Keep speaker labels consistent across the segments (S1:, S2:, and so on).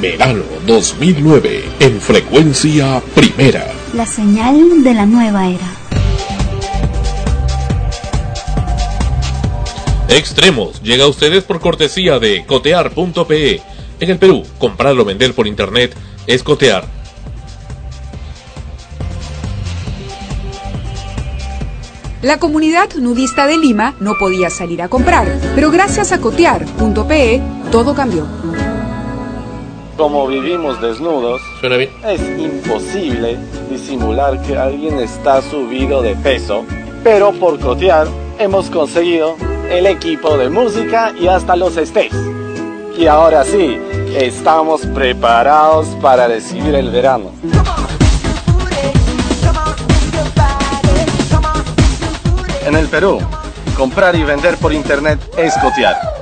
S1: Verano 2009 en frecuencia primera.
S2: La señal de la nueva era.
S1: Extremos llega a ustedes por cortesía de cotear.pe. En el Perú, comprar o vender por internet es cotear.
S3: La comunidad nudista de Lima no podía salir a comprar, pero gracias a cotear.pe todo cambió.
S4: Como vivimos desnudos, es imposible disimular que alguien está subido de peso, pero por cotear hemos conseguido el equipo de música y hasta los estés. Y ahora sí, estamos preparados para recibir el verano. En el Perú, comprar y vender por internet es cotear.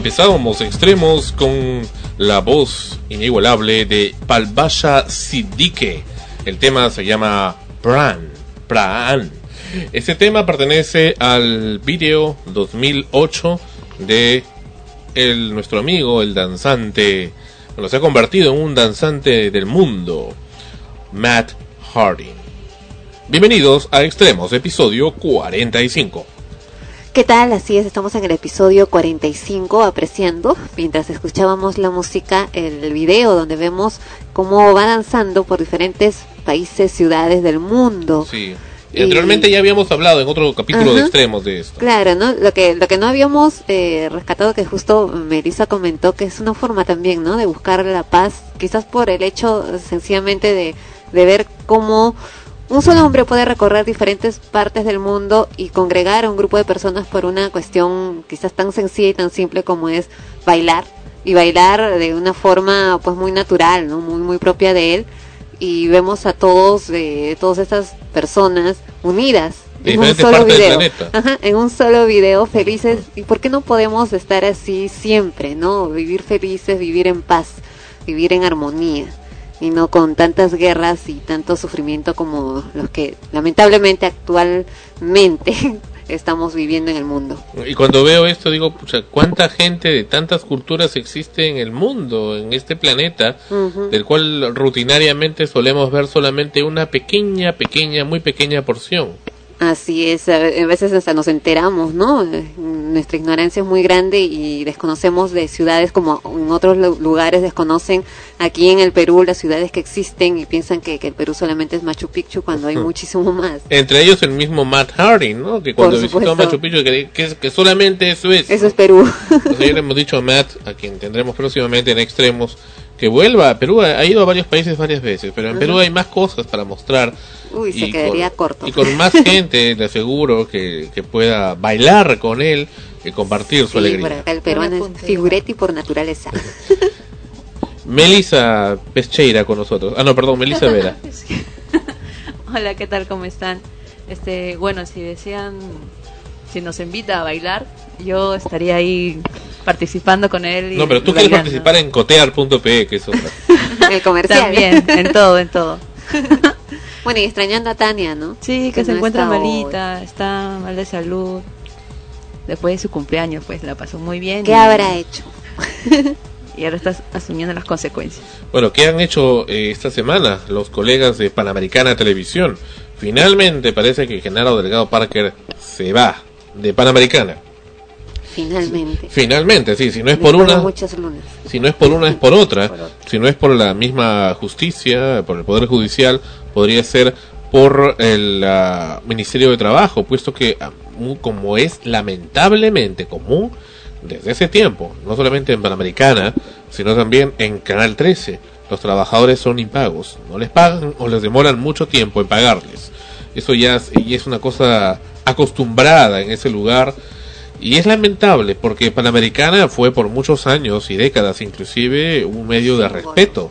S1: Empezábamos extremos con la voz inigualable de Palbasha Siddique. El tema se llama Pran. Pran. Este tema pertenece al video 2008 de el, nuestro amigo, el danzante, bueno, se ha convertido en un danzante del mundo, Matt Harding. Bienvenidos a Extremos, episodio 45.
S5: ¿Qué tal? Así es, estamos en el episodio 45 apreciando, mientras escuchábamos la música, el video donde vemos cómo va danzando por diferentes países, ciudades del mundo.
S1: Sí. Y anteriormente ya habíamos hablado en otro capítulo de extremos de esto.
S5: Claro, ¿no? Lo que, lo que no habíamos eh, rescatado, que justo Melissa comentó, que es una forma también, ¿no? De buscar la paz, quizás por el hecho sencillamente de, de ver cómo un solo hombre puede recorrer diferentes partes del mundo y congregar a un grupo de personas por una cuestión quizás tan sencilla y tan simple como es bailar y bailar de una forma pues muy natural, ¿no? Muy muy propia de él y vemos a todos eh, todas estas personas unidas en un solo video. en un solo video felices y por qué no podemos estar así siempre, ¿no? Vivir felices, vivir en paz, vivir en armonía y no con tantas guerras y tanto sufrimiento como los que lamentablemente actualmente estamos viviendo en el mundo.
S1: Y cuando veo esto digo, pucha, ¿cuánta gente de tantas culturas existe en el mundo, en este planeta, del cual rutinariamente solemos ver solamente una pequeña, pequeña, muy pequeña porción?
S5: Así es, a veces hasta nos enteramos, ¿no? Nuestra ignorancia es muy grande y desconocemos de ciudades como en otros lugares desconocen aquí en el Perú las ciudades que existen y piensan que, el Perú solamente es Machu Picchu cuando hay muchísimo más.
S1: Entre ellos el mismo Matt Hardy, ¿no? Que cuando visitó Machu Picchu que, que, solamente eso es.
S5: Eso es Perú.
S1: Entonces, hemos dicho a Matt, a quien tendremos próximamente en Extremos, que vuelva a Perú. Ha ido a varios países varias veces, pero en Perú hay más cosas para mostrar
S5: Uy, se quedaría corto.
S1: Y con más gente, le aseguro que, que pueda bailar con él y compartir su alegría.
S5: el peruano es figuretti por naturaleza.
S1: Melisa Pescheira con nosotros. Ah, no, perdón, Melisa Vera.
S6: Hola, ¿qué tal? ¿Cómo están? Este, bueno, si desean, si nos invita a bailar, yo estaría ahí participando con él.
S1: no, pero tú quieres participar en cotear.pe, que es otra.
S5: el comercial.
S6: También, en todo, en todo.
S5: Bueno, y extrañando a Tania, ¿no?
S6: Sí, que, se encuentra malita, está mal de salud. Después de su cumpleaños, pues la pasó muy bien.
S5: ¿Qué habrá hecho?
S6: y ahora está asumiendo las consecuencias.
S1: Bueno, ¿qué han hecho eh, esta semana los colegas de Panamericana Televisión? Finalmente parece que Genaro Delgado Parker se va de Panamericana.
S5: Finalmente.
S1: Finalmente, sí, si no es por una... Si no es por una, es por otra. Si no es por la misma justicia, por el Poder Judicial, podría ser por el Ministerio de Trabajo, puesto que ah, como es lamentablemente común desde ese tiempo, no solamente en Panamericana, sino también en Canal 13, los trabajadores son impagos, no les pagan o les demoran mucho tiempo en pagarles. Eso ya es, y es una cosa acostumbrada en ese lugar. Y es lamentable porque Panamericana fue por muchos años y décadas inclusive un medio de respeto.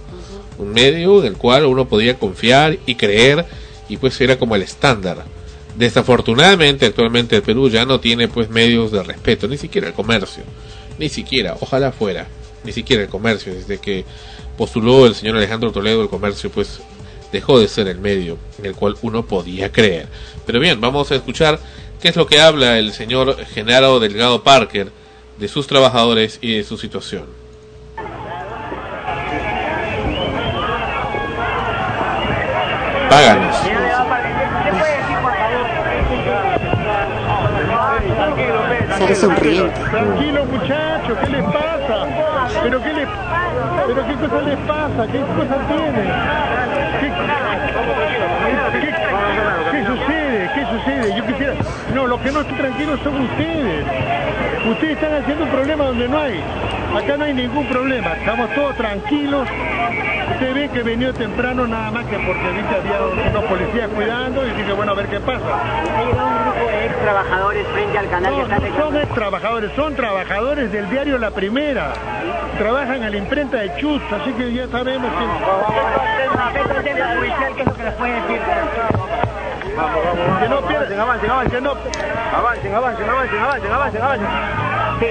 S1: Un medio en el cual uno podía confiar y creer y pues era como el estándar. Desafortunadamente actualmente el Perú ya no tiene pues medios de respeto, ni siquiera el comercio, ni siquiera, ojalá fuera, ni siquiera el comercio, desde que postuló el señor Alejandro Toledo el comercio pues dejó de ser el medio en el cual uno podía creer. Pero bien, vamos a escuchar qué es lo que habla el señor Genaro Delgado Parker de sus trabajadores y de su situación. Páganos.
S5: Sale sonriente.
S4: Tranquilo muchachos, ¿qué les pasa? ¿Pero qué, les, ¿Pero qué cosa les pasa? ¿Qué cosa tienen? ¿Qué, qué, sucede? ¿Qué sucede? Yo quisiera... No, los que no están tranquilos son ustedes. Ustedes están haciendo un problema donde no hay. Acá no hay ningún problema. Estamos todos tranquilos. Usted ve que venido temprano nada más que porque dice había unos policías cuidando y dije, bueno, a ver qué pasa.
S7: Ha llegado un grupo de ex trabajadores frente al canal
S4: no, que son ex trabajadores, son trabajadores del diario La Primera. Trabajan en la imprenta de Chus, así que ya sabemos que...
S7: ¿Qué es lo que les puede decir?
S4: Que no pierdan, avancen, avancen, no. Avancen, avancen, avancen, avancen, avancen, avancen. Sí.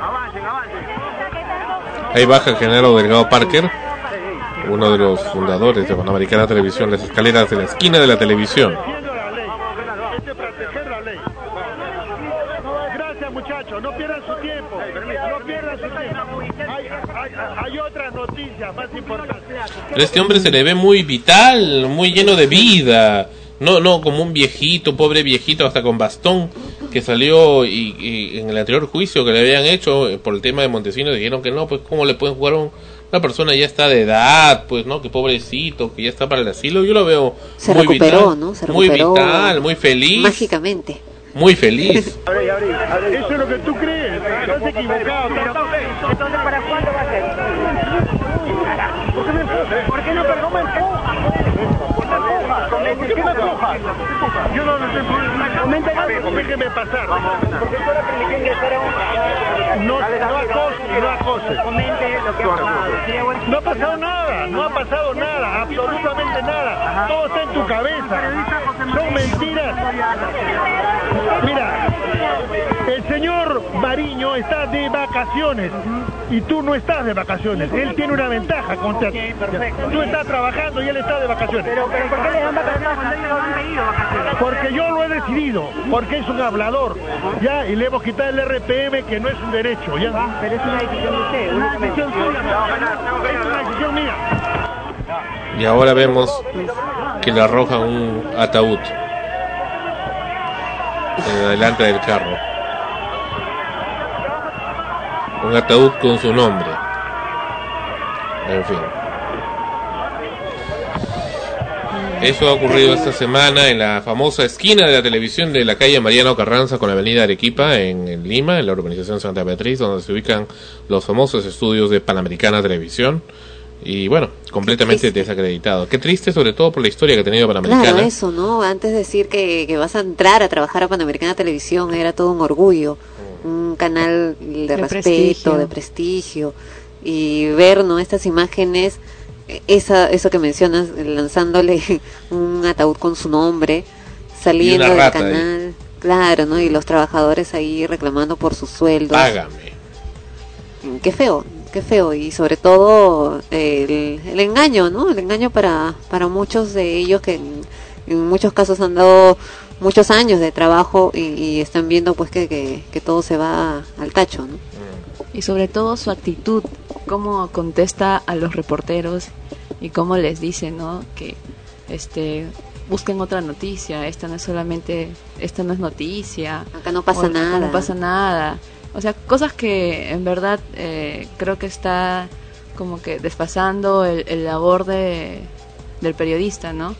S4: Avancen, avancen.
S1: Ahí baja el Genaro Delgado Parker, uno de los fundadores de Panamericana Televisión, las escaleras de la esquina de la televisión.
S4: No pierdan su tiempo, no pierdan su tiempo. Hay, otras noticias más importantes.
S1: Pero este hombre se le ve muy vital, muy lleno de vida. No, no, como un viejito, pobre viejito, hasta con bastón, que salió y, en el anterior juicio que le habían hecho eh, por el tema de Montesinos dijeron que no, pues cómo le pueden jugar a una persona ya está de edad, pues no, que pobrecito, que ya está para el asilo, yo lo veo
S5: Se muy recuperó, ¿no? Se
S1: muy vital, muy feliz.
S5: Mágicamente.
S1: Muy feliz.
S4: Eso es lo que tú crees, estás equivocado. Entonces, ¿para cuándo va a ser? ¿Por qué no, no me ¿Qué me empujas? Yo no lo sé. Déjeme pasar. Porque la permití ingresar a un... No, no acose, no acose. Comente lo que ha pasado. No ha pasado nada, no ha pasado nada, absolutamente nada. Todo está en tu cabeza. Son mentiras. Mira, el señor Mariño está de vacaciones y tú no estás de vacaciones. Él tiene una ventaja contra ti. Tú estás trabajando y él está de vacaciones. Pero, pero ¿por qué le dan vacaciones? Porque yo lo he decidido, porque es un hablador. Ya, y le hemos quitado el RPM que no es un derecho. ¿ya? Pero es una decisión de usted. Una decisión suya. Es una decisión mía.
S1: Y ahora vemos que le arrojan un ataúd en delante del carro. Un ataúd con su nombre. En fin. Eso ha ocurrido esta semana en la famosa esquina de la televisión de la calle Mariano Carranza con la avenida Arequipa en, Lima, en la urbanización Santa Beatriz, donde se ubican los famosos estudios de Panamericana Televisión y bueno, completamente desacreditado. Qué triste, sobre todo por la historia que ha tenido Panamericana.
S5: Claro, eso, ¿no? Antes de decir que, que vas a entrar a trabajar a Panamericana Televisión era todo un orgullo, mm. un canal de, respeto, de prestigio, y ver, ¿no? Estas imágenes, esa, eso que mencionas, lanzándole un ataúd con su nombre, saliendo del canal, claro, ¿no? Y los trabajadores ahí reclamando por sus sueldos.
S1: Págame.
S5: Qué feo, qué feo y sobre todo el, engaño, ¿no? El engaño para, para muchos de ellos que en, muchos casos han dado muchos años de trabajo y, están viendo pues que, que, todo se va al tacho, ¿no?
S6: Y sobre todo su actitud, cómo contesta a los reporteros y cómo les dice, ¿no? Que este busquen otra noticia, esta no es solamente, esta no es noticia.
S5: Acá no pasa nada.
S6: no pasa nada. O sea, cosas que en verdad eh, creo que está como que desfasando el, labor de, del periodista, ¿no?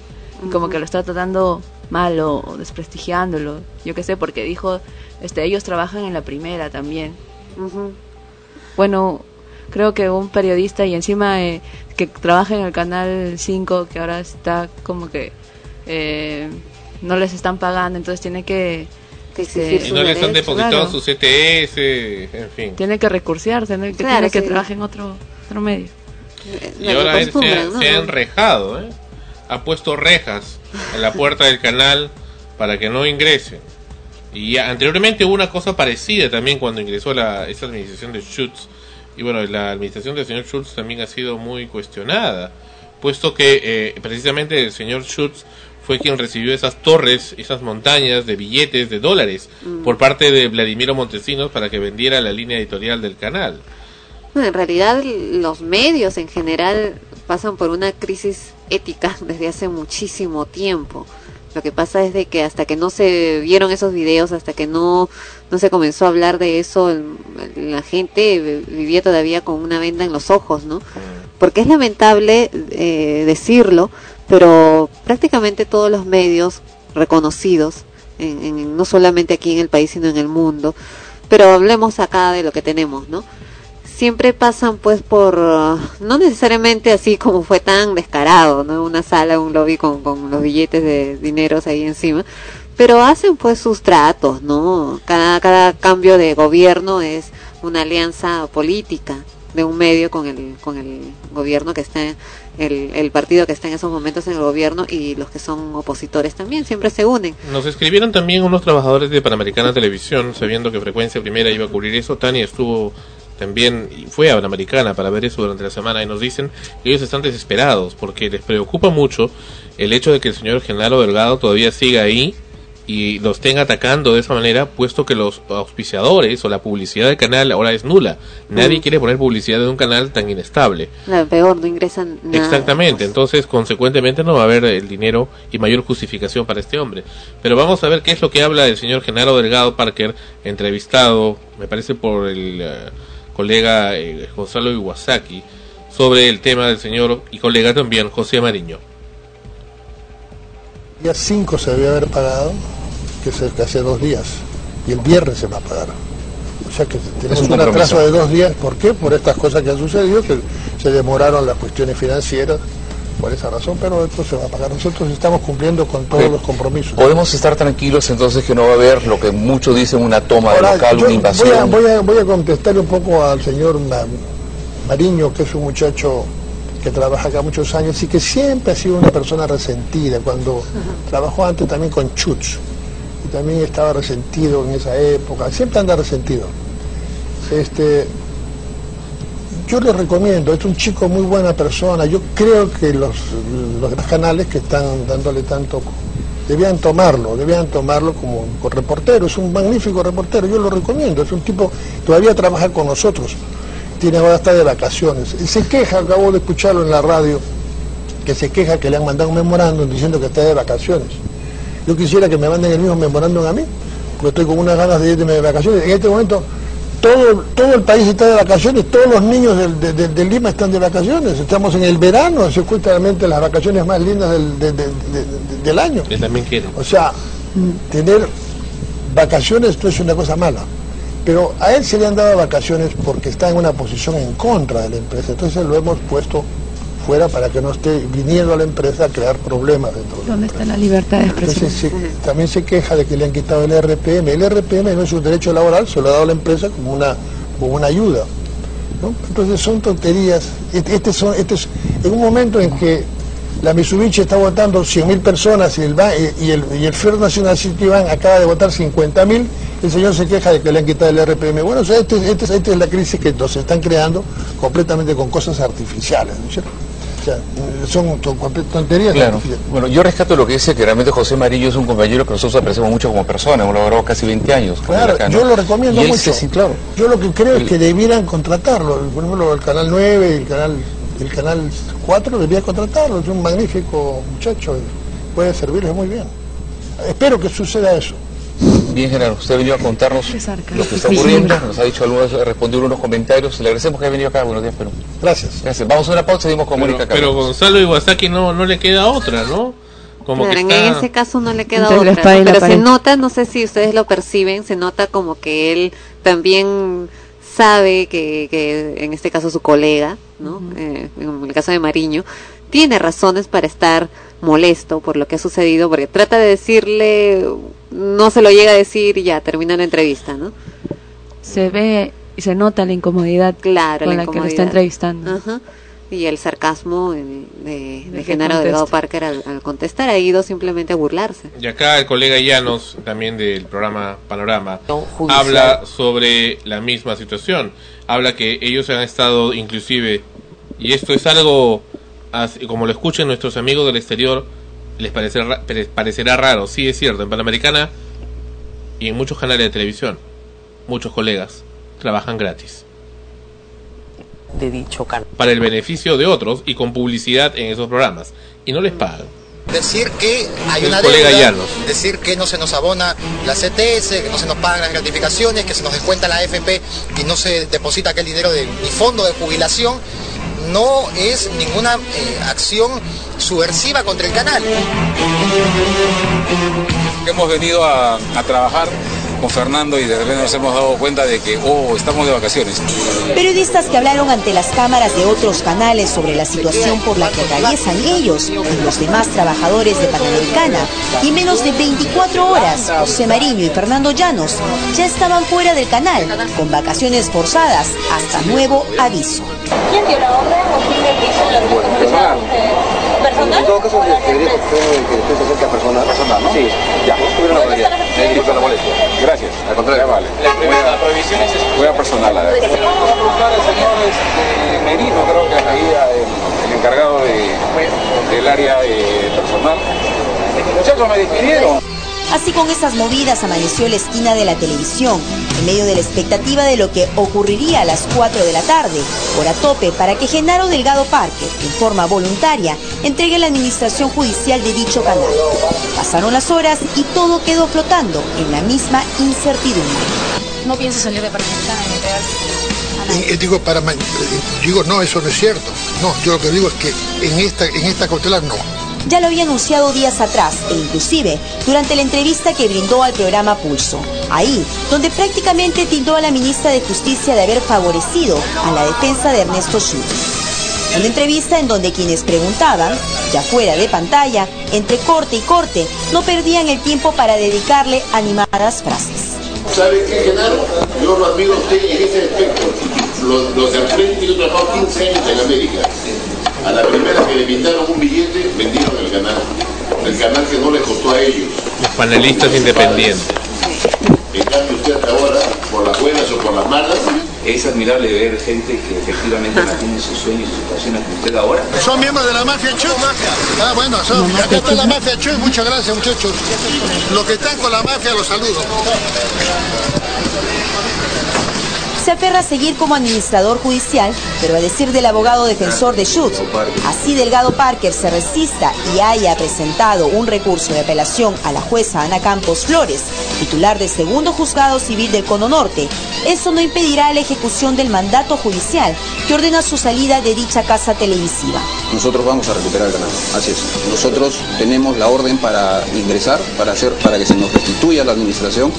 S6: Como que lo está tratando mal o, desprestigiándolo. Yo qué sé, porque dijo, este, ellos trabajan en la primera también. Bueno, creo que un periodista y encima eh, que trabaja en el canal 5, que ahora está como que eh, no les están pagando, entonces tiene que
S1: y no les han depositado su CTS, en fin.
S6: Tiene que recursear, tiene que, tiene que trabajar en otro, otro medio.
S1: Y ahora él se, ha enrejado, ¿eh? ha puesto rejas en la puerta del canal para que no ingresen. Y anteriormente hubo una cosa parecida también cuando ingresó la, esa administración de Schutz. Y bueno, la administración del señor Schultz también ha sido muy cuestionada, puesto que eh, precisamente el señor Schultz fue quien recibió esas torres, esas montañas de billetes de dólares mm. por parte de Vladimiro Montesinos para que vendiera la línea editorial del canal.
S5: en realidad los medios en general pasan por una crisis ética desde hace muchísimo tiempo. Lo que pasa es de que hasta que no se vieron esos videos, hasta que no, no se comenzó a hablar de eso, la gente vivía todavía con una venda en los ojos, ¿no? Mm. Porque es lamentable eh, decirlo, pero prácticamente todos los medios reconocidos, en, no solamente aquí en el país, sino en el mundo, pero hablemos acá de lo que tenemos, ¿no? Siempre pasan pues por, uh, no necesariamente así como fue tan descarado, ¿no? Una sala, un lobby con, con los billetes de dineros ahí encima, pero hacen pues sus tratos, ¿no? Cada, cambio de gobierno es una alianza política de un medio con el, con el gobierno que está el, partido que está en esos momentos en el gobierno y los que son opositores también, siempre se unen.
S1: Nos escribieron también unos trabajadores de Panamericana Televisión, sabiendo que Frecuencia Primera iba a cubrir eso. Tania estuvo también fue a Panamericana para ver eso durante la semana y nos dicen que ellos están desesperados porque les preocupa mucho el hecho de que el señor Genaro Delgado todavía siga ahí y los estén atacando de esa manera, puesto que los auspiciadores o la publicidad del canal ahora es nula. Nadie quiere poner publicidad en un canal tan inestable.
S5: peor, no ingresan
S1: nada. Exactamente, entonces consecuentemente no va a haber el dinero y mayor justificación para este hombre. Pero vamos a ver qué es lo que habla el señor Genaro Delgado Parker, entrevistado, me parece por el eh, colega eh, Gonzalo Iwasaki, sobre el tema del señor y colega también José Mariño
S8: día 5 se debe haber pagado, que es hace dos días, y el viernes se va a pagar. O sea que tenemos un, atraso de dos días. ¿Por qué? Por estas cosas que han sucedido, que se demoraron las cuestiones financieras, por esa razón, pero esto se va a pagar. Nosotros estamos cumpliendo con todos los compromisos.
S9: ¿Podemos estar tranquilos entonces que no va a haber lo que muchos dicen una toma de local, una invasión?
S8: Voy a, voy, a, contestar un poco al señor Mariño, que es un muchacho que trabaja acá muchos años y que siempre ha sido una persona resentida. Cuando trabajó antes también con Chuch, y también estaba resentido en esa época, siempre anda resentido. Este, yo le recomiendo, es un chico muy buena persona, yo creo que los, los canales que están dándole tanto, debían tomarlo, debían tomarlo como, reportero, es un magnífico reportero, yo lo recomiendo, es un tipo, todavía trabaja con nosotros tiene ahora está de vacaciones. Y se queja, acabo de escucharlo en la radio, que se queja que le han mandado un memorándum diciendo que está de vacaciones. Yo quisiera que me manden el mismo memorándum a mí, porque estoy con unas ganas de irme de vacaciones. En este momento todo, todo el país está de vacaciones, todos los niños de, Lima están de vacaciones, estamos en el verano, es justamente las vacaciones más lindas del, año.
S1: también
S8: O sea, tener vacaciones no es una cosa mala pero a él se le han dado vacaciones porque está en una posición en contra de la empresa, entonces lo hemos puesto fuera para que no esté viniendo a la empresa a crear problemas dentro
S6: de ¿Dónde está la libertad de expresión?
S8: también se queja de que le han quitado el RPM. El RPM no es un derecho laboral, se lo ha dado la empresa como una, como una ayuda. Entonces son tonterías. Este, este, son, este es, en un momento en que la Mitsubishi está votando 100.000 personas y el, y el, y el Fair National City Bank acaba de votar 50.000 el señor se queja de que le han quitado el RPM. Bueno, o sea, esta este, este es la crisis que nos están creando completamente con cosas artificiales, ¿no es cierto? O sea, son, tonterías.
S9: Claro. Bueno, yo rescato lo que dice que realmente José Marillo es un compañero que nosotros apreciamos mucho como persona, hemos logrado casi 20 años.
S8: Claro, yo lo recomiendo mucho. Sí, claro. Yo lo que creo es que debieran contratarlo. Por ejemplo, el Canal 9, el Canal, el canal 4 debería contratarlo. Es un magnífico muchacho, puede servirles muy bien. Espero que suceda eso.
S9: Bien, general, usted ha venido a contarnos lo que está ocurriendo, nos ha dicho algunos, respondido unos comentarios, le agradecemos que haya venido acá, buenos días, pero...
S8: Gracias.
S9: Gracias. Vamos a una pausa y seguimos con
S1: Mónica Pero Gonzalo Iwasaki no, no le queda otra, ¿no?
S5: Como que en ese caso no le queda otra, pero se nota, no sé si ustedes lo perciben, se nota como que él también sabe que, que en este caso su colega, ¿no? Eh, en el caso de Mariño, tiene razones para estar molesto por lo que ha sucedido, porque trata de decirle, no se lo llega a decir y ya termina la entrevista, ¿no?
S6: Se ve y se nota la incomodidad
S5: claro,
S6: con la, que lo está entrevistando.
S5: Y el sarcasmo de, de, Genaro Delgado Parker al, contestar, ha ido simplemente a burlarse.
S1: Y acá el colega Llanos, también del programa Panorama, habla sobre la misma situación. Habla que ellos han estado inclusive, y esto es algo como lo escuchen nuestros amigos del exterior, les parecerá, parecerá raro. Sí, es cierto, en Panamericana y en muchos canales de televisión, muchos colegas trabajan gratis.
S5: De dicho canal.
S1: Para el beneficio de otros y con publicidad en esos programas. Y no les pagan.
S10: Decir que hay una deuda, decir que no se nos abona la CTS, que no se nos pagan las gratificaciones, que se nos descuenta la AFP y no se deposita aquel dinero de mi fondo de jubilación no es ninguna eh, acción subversiva contra el canal.
S11: Hemos venido a, a trabajar con Fernando y de repente nos hemos dado cuenta de que, oh, estamos de vacaciones.
S12: Periodistas que hablaron ante las cámaras de otros canales sobre la situación por la que atraviesan ellos y los demás trabajadores de Panamericana. Y menos de 24 horas, José Mariño y Fernando Llanos ya estaban fuera del canal, con vacaciones forzadas hasta nuevo aviso. ¿Quién dio la orden o quién
S13: En todo caso, debería ser que usted se acerque a personal.
S11: Personal, ¿no?
S13: Sí.
S11: Ya, no la molestia. la molestia. Gracias. Al contrario, vale. La, prohibición es... Voy a personal, a ver. Vamos a preguntar al señor este, Merino, creo que ahí el, encargado de, del área de personal. Muchachos, me despidieron.
S12: Así con esas movidas amaneció la esquina de la televisión, en medio de la expectativa de lo que ocurriría a las 4 de la tarde, por a tope para que Genaro Delgado Parque, en forma voluntaria, entregue la administración judicial de dicho canal. Pasaron las horas y todo quedó flotando en la misma incertidumbre.
S14: ¿No piensa salir de Panamericana y entregarse?
S8: Eh, digo, para, eh, digo, no, eso no es cierto. No, yo lo que digo es que en esta, en esta cautelar no
S12: ya lo había anunciado días atrás e inclusive durante la entrevista que brindó al programa Pulso. Ahí, donde prácticamente tildó a la ministra de Justicia de haber favorecido a la defensa de Ernesto Schultz. Una entrevista en donde quienes preguntaban, ya fuera de pantalla, entre corte y corte, no perdían el tiempo para dedicarle animadas frases.
S15: ¿Sabe qué, Genaro? Yo lo admiro a usted en ese aspecto. Los, de al frente, yo he trabajado 15 años en América. A la primera que le pintaron un billete, vendieron el canal. El canal que no le costó a ellos.
S1: Los panelistas independientes.
S15: En cambio usted ahora, por las buenas o por las malas,
S16: es admirable ver gente que efectivamente mantiene sus sueños y sus pasiones como usted ahora.
S8: Son miembros de la mafia Chuy. Ah, bueno, son, acá está la mafia Chuy. Muchas gracias, muchachos. Los que están con la mafia los saludo
S12: se aferra a seguir como administrador judicial, pero a decir del abogado defensor de Schutz, así Delgado Parker se resista y haya presentado un recurso de apelación a la jueza Ana Campos Flores, titular del segundo juzgado civil del Cono Norte, eso no impedirá la ejecución del mandato judicial que ordena su salida de dicha casa televisiva.
S16: Nosotros vamos a recuperar el canal, así es. Nosotros tenemos la orden para ingresar, para, hacer, para que se nos restituya la administración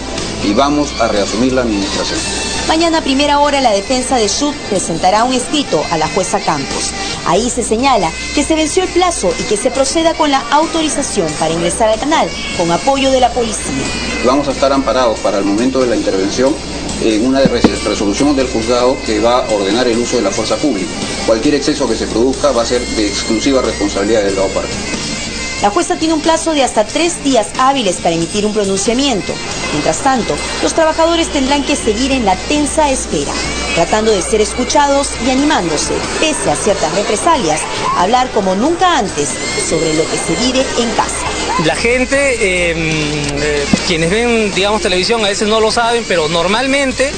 S16: y vamos a reasumir la administración.
S12: Mañana a primera hora la defensa de Schut presentará un escrito a la jueza Campos. Ahí se señala que se venció el plazo y que se proceda con la autorización para ingresar al canal con apoyo de la policía.
S16: Vamos a estar amparados para el momento de la intervención en una resolución del juzgado que va a ordenar el uso de la fuerza pública. Cualquier exceso que se produzca va a ser de exclusiva responsabilidad del Delgado Parque.
S12: La jueza tiene un plazo de hasta tres días hábiles para emitir un pronunciamiento. Mientras tanto, los trabajadores tendrán que seguir en la tensa espera, tratando de ser escuchados y animándose, pese a ciertas represalias, a hablar como nunca antes sobre lo que se vive en casa.
S17: La gente, em, eh, quienes ven, digamos, televisión, a veces no lo saben, pero normalmente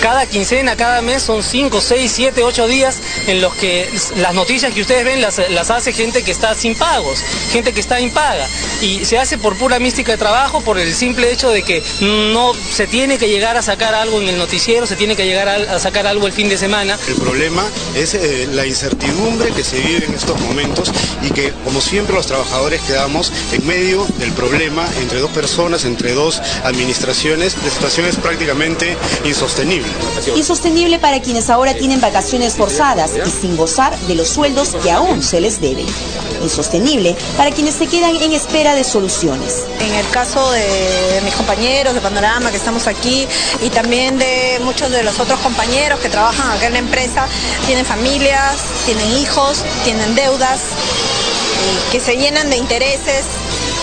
S17: cada quincena, cada mes son 5, 6, 7, 8 días en los que las noticias que ustedes ven las, hace gente que está sin pagos, gente que está impaga. Y se hace por pura mística de trabajo, por el simple hecho de que no se tiene que llegar a sacar algo en el noticiero, se tiene que llegar a, sacar algo el fin de semana.
S18: El problema es eh, la incertidumbre que se vive en estos momentos y que, como siempre, los trabajadores quedamos en medio del problema entre dos personas, entre dos administraciones. La situación es prácticamente insostenible.
S12: Insostenible para quienes ahora tienen vacaciones forzadas y sin gozar de los sueldos que aún se les deben. Insostenible para quienes se quedan en espera de soluciones.
S19: En el caso de mis compañeros de Panorama que estamos aquí y también de muchos de los otros compañeros que trabajan acá en la empresa, tienen familias, tienen hijos, tienen deudas eh, que se llenan de intereses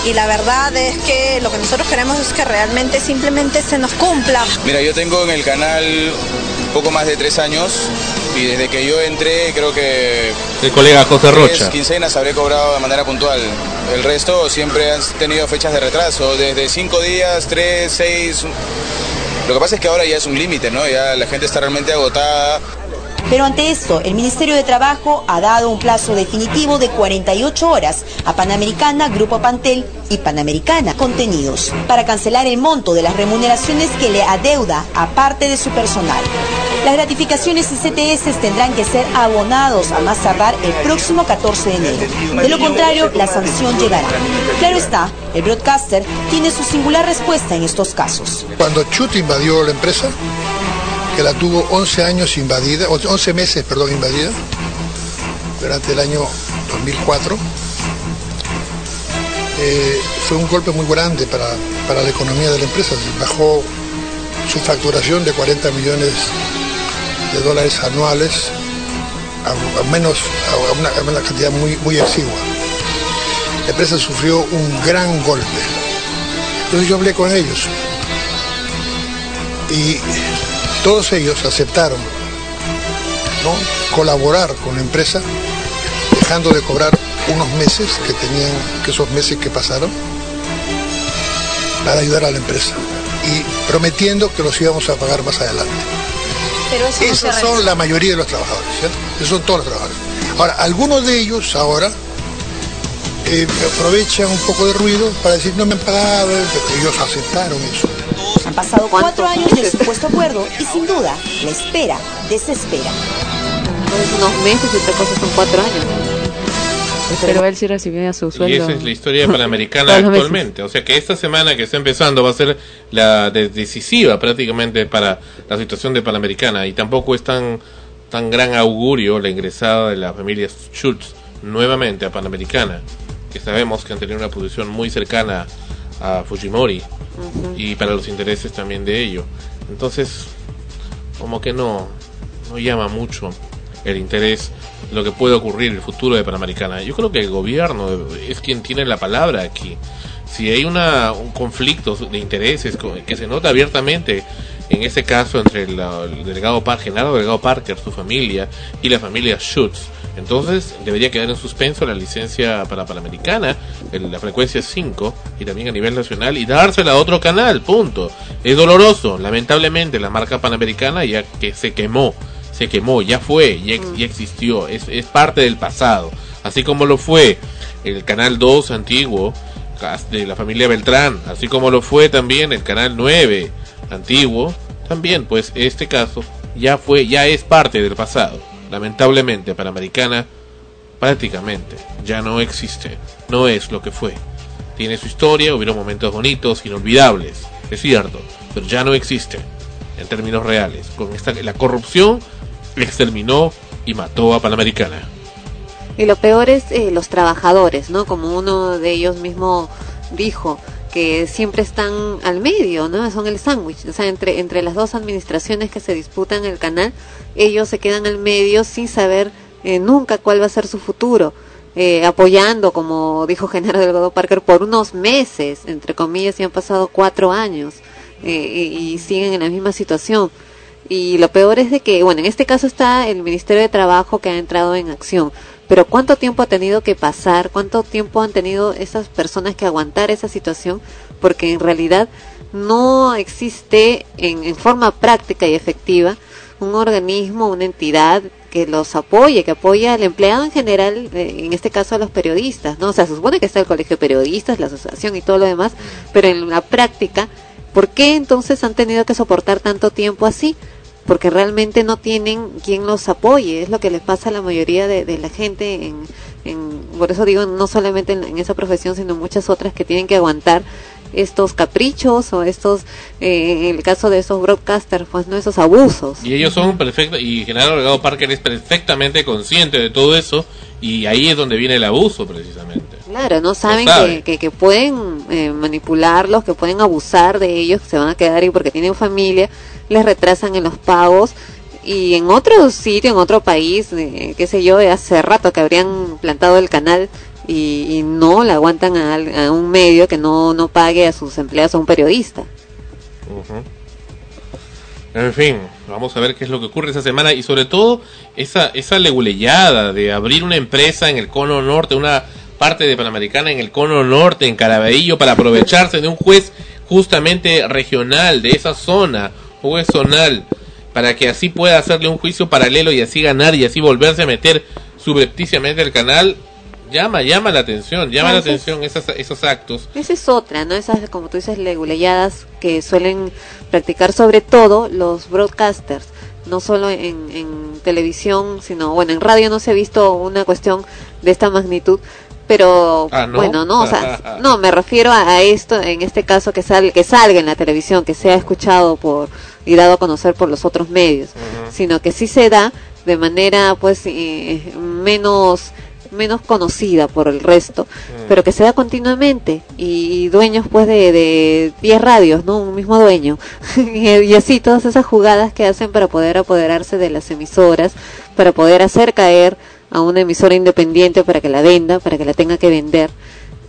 S19: y la verdad es que lo que nosotros queremos es que realmente simplemente se nos cumpla.
S11: Mira, yo tengo en el canal poco más de tres años y desde que yo entré creo que...
S1: El colega José Rocha.
S11: quincenas habré cobrado de manera puntual. El resto siempre han tenido fechas de retraso, desde cinco días, tres, seis... Lo que pasa es que ahora ya es un límite, ¿no? Ya la gente está realmente agotada.
S12: Pero ante esto, el Ministerio de Trabajo ha dado un plazo definitivo de 48 horas a Panamericana, Grupo Pantel y Panamericana Contenidos para cancelar el monto de las remuneraciones que le adeuda a parte de su personal. Las gratificaciones y CTS tendrán que ser abonados a más tardar el próximo 14 de enero. De lo contrario, la sanción llegará. Claro está, el broadcaster tiene su singular respuesta en estos casos.
S8: Cuando Chut invadió la empresa, que la tuvo 11 años invadida, 11 meses, perdón, invadida, durante el año 2004. Eh, fue un golpe muy grande para, la economía de la empresa. Bajó su facturación de 40 millones de dólares anuales a, menos a una, cantidad muy, muy exigua. la empresa sufrió un gran golpe. Entonces yo hablé con ellos y todos ellos aceptaron colaborar con la empresa, dejando de cobrar unos meses que tenían, que esos meses que pasaron, para ayudar a la empresa y prometiendo que los íbamos a pagar más adelante. Pero Esos son la mayoría de los trabajadores, ¿cierto? Esos son todos los trabajadores. Ahora, algunos de ellos ahora eh, aprovechan un poco de ruido para decir no me han pagado, ellos aceptaron eso.
S12: Han pasado cuatro años del supuesto acuerdo y sin duda la espera desespera.
S5: unos meses y otra cosa son cuatro años.
S6: Pero él sí recibía su sueldo.
S1: Y esa es la historia panamericana actualmente. O sea que esta semana que está empezando va a ser la decisiva prácticamente para la situación de Panamericana. Y tampoco es tan, tan gran augurio la ingresada de la familia Schultz nuevamente a Panamericana. Que sabemos que han tenido una posición muy cercana a Fujimori. Y para los intereses también de ello. Entonces, como que no, no llama mucho el interés lo que puede ocurrir en el futuro de Panamericana. Yo creo que el gobierno es quien tiene la palabra aquí. Si hay una, un conflicto de intereses que se nota abiertamente en ese caso entre el, delegado Par, general delegado Parker, su familia y la familia Schutz, entonces debería quedar en suspenso la licencia para Panamericana, en la frecuencia 5 y también a nivel nacional y dársela a otro canal, punto. Es doloroso, lamentablemente la marca Panamericana ya que se quemó se quemó, ya fue, ya, mm. existió, es, es, parte del pasado. Así como lo fue el Canal 2 antiguo de la familia Beltrán, así como lo fue también el Canal 9 antiguo, también pues este caso ya fue, ya es parte del pasado. Lamentablemente Panamericana prácticamente ya no existe, no es lo que fue. Tiene su historia, hubieron momentos bonitos, inolvidables, es cierto, pero ya no existe en términos reales. Con esta, la corrupción exterminó y mató a Panamericana.
S5: Y lo peor es eh, los trabajadores, ¿no? Como uno de ellos mismo dijo, que siempre están al medio, ¿no? Son el sándwich, o sea, entre, entre las dos administraciones que se disputan el canal, ellos se quedan al medio sin saber eh, nunca cuál va a ser su futuro. Eh, apoyando, como dijo Genaro Delgado Parker, por unos meses, entre comillas, y han pasado cuatro años y siguen en la misma situación. Y lo peor es de que, bueno, en este caso está el Ministerio de Trabajo que ha entrado en acción. Pero ¿cuánto tiempo ha tenido que pasar? ¿Cuánto tiempo han tenido esas personas que aguantar esa situación? Porque en realidad no existe en, en forma práctica y efectiva un organismo, una entidad que los apoye, que apoye al empleado en general, eh, en este caso a los periodistas, ¿no? O sea, se supone que está el Colegio de Periodistas, la asociación y todo lo demás, pero en la práctica, ¿por qué entonces han tenido que soportar tanto tiempo así? Porque realmente no tienen quien los apoye, es lo que les pasa a la mayoría de, la gente, en, en, por eso digo, no solamente en, esa profesión, sino muchas otras que tienen que aguantar estos caprichos o estos, eh, en el caso de esos broadcasters, pues no esos abusos.
S1: Y ellos son perfectos, y General Regado Parker es perfectamente consciente de todo eso, y ahí es donde viene el abuso precisamente.
S5: Claro, no saben que, que, pueden eh, manipularlos, que pueden abusar de ellos, que se van a quedar ahí porque tienen familia les retrasan en los pagos y en otro sitio, en otro país, eh, qué sé yo, hace rato que habrían plantado el canal y, no le aguantan a, un medio que no, no pague a sus empleados a un periodista.
S1: En fin, vamos a ver qué es lo que ocurre esa semana y sobre todo esa, esa leguleyada de abrir una empresa en el cono norte, una parte de Panamericana en el cono norte, en Caraballo, para aprovecharse de un juez justamente regional de esa zona juez zonal para que así pueda hacerle un juicio paralelo y así ganar y así volverse a meter subrepticiamente el canal, llama, llama la atención, llama la atención esas, esos actos.
S5: Esa es otra, ¿no? Esas, como tú dices, leguleyadas que suelen practicar sobre todo los broadcasters, no solo en, en televisión, sino, bueno, en radio no se ha visto una cuestión de esta magnitud, pero ah, bueno no o sea no me refiero a, esto en este caso que sal, que salga en la televisión que sea escuchado por y dado a conocer por los otros medios sino que sí se da de manera pues eh, menos menos conocida por el resto mm. pero que se da continuamente y, dueños pues de 10 radios no un mismo dueño y así todas esas jugadas que hacen para poder apoderarse de las emisoras para poder hacer caer a una emisora independiente para que la venda, para que la tenga que vender.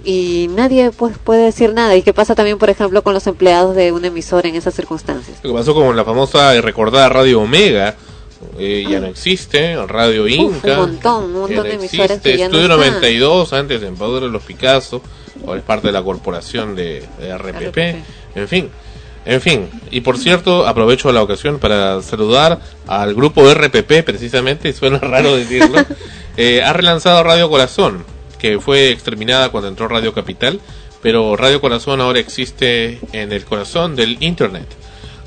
S5: y nadie pues puede decir nada. ¿Y qué pasa también, por ejemplo, con los empleados de un emisor en esas circunstancias?
S1: Lo que pasó con la famosa y recordada Radio Omega, eh, ya no existe, Radio Inca,
S5: un montón, un montón de emisoras que ya
S1: Estudio 92, antes en Poder de los Picasso, ahora es parte de la corporación de, RPP, en fin. En fin, y por cierto, aprovecho la ocasión para saludar al grupo RPP, precisamente, suena raro decirlo, eh, ha relanzado Radio Corazón, que fue exterminada cuando entró Radio Capital, pero Radio Corazón ahora existe en el corazón del Internet.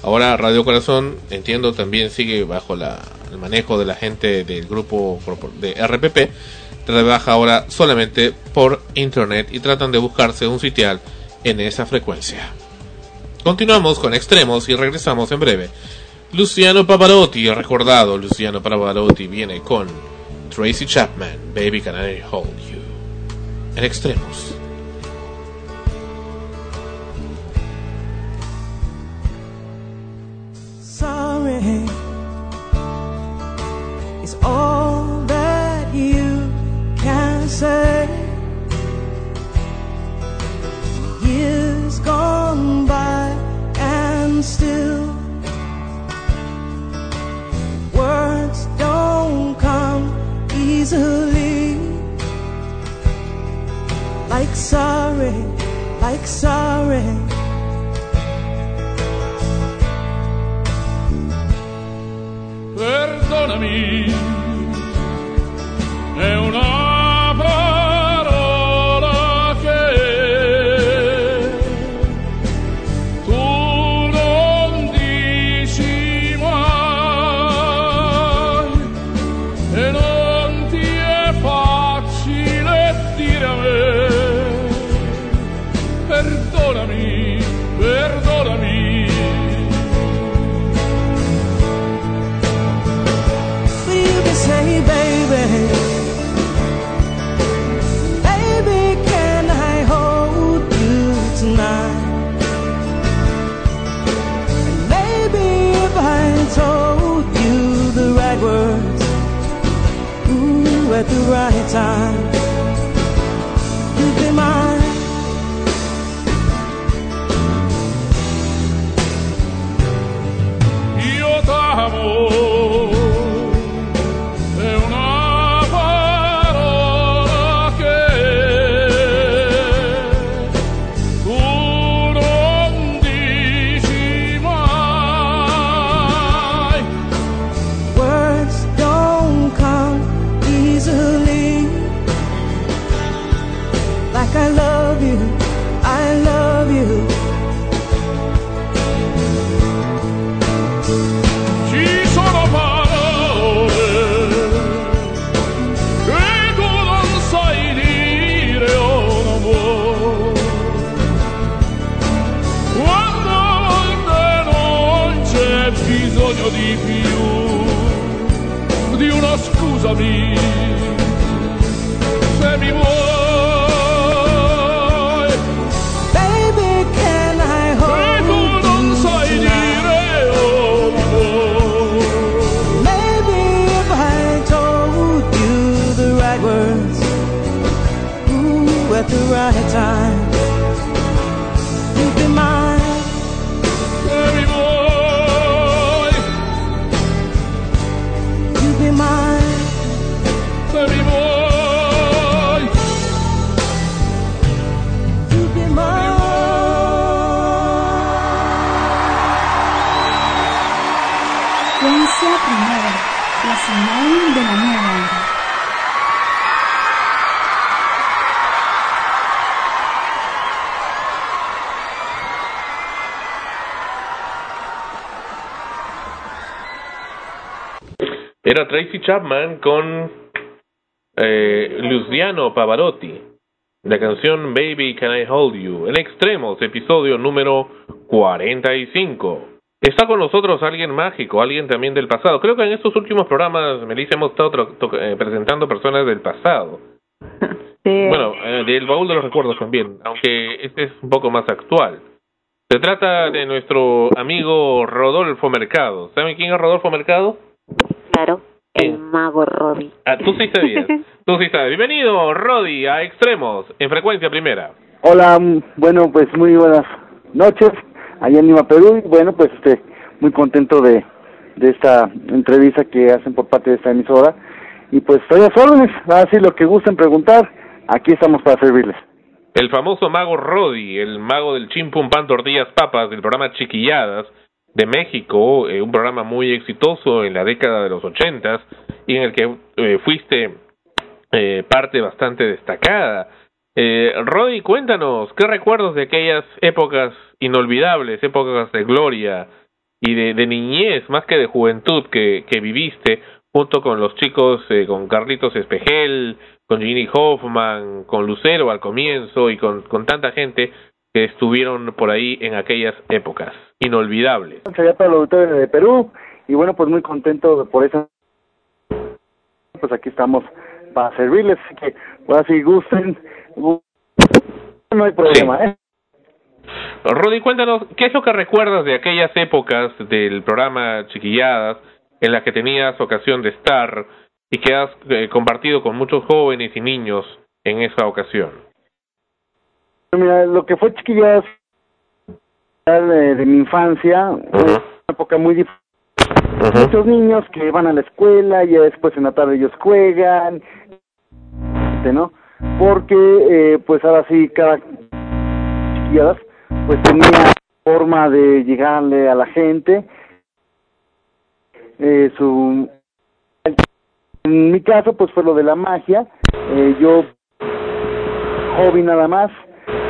S1: Ahora Radio Corazón, entiendo, también sigue bajo la, el manejo de la gente del grupo de RPP, trabaja ahora solamente por Internet y tratan de buscarse un sitial en esa frecuencia. Continuamos con extremos y regresamos en breve. Luciano Pavarotti, recordado, Luciano Pavarotti viene con Tracy Chapman, Baby Can I Hold You en extremos.
S20: Sorry is all that you can say. Years gone still words don't come easily like sorry, like sorry.
S21: Perdonami, è una
S20: time,
S1: Tracy Chapman con eh, Luciano Pavarotti. La canción Baby Can I Hold You. En extremos, episodio número 45. Está con nosotros alguien mágico, alguien también del pasado. Creo que en estos últimos programas, Melissa, hemos estado eh, presentando personas del pasado. Bueno, eh, del baúl de los recuerdos también, aunque este es un poco más actual. Se trata de nuestro amigo Rodolfo Mercado. ¿Saben quién es Rodolfo Mercado?
S5: Claro. El mago Rodi.
S1: Ah, tú sí sabías. tú sí sabes. Bienvenido, Rodi, a Extremos, en frecuencia primera.
S22: Hola, bueno, pues muy buenas noches, allá en Lima, Perú. Y bueno, pues este, muy contento de, de esta entrevista que hacen por parte de esta emisora. Y pues estoy a sus órdenes, así lo que gusten preguntar, aquí estamos para servirles.
S1: El famoso mago Rodi, el mago del chimpum pan tortillas papas del programa Chiquilladas de México, eh, un programa muy exitoso en la década de los ochentas y en el que eh, fuiste eh, parte bastante destacada. Eh, Rodi, cuéntanos, ¿qué recuerdos de aquellas épocas inolvidables, épocas de gloria y de, niñez, más que de juventud que, que viviste junto con los chicos, con Carlitos Espejel, con Ginny Hoffman, con Lucero al comienzo y con, con tanta gente que estuvieron por ahí en aquellas épocas inolvidables.
S22: Sería para los de Perú y bueno, pues muy contento por eso. Pues aquí estamos para servirles, así que pues si gusten, no hay problema, ¿eh?
S1: Rodi, cuéntanos, ¿qué es lo que recuerdas de aquellas épocas del programa Chiquilladas en las que tenías ocasión de estar y que has eh, compartido con muchos jóvenes y niños en esa ocasión?
S22: Mira, lo que fue chiquillas de, de mi infancia, una época muy difícil. Muchos niños que van a la escuela y después en la tarde ellos juegan, ¿no? Porque, eh, pues ahora sí, cada pues tenía forma de llegarle a la gente, eh, su en mi caso, pues fue lo de la magia. Eh, yo, joven nada más,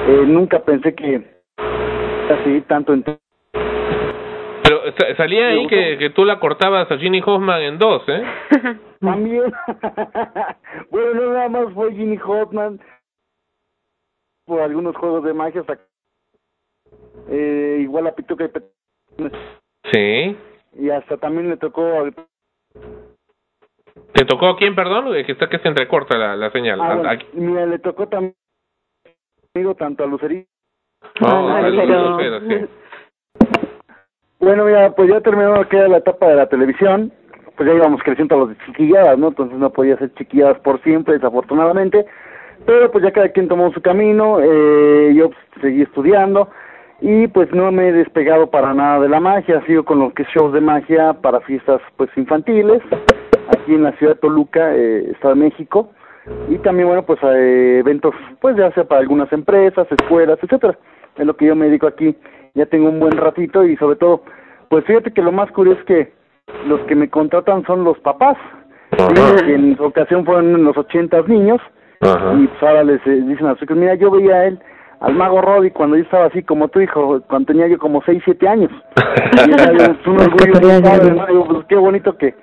S22: eh, nunca pensé que así tanto en...
S1: Pero salía ahí que, que tú la cortabas a Ginny Hoffman en dos, ¿eh?
S22: También. bueno, no nada más fue Ginny Hoffman por algunos juegos de magia hasta eh, igual a Pituca y
S1: Sí.
S22: Y hasta también le tocó
S1: ¿Te tocó a quién, perdón? Que está que se entrecorta la, la señal.
S22: Ah, bueno, mira, le tocó también tanto a Lucerí.
S1: Ah, Lucero, sí.
S22: Bueno, mira, pues ya terminó que la etapa de la televisión, pues ya íbamos creciendo a los de chiquilladas, ¿no? Entonces no podía ser chiquilladas por siempre, desafortunadamente, pero pues ya cada quien tomó su camino, eh, yo pues, seguí estudiando y pues no me he despegado para nada de la magia, sigo con los que shows de magia para fiestas pues infantiles, aquí en la ciudad de Toluca, eh, Estado de México, y también, bueno, pues a eventos, pues ya sea para algunas empresas, escuelas, etcétera. Es lo que yo me dedico aquí. Ya tengo un buen ratito y sobre todo, pues fíjate que lo más curioso es que los que me contratan son los papás, que en su ocasión fueron los ochentas niños, y pues ahora les eh, dicen a los chicos, mira, yo veía a él, al mago Roddy cuando yo estaba así como tu hijo, cuando tenía yo como seis, siete años. y era un orgullo, pues qué bonito que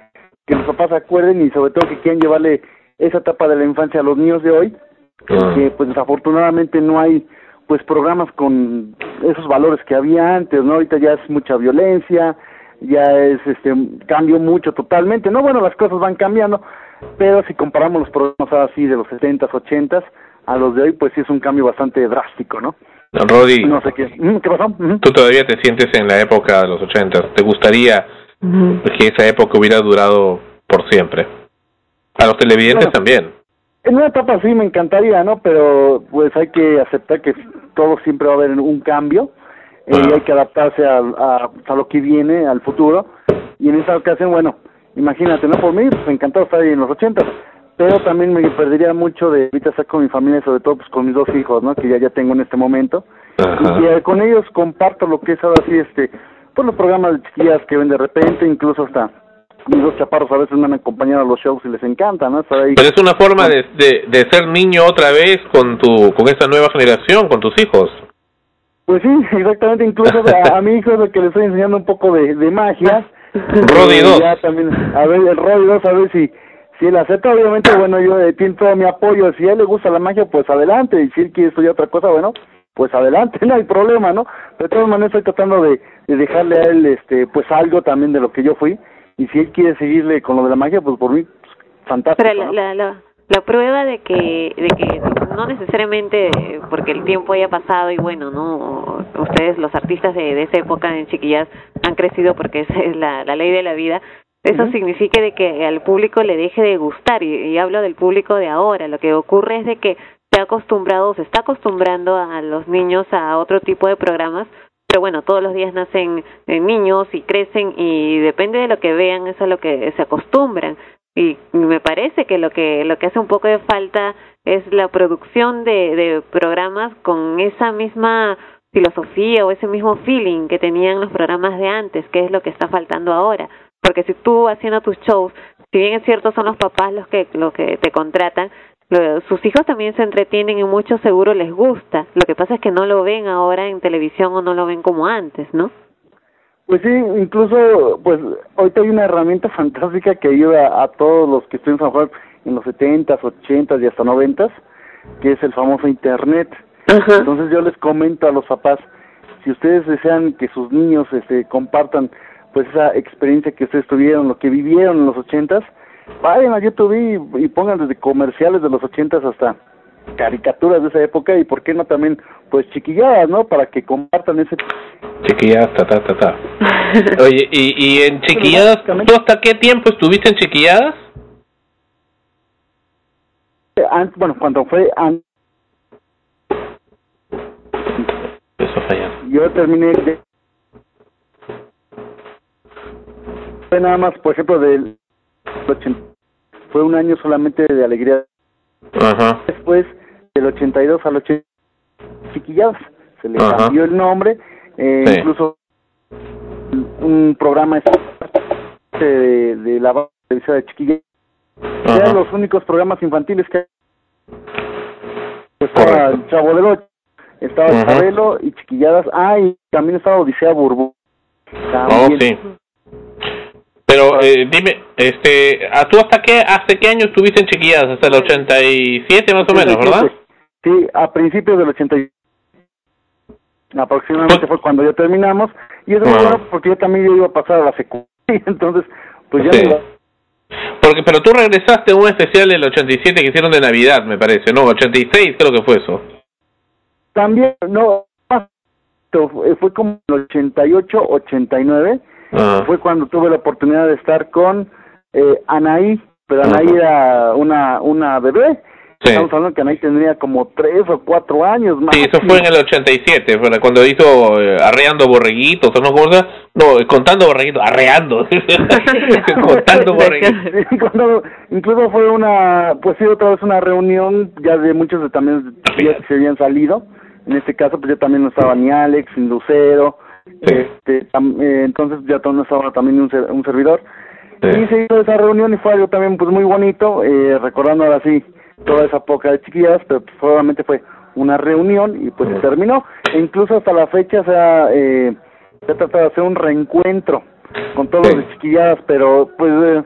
S22: que los papás se acuerden y sobre todo que quieran llevarle esa etapa de la infancia a los niños de hoy, ah. que pues desafortunadamente no hay pues programas con esos valores que había antes, ¿no? Ahorita ya es mucha violencia, ya es este cambio mucho totalmente, no bueno, las cosas van cambiando, pero si comparamos los programas así de los 70s, 80s a los de hoy, pues sí es un cambio bastante drástico, ¿no?
S1: Rodi,
S22: no sé qué, ¿qué pasó?
S1: Tú todavía te sientes en la época de los 80s, ¿te gustaría que esa época hubiera durado por siempre. A los televidentes también.
S22: En una etapa sí me encantaría, ¿no? Pero pues hay que aceptar que todo siempre va a haber un cambio eh, y hay que adaptarse a, a, lo que viene, al futuro. Y en esa ocasión, bueno, imagínate, ¿no? Por mí, pues encantado estar ahí en los ochentas, pero también me perdería mucho de ahorita estar con mi familia, sobre todo pues con mis dos hijos, ¿no? Que ya ya tengo en este momento. Y con ellos comparto lo que es ahora sí, este, por los programas de chiquillas que ven de repente, incluso hasta mis dos chaparros a veces me han acompañado a los shows y les encanta, ¿no? Estar ahí.
S1: Pero es una forma de, de, ser niño otra vez con tu con esta nueva generación, con tus hijos.
S22: Pues sí, exactamente, incluso a, mi hijo es el que le estoy enseñando un poco de, de magia.
S1: Rodi 2.
S22: también, a ver, el Rodi 2, a ver si, si él acepta, obviamente, bueno, yo eh, tiene todo mi apoyo, si a él le gusta la magia, pues adelante, y si él quiere estudiar otra cosa, bueno, pues adelante, no hay problema, ¿no? De todas maneras estoy tratando de, de dejarle a él, este, pues algo también de lo que yo fui, y si él quiere seguirle con lo de la magia, pues por mí, pues, fantástico.
S5: Pero la, la, la, prueba de que, de que no necesariamente porque el tiempo haya pasado y bueno, no, ustedes los artistas de, de esa época en Chiquillas han crecido porque esa es la, la ley de la vida, eso signifique de que al público le deje de gustar y, hablo del público de ahora. Lo que ocurre es de que se ha acostumbrado, se está acostumbrando a los niños a otro tipo de programas, pero bueno, todos los días nacen eh, niños y crecen y depende de lo que vean, eso es lo que se acostumbran. Y me parece que lo que lo que hace un poco de falta es la producción de, de programas con esa misma filosofía o ese mismo feeling que tenían los programas de antes, que es lo que está faltando ahora. Porque si tú haciendo tus shows, si bien es cierto son los papás los que, los que te contratan, sus hijos también se entretienen y mucho seguro les gusta. Lo que pasa es que no lo ven ahora en televisión o no lo ven como antes, ¿no?
S22: Pues sí, incluso, pues ahorita hay una herramienta fantástica que ayuda a todos los que estén en en los 70s, 80s y hasta 90s, que es el famoso Internet. Entonces yo les comento a los papás, si ustedes desean que sus niños este, compartan pues esa experiencia que ustedes tuvieron, lo que vivieron en los ochentas, vayan a YouTube y, y pongan desde comerciales de los ochentas hasta caricaturas de esa época y por qué no también pues chiquilladas, ¿no? Para que compartan ese
S1: chiquilladas, ta ta ta ta. Oye, y, y en chiquilladas, ¿tú hasta qué tiempo estuviste en chiquilladas?
S22: bueno, cuando fue
S1: Eso falla.
S22: Yo terminé de... fue nada más, por ejemplo, del fue un año solamente de alegría.
S1: Ajá.
S22: Después del 82 al 80 chiquilladas se le cambió el nombre, eh, incluso un programa de, de la televisión de chiquillas. Eran los únicos programas infantiles que estaba el Chavo del Ocho, estaba el Chabelo y Chiquilladas. Ah, y también estaba Odisea Burbu.
S1: Oh, sí. Pero eh, dime, este, ¿tú hasta qué, hasta qué año estuviste en Chiquilladas? Hasta el 87 más o menos, ¿verdad?
S22: Sí, a principios del 87. Aproximadamente fue cuando ya terminamos. Y eso bueno porque yo también iba a pasar a la secundaria, entonces pues ya iba
S1: porque, pero tú regresaste a un especial del 87 que hicieron de Navidad, me parece, ¿no? 86 creo que fue eso.
S22: También, no, fue como el 88, 89, ah. fue cuando tuve la oportunidad de estar con eh, Anaí, pero Anaí era una, una bebé, Estamos hablando que Anaí tendría como tres o cuatro años más.
S1: Sí, eso fue en el 87, fue cuando hizo eh, arreando borreguitos, ¿o no? No, contando borreguitos, arreando. contando borreguitos.
S22: incluso fue una, pues sí, otra vez una reunión ya de muchos de también que se habían salido. En este caso, pues ya también no estaba ni Alex, ni Lucero. Este, eh, entonces ya no estaba también un, un servidor. Y se hizo esa reunión y fue algo también pues muy bonito, eh, recordando ahora sí toda esa poca de chiquillas, pero solamente fue una reunión y pues se terminó. E incluso hasta la fecha se ha, eh, se ha tratado de hacer un reencuentro con todos los de chiquilladas, pero pues eh,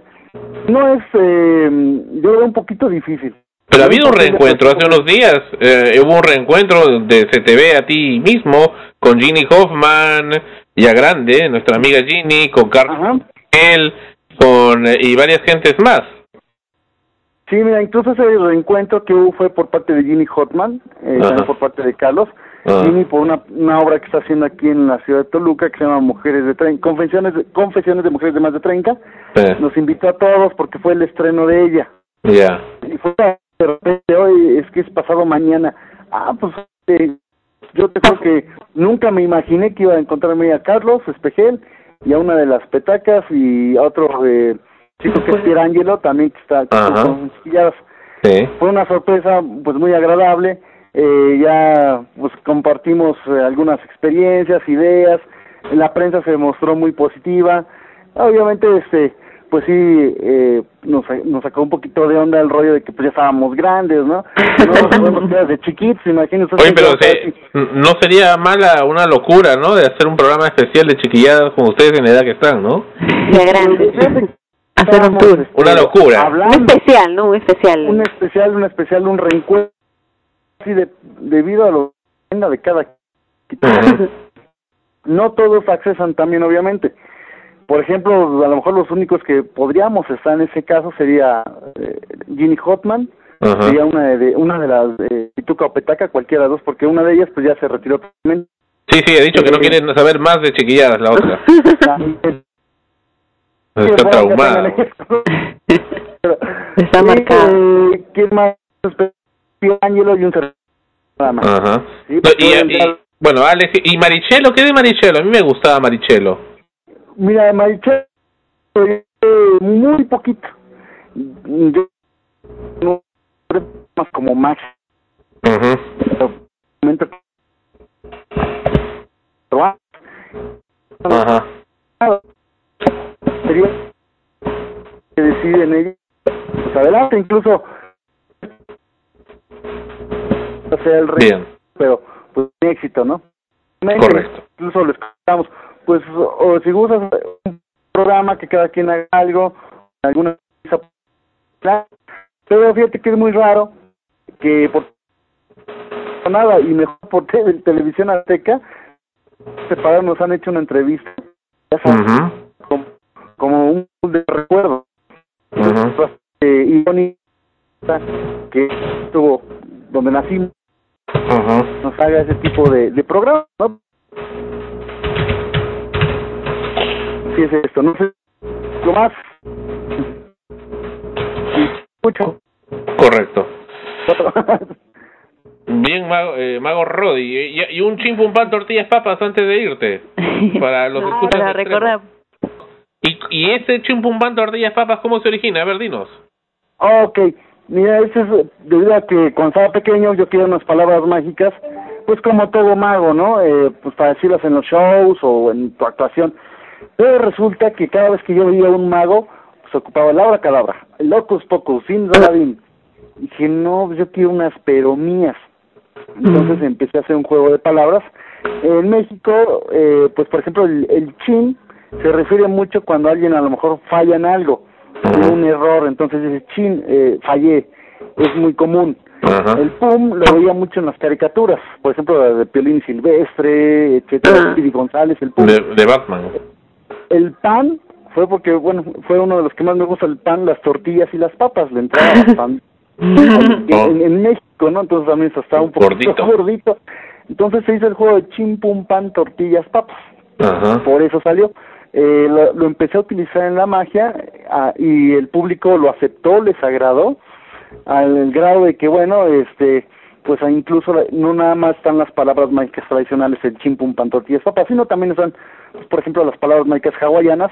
S22: no es, eh, yo veo un poquito difícil.
S1: Pero ha habido un reencuentro hace unos días, eh, hubo un reencuentro de CTV a ti mismo con Ginny Hoffman, ya grande, nuestra amiga Ginny, con Carlos él, con y varias gentes más.
S22: Sí, mira, incluso ese reencuentro que hubo fue por parte de Ginny Hotman, eh, también por parte de Carlos. Ginny por una, una obra que está haciendo aquí en la ciudad de Toluca que se llama Mujeres de 30, Confesiones de, Confesiones de Mujeres de Más de 30. Nos invitó a todos porque fue el estreno de ella.
S1: Ya.
S22: Y fue de repente, hoy es que es pasado mañana. Ah, pues eh, yo te creo que nunca me imaginé que iba a encontrarme a Carlos Espejel y a una de las petacas y a otro... Eh, chico que es Pierangelo, también que está con.
S1: Sí.
S22: Fue una sorpresa pues muy agradable, eh, ya pues compartimos eh, algunas experiencias, ideas, la prensa se mostró muy positiva, obviamente este pues sí eh, nos, nos sacó un poquito de onda el rollo de que pues ya estábamos grandes, ¿no? No nos de chiquitos, imagínense.
S1: Oye, pero no sería mala una locura, ¿no? De hacer un programa especial de chiquilladas con ustedes en la edad que están, ¿no?
S5: De grandes
S1: hacer un tour. Una locura.
S5: un especial, ¿no? Un especial.
S22: Un especial, un especial, un reencuentro. Así de, debido a lo de cada. no todos accesan también, obviamente. Por ejemplo, a lo mejor los únicos que podríamos estar en ese caso sería eh, Ginny Hotman, sería una de, una de las de Pituca o Petaca, cualquiera de dos, porque una de ellas pues ya se retiró
S1: Sí, sí, he dicho que no eh, quieren saber más de chiquilladas la otra. Está traumado.
S5: Está marcado.
S22: Eh, ¿Quién más? Ángelo y un.
S1: Ajá.
S22: Sí,
S1: No,
S22: pues,
S1: y,
S22: dar-
S1: bueno, Alex, ¿y Marichelo? ¿Qué de Marichelo? A mí me gustaba Marichelo.
S22: Mira, Marichel, muy poquito. Yo no más como.
S1: Ujú.
S22: momento
S1: Ajá.
S22: sería que deciden ellos pues adelante incluso o sea el rey
S1: Bien.
S22: pero pues éxito no
S1: Correcto.
S22: incluso les contamos pues o si gustas un programa que cada quien haga algo alguna pero fíjate que es muy raro que por nada y mejor por te- televisión azteca separados nos han hecho una entrevista ya sabes,
S1: Ujú.
S22: como, como un de recuerdo eh, irónica que estuvo donde nacimos. Nos haga ese tipo de, de programa ¿no? Es esto no sé lo más mucho
S1: Correcto. Bien, Mago, eh, Mago Rodi. Y, y un chimpumpan tortillas papas antes de irte. Para los que escuchan
S5: Para recordar.
S1: ¿Y, y ese chimpumpan tortillas papas cómo se origina? A ver, dinos.
S22: Ok, mira, eso es debido a que cuando estaba pequeño yo quería unas palabras mágicas, pues como todo mago, ¿no? Eh, pues para decirlas en los shows o en tu actuación. Pero resulta que cada vez que yo veía un mago, pues ocupaba el abra cadabra, el locus pocus, sin radín. Y dije, no, pues yo quiero unas pero mías. Entonces empecé a hacer un juego de palabras. En México, eh, pues por ejemplo, el, el chin se refiere mucho cuando alguien a lo mejor falla en algo, tiene un error, entonces dice chin, eh, fallé, es muy común. El pum lo veía mucho en las caricaturas, por ejemplo, la de Piolín Silvestre, etcétera, Speedy González, el pum.
S1: De, de Batman.
S22: El pan fue porque, bueno, fue uno de los que más me gusta el pan, las tortillas y las papas, le entraba pan. en, en México, ¿no? Entonces también estaba un
S1: Gordito.
S22: gordito. Entonces se hizo el juego de chim, pum, pan, tortillas, papas.
S1: Ajá.
S22: Por eso salió. Eh, lo, lo empecé a utilizar en la magia ah, y el público lo aceptó, les agradó, al grado de que, bueno, este pues incluso no nada más están las palabras mágicas tradicionales, el chim, pum, pan, tortillas, papas, sino también están, pues, por ejemplo, las palabras mágicas hawaianas.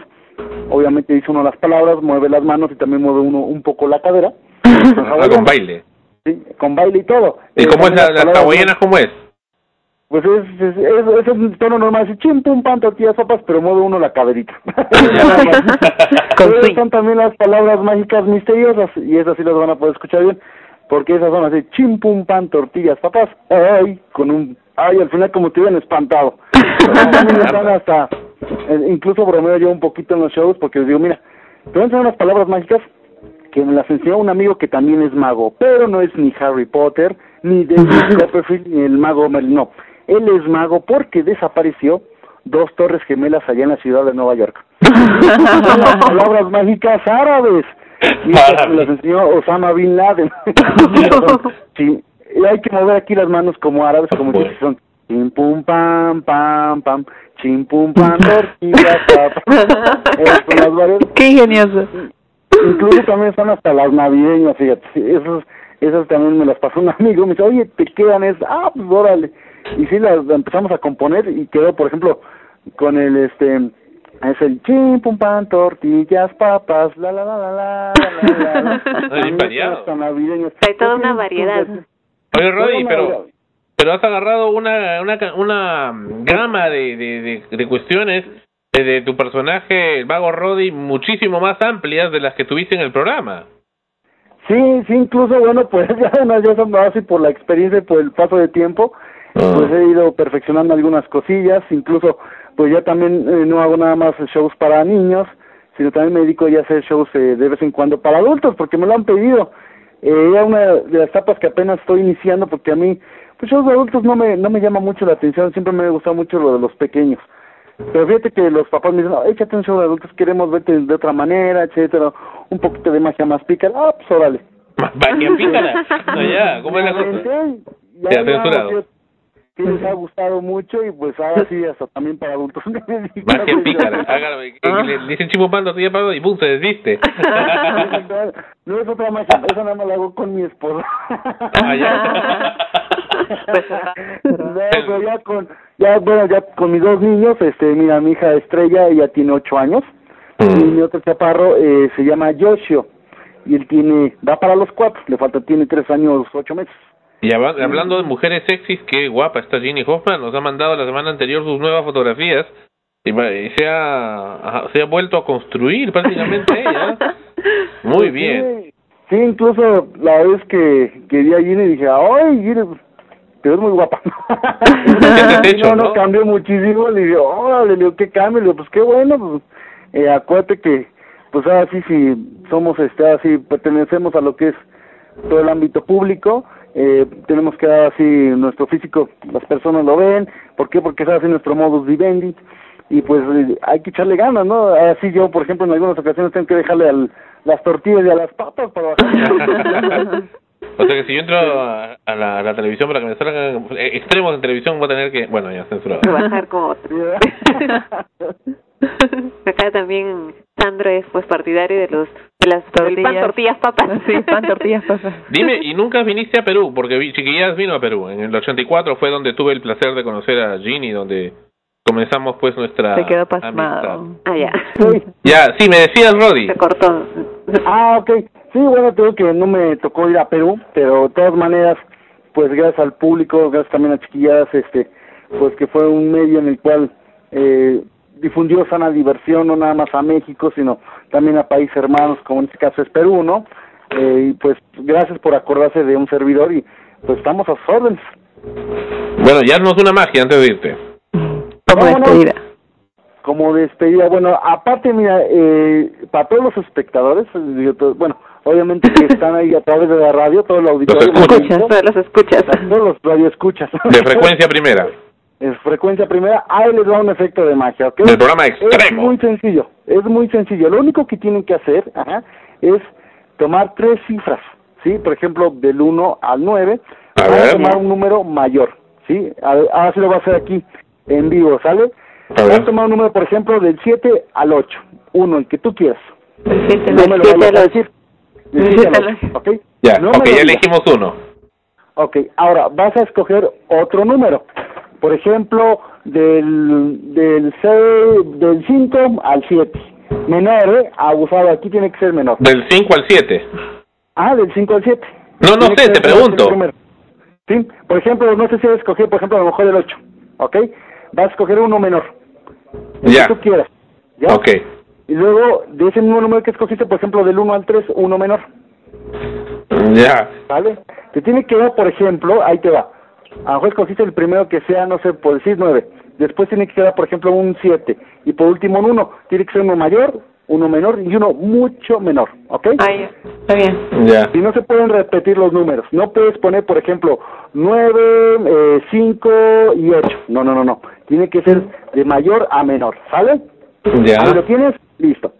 S22: Obviamente dice uno las palabras, mueve las manos y también mueve uno un poco la cadera.
S1: Ah, con baile.
S22: Sí, con baile y todo.
S1: ¿Y
S22: Eh,
S1: cómo es
S22: también
S1: la,
S22: las
S1: la
S22: palabras-
S1: hawaiana? ¿Cómo es?
S22: Pues es, es, es, es un tono normal, así, chim, pum, pan, tortillas, papas, pero mueve uno la caderita. Son también las palabras mágicas misteriosas, y esas sí las van a poder escuchar bien, porque esas son así, chim, pum, pan, tortillas, papas, ay, con un, ay, al final como te hubieran espantado. Pero hasta, eh, incluso bromeo yo un poquito en los shows, porque les digo, mira, te voy a enseñar unas palabras mágicas que me las enseñó un amigo que también es mago, pero no es ni Harry Potter, ni David Copperfield, ni el mago Merlin, no. Él es mago porque desapareció dos torres gemelas allá en la ciudad de Nueva York. Son las palabras mágicas árabes. Me las enseñó Osama Bin Laden. sí, y hay que mover aquí las manos como árabes, como que son chim pum pam pam pam, chim pum pam tortilla.
S5: Qué ingenioso.
S22: Incluso también son hasta las navideñas, fíjate. Esos, esas también me las pasó un amigo. Me dice, oye, te quedan esas. Ah, pues órale. Y sí, las empezamos a componer y quedó, por ejemplo, con el, este, es el chin, pum, pan, tortillas, papas, la, la, la, la, la, la, la.
S5: Hay toda una variedad.
S1: Oye,
S22: Roddy,
S1: pero, pero has agarrado una, una, una gama de, de, de, cuestiones de, de tu personaje, el vago Roddy, muchísimo más amplias de las que tuviste en el programa.
S22: Sí, sí, incluso, bueno, pues ya unas ya son más y por la experiencia y por el paso de tiempo, ah. pues he ido perfeccionando algunas cosillas, incluso pues ya también eh, no hago nada más shows para niños, sino también me dedico ya a hacer shows eh, de vez en cuando para adultos, porque me lo han pedido. Eh, era una de las etapas que apenas estoy iniciando, porque a mí, pues shows de adultos no me, no me llama mucho la atención, siempre me ha gustado mucho lo de los pequeños. Pero fíjate que los papás me dicen, no, échate un show de adultos, queremos verte de otra manera, etcétera, un poquito de magia más pícara, ah, pues órale.
S1: Vaya, pícala. No, ya, ¿cómo es la cosa?
S22: Ya,
S1: Ya,
S22: ya, que les ha gustado mucho y pues ahora sí, hasta también para adultos.
S1: Más que pícara, hágalo,
S22: Ah.
S1: le dicen tortilla para y pum, se desviste.
S22: no es otra magia, esa nada más la hago con mi esposa.
S1: Ah, ya.
S22: No, pero ya con, ya, bueno, ya con mis dos niños, este, mira, mi hija Estrella, ella tiene ocho años, y mi otro chaparro eh, se llama Yoshio, y él tiene, va para los cuatro, le falta, tiene tres años, ocho meses.
S1: Y hab- hablando de mujeres sexys, qué guapa está Ginny Hoffman. Nos ha mandado la semana anterior sus nuevas fotografías y, se, ha, se ha vuelto a construir prácticamente ella. Muy bien.
S22: Sí, sí, incluso la vez que, que vi a Ginny dije, ay, Ginny, te ves muy guapa. no, no, cambió muchísimo, le dije, órale, le digo, qué cambio, le digo, pues qué bueno, pues, eh, acuérdate que, pues ahora sí, si somos, este, así, pertenecemos a lo que es todo el ámbito público, eh, tenemos que dar así nuestro físico, las personas lo ven, ¿por qué? Porque es así nuestro modus vivendi, y pues eh, hay que echarle ganas, ¿no? Así yo, por ejemplo, en algunas ocasiones tengo que dejarle al, las tortillas y a las papas para bajar.
S1: O sea que si yo entro a, a la, a la televisión para que me salgan eh, extremos en televisión, voy a tener que. Bueno, ya censurado.
S5: bajar como otro. Acá también Sandro es pues partidario de los de las del pan, tortillas papas.
S6: Sí, pan, tortillas, papas.
S1: Dime, ¿y nunca viniste a Perú? Porque vi, Chiquillas vino a Perú. En el 84 fue donde tuve el placer de conocer a Ginny, donde comenzamos pues nuestra
S6: Se quedó
S1: amistad.
S6: pasmado.
S5: Ah, ya.
S1: Ya, sí, me decías, Roddy.
S5: Se cortó.
S22: Ah, ok. Sí, bueno, digo que no me tocó ir a Perú, pero de todas maneras, pues gracias al público, gracias también a Chiquilladas, este, pues que fue un medio en el cual eh, difundió sana diversión, no nada más a México, sino también a países hermanos, como en este caso es Perú, ¿no? Eh, y pues gracias por acordarse de un servidor y pues estamos a sus órdenes.
S1: Bueno, ya haznos una magia antes de irte.
S22: Como despedida. Como despedida, bueno, aparte, mira, eh, para todos los espectadores, eh, bueno, obviamente que están ahí a través de la radio, todo el auditorio.
S1: Los escuchas.
S22: todos los escuchas. Todos los radioescuchas.
S1: De frecuencia primera.
S22: Es frecuencia primera, ahí les da un efecto de magia, ¿ok?
S1: Del programa
S22: Es
S1: extremo.
S22: muy sencillo, es muy sencillo. Lo único que tienen que hacer ajá, es tomar tres cifras, ¿sí? Por ejemplo, del 1 al 9,
S1: A
S22: a
S1: ver.
S22: tomar un número mayor, ¿sí? A ver, ahora sí lo va a hacer aquí, en vivo, ¿sale? Van a tomar un número, por ejemplo, del 7 al 8, uno, el que tú quieras. No me lo
S5: siete
S22: vayas a decir. Del 7 al 8, ¿ok?
S1: Ya,
S22: No
S1: ok, ya elegimos uno.
S22: Ok, ahora vas a escoger otro número. Por ejemplo, del del 6, del 5 al 7. Menor, ¿eh? Abusado, aquí tiene que ser menor.
S1: Del 5 al 7.
S22: Ah, del 5 al 7.
S1: No, no sé, te pregunto.
S22: Sí, por ejemplo, no sé si vas a escoger, por ejemplo, a lo mejor el 8. ¿Ok? Vas a escoger uno menor.
S1: Ya.
S22: que tú quieras. ¿Ya?
S1: Ok.
S22: Y luego, de ese mismo número que escogiste, por ejemplo, del 1 al 3, uno menor.
S1: Ya.
S22: ¿Vale? Te tiene que dar, por ejemplo, ahí te va. A lo mejor escogiste el primero que sea, no sé, por decir 9. Después tiene que quedar, por ejemplo, un 7. Y por último, un 1. Tiene que ser uno mayor, uno menor y uno mucho menor. ¿Ok?
S6: Está bien.
S1: Ya.
S22: Y no se pueden repetir los números. No puedes poner, por ejemplo, 9, eh, 5 y 8. No, no, no, no. Tiene que ser de mayor a menor. ¿Sale?
S1: Ya.
S22: Ahí lo tienes, listo.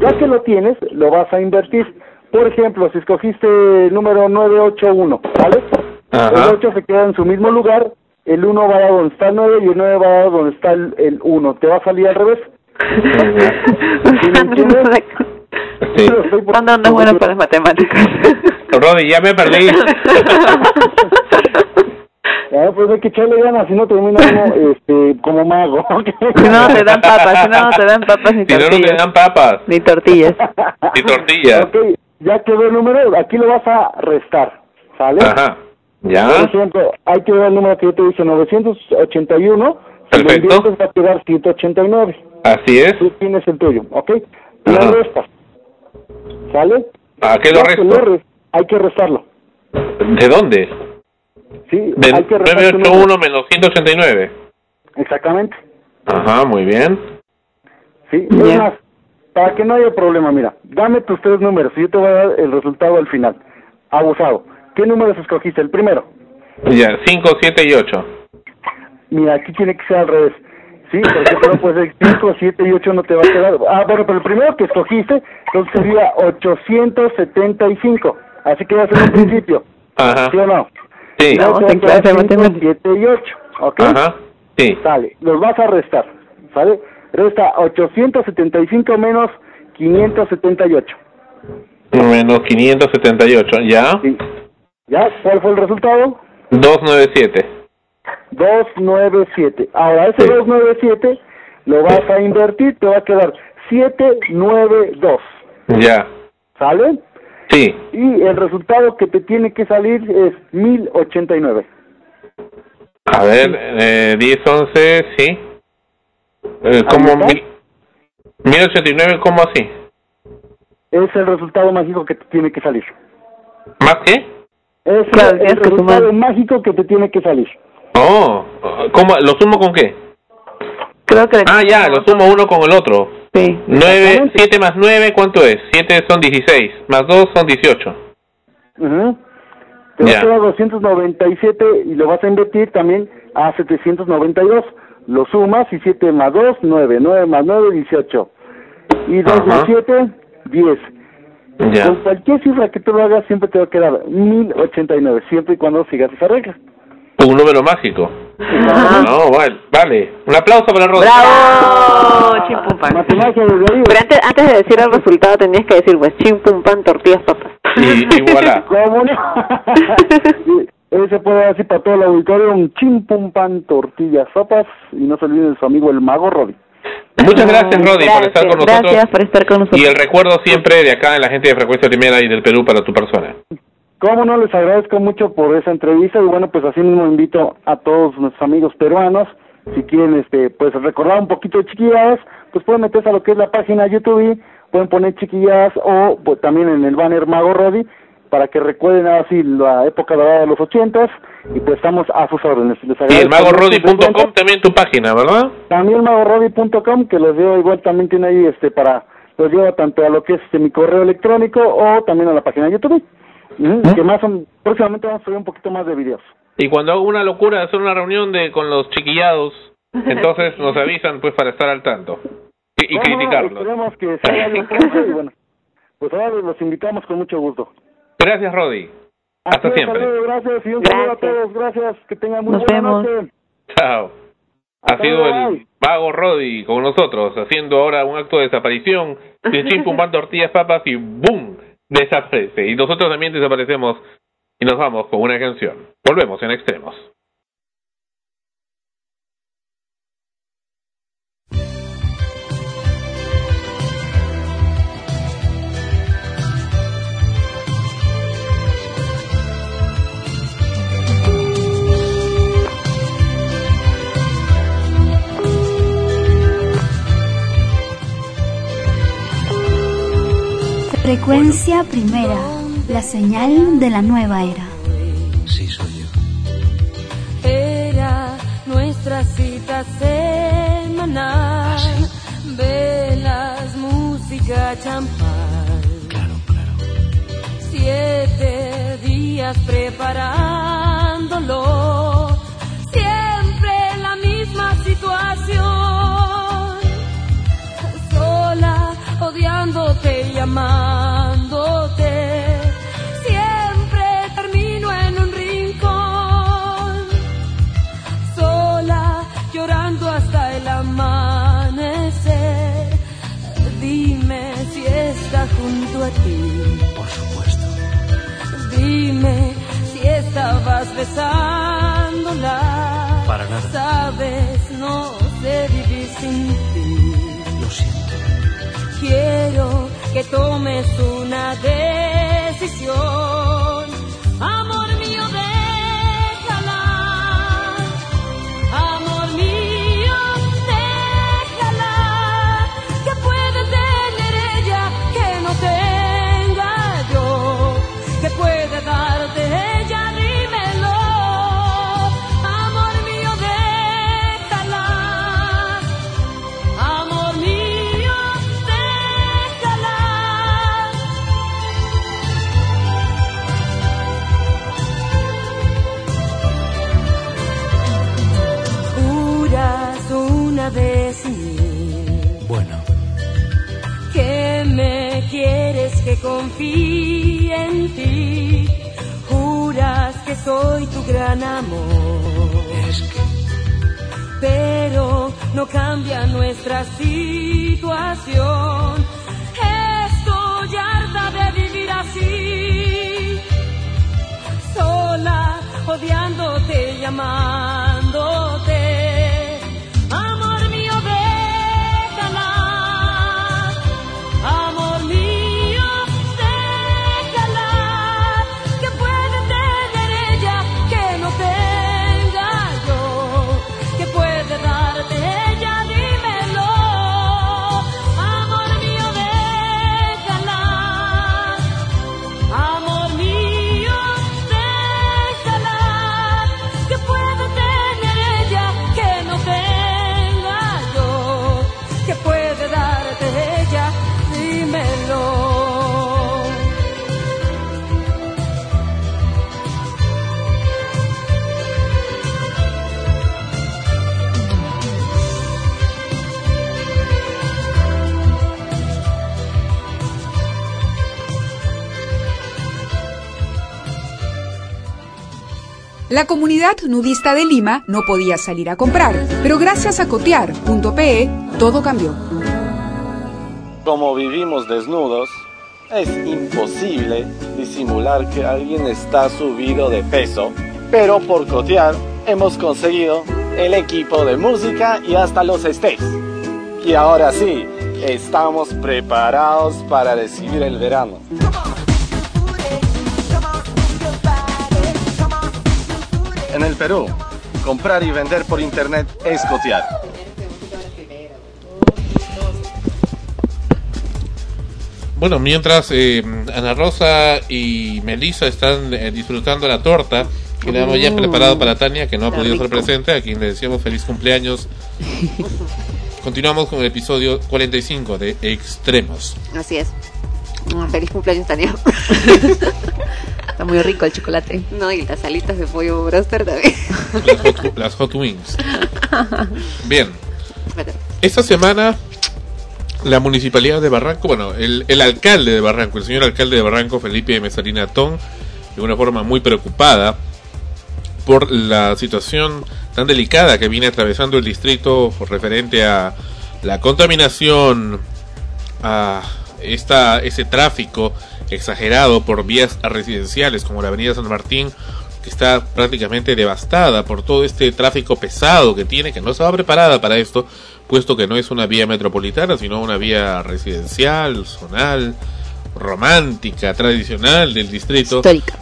S22: Ya que lo tienes, lo vas a invertir. Por ejemplo, si escogiste el número 981, ¿vale?
S1: Ajá.
S22: El 8 se queda en su mismo lugar, el 1 va a donde está el 9 y el 9 va a donde está el, el 1. ¿Te va a salir al revés? ¿Sí me entiendes?
S1: Sí.
S6: Cuando andas bueno para las matemáticas.
S1: Roddy, ya me perdí.
S22: Ya, pues hay que echarle ganas, si no termina uno este, como mago.
S6: Si no, te dan papas, si no, te dan papas ni
S1: Si no, no
S6: tortillas.
S1: me dan papas
S6: Ni tortillas.
S1: y tortillas.
S22: Ok, ya quedó el número, aquí lo vas a restar, ¿sale?
S1: Ajá. Ya.
S22: Por ejemplo, hay que ver el número que yo te dije, 981. Si lo
S1: Perfecto.
S22: inviertes va a quedar 189.
S1: Así es.
S22: Tú tienes el tuyo, ¿ok? Lo restas, ¿sale?
S1: ¿A qué lo
S22: que
S1: resto?
S22: res- hay que restarlo,
S1: ¿De dónde?
S22: ¿sí?
S1: Del
S22: hay que restar tu
S1: 981
S22: número.
S1: menos 189.
S22: Exactamente,
S1: Ajá, muy bien.
S22: ¿sí? Es más, para que no haya problema, mira, dame tus tres números y yo te voy a dar el resultado al final. Abusado. ¿Qué números escogiste? El primero.
S1: Ya, 5, 7 y 8.
S22: Mira, aquí tiene que ser al revés. Sí, por ejemplo, no puede ser 5, 7 y 8 no te va a quedar. Ah, bueno, pero el primero que escogiste, entonces sería 875. Así que ya en un principio.
S1: Ajá.
S22: ¿Sí o no?
S1: Sí.
S22: Luego te 5, 7 y 8. ¿Ok?
S1: Ajá. Sí.
S22: Sale. Los vas a restar. ¿Sale? Resta 875 menos 578.
S1: Menos 578, ¿ya?
S22: Sí. ¿Ya? ¿Cuál fue el resultado?
S1: 297.
S22: 297. Ahora, ese 297 lo vas a invertir, te va a quedar 792.
S1: Ya.
S22: ¿Sale?
S1: Sí.
S22: Y el resultado que te tiene que salir es 1089.
S1: A ver, eh, 10, 11, sí. Eh, ¿Cómo? Mil, 1089, ¿cómo así?
S22: Es el resultado mágico que te tiene que salir.
S1: ¿Más qué?
S22: Es
S5: Claro,
S22: el,
S5: tienes que
S22: resultado
S5: sumar.
S22: mágico que te tiene que salir.
S1: Oh, ¿cómo? ¿Lo sumo con qué?
S5: Creo que...
S1: Ah, ya, lo sumo uno con el otro.
S5: Sí.
S1: 9, 7 más 9, ¿cuánto es? 7 son 16, más 2 son 18.
S22: Ujú. Te va
S1: Ya.
S22: a quedar 297 y lo vas a invertir también a 792. Lo sumas y 7 más 2, 9. 9 más 9, 18. Y 2
S1: Ajá.
S22: más 7, 10.
S1: Ya.
S22: Con cualquier cifra que tú lo hagas siempre te va a quedar 1089, siempre y cuando sigas esa regla.
S1: Un número mágico. No, vale, vale. Un aplauso para Rodri.
S5: ¡Bravo! Chimpumpan. Pero antes, antes de decir el resultado tenías que decir, pues, chimpumpan, tortillas, papas.
S1: Y, y voilà.
S22: ¿Cómo no? Ese puede decir para todo el auditorio un chim pum pan tortillas sopas y no se olviden de su amigo el mago Roddy.
S1: Muchas gracias, Rodri, por estar con nosotros.
S5: Gracias por estar con nosotros.
S1: Y el recuerdo siempre de acá en la gente de Frecuencia Primera y del Perú para tu persona.
S22: Cómo no, les agradezco mucho por esa entrevista y bueno, pues así mismo invito a todos nuestros amigos peruanos, si quieren este pues recordar un poquito de chiquilladas, pues pueden meterse a lo que es la página de YouTube, pueden poner chiquilladas o pues, también en el banner Mago Roddy para que recuerden así la época dorada de los ochentas y pues estamos a sus órdenes. Les
S1: Y el
S22: encuentro.
S1: también tu página, ¿verdad?
S22: También magorodi.com que los lleva igual también tiene ahí este para los lleva tanto a lo que es este, mi correo electrónico o también a la página de YouTube. Ujú, Que más son, próximamente vamos a subir un poquito más de videos.
S1: Y cuando hago una locura de hacer una reunión de con los chiquillados, entonces nos avisan pues para estar al tanto y, y criticarlos.
S22: Esperemos que salga algo pronto y bueno, pues ahora los invitamos con mucho gusto.
S1: Gracias, Rodi. Hasta
S22: Así
S1: siempre.
S22: saludos, gracias y un saludo a todos, gracias, que tengan muy
S5: Nos
S22: buena
S5: vemos.
S22: noche.
S1: Chao. Ha
S22: Hasta
S1: sido el vago Rodi con nosotros, haciendo ahora un acto de desaparición, de chimpumban tortillas, papas y ¡boom! Desaparece. Y nosotros también desaparecemos y nos vamos con una canción. Volvemos en extremos.
S2: Frecuencia primera, la señal de la nueva era.
S16: Sí, soy yo.
S23: Era nuestra cita semanal. Velas, música, champán.
S16: Claro, claro.
S23: Siete días preparándolo. Odiándote y amándote. Siempre termino en un rincón. Sola, llorando hasta el amanecer. Dime si está junto a ti.
S16: Por supuesto.
S23: Dime si estabas besándola.
S16: Para nada.
S23: Sabes, no sé vivir sin ti. Quiero que tomes una decisión. Confíe en ti. Juras que soy tu gran amor. pero no cambia nuestra situación. Estoy harta de vivir así, sola, odiándote, llamándote.
S24: La comunidad nudista de Lima no podía salir a comprar, pero gracias a cotear.pe todo cambió.
S25: Como vivimos desnudos, es imposible disimular que alguien está subido de peso, pero por cotear hemos conseguido el equipo de música y hasta los stays. Y ahora sí, estamos preparados para recibir el verano. En el Perú, comprar y vender por internet es cotear.
S1: Bueno, mientras eh, Ana Rosa y Melissa están eh, disfrutando la torta que le hemos ya mm. preparado para Tania, que no ha podido ser presente, a quien le decíamos feliz cumpleaños. Continuamos con el episodio 45 de Extremos.
S5: Así es. Feliz cumpleaños, Tania.
S6: Está muy rico el chocolate.
S5: No, y las alitas de pollo broster también.
S1: Las hot, wings. Bien. Esta semana la municipalidad de Barranco, bueno, el, el, alcalde de Barranco, el señor alcalde de Barranco, Felipe Mesalina Tón, de una forma muy preocupada por la situación tan delicada que viene atravesando el distrito referente a la contaminación, a esta, ese tráfico exagerado por vías residenciales como la avenida San Martín, que está prácticamente devastada por todo este tráfico pesado que tiene, que no estaba preparada para esto, puesto que no es una vía metropolitana, sino una vía residencial, zonal, romántica, tradicional del distrito.
S6: Histórica.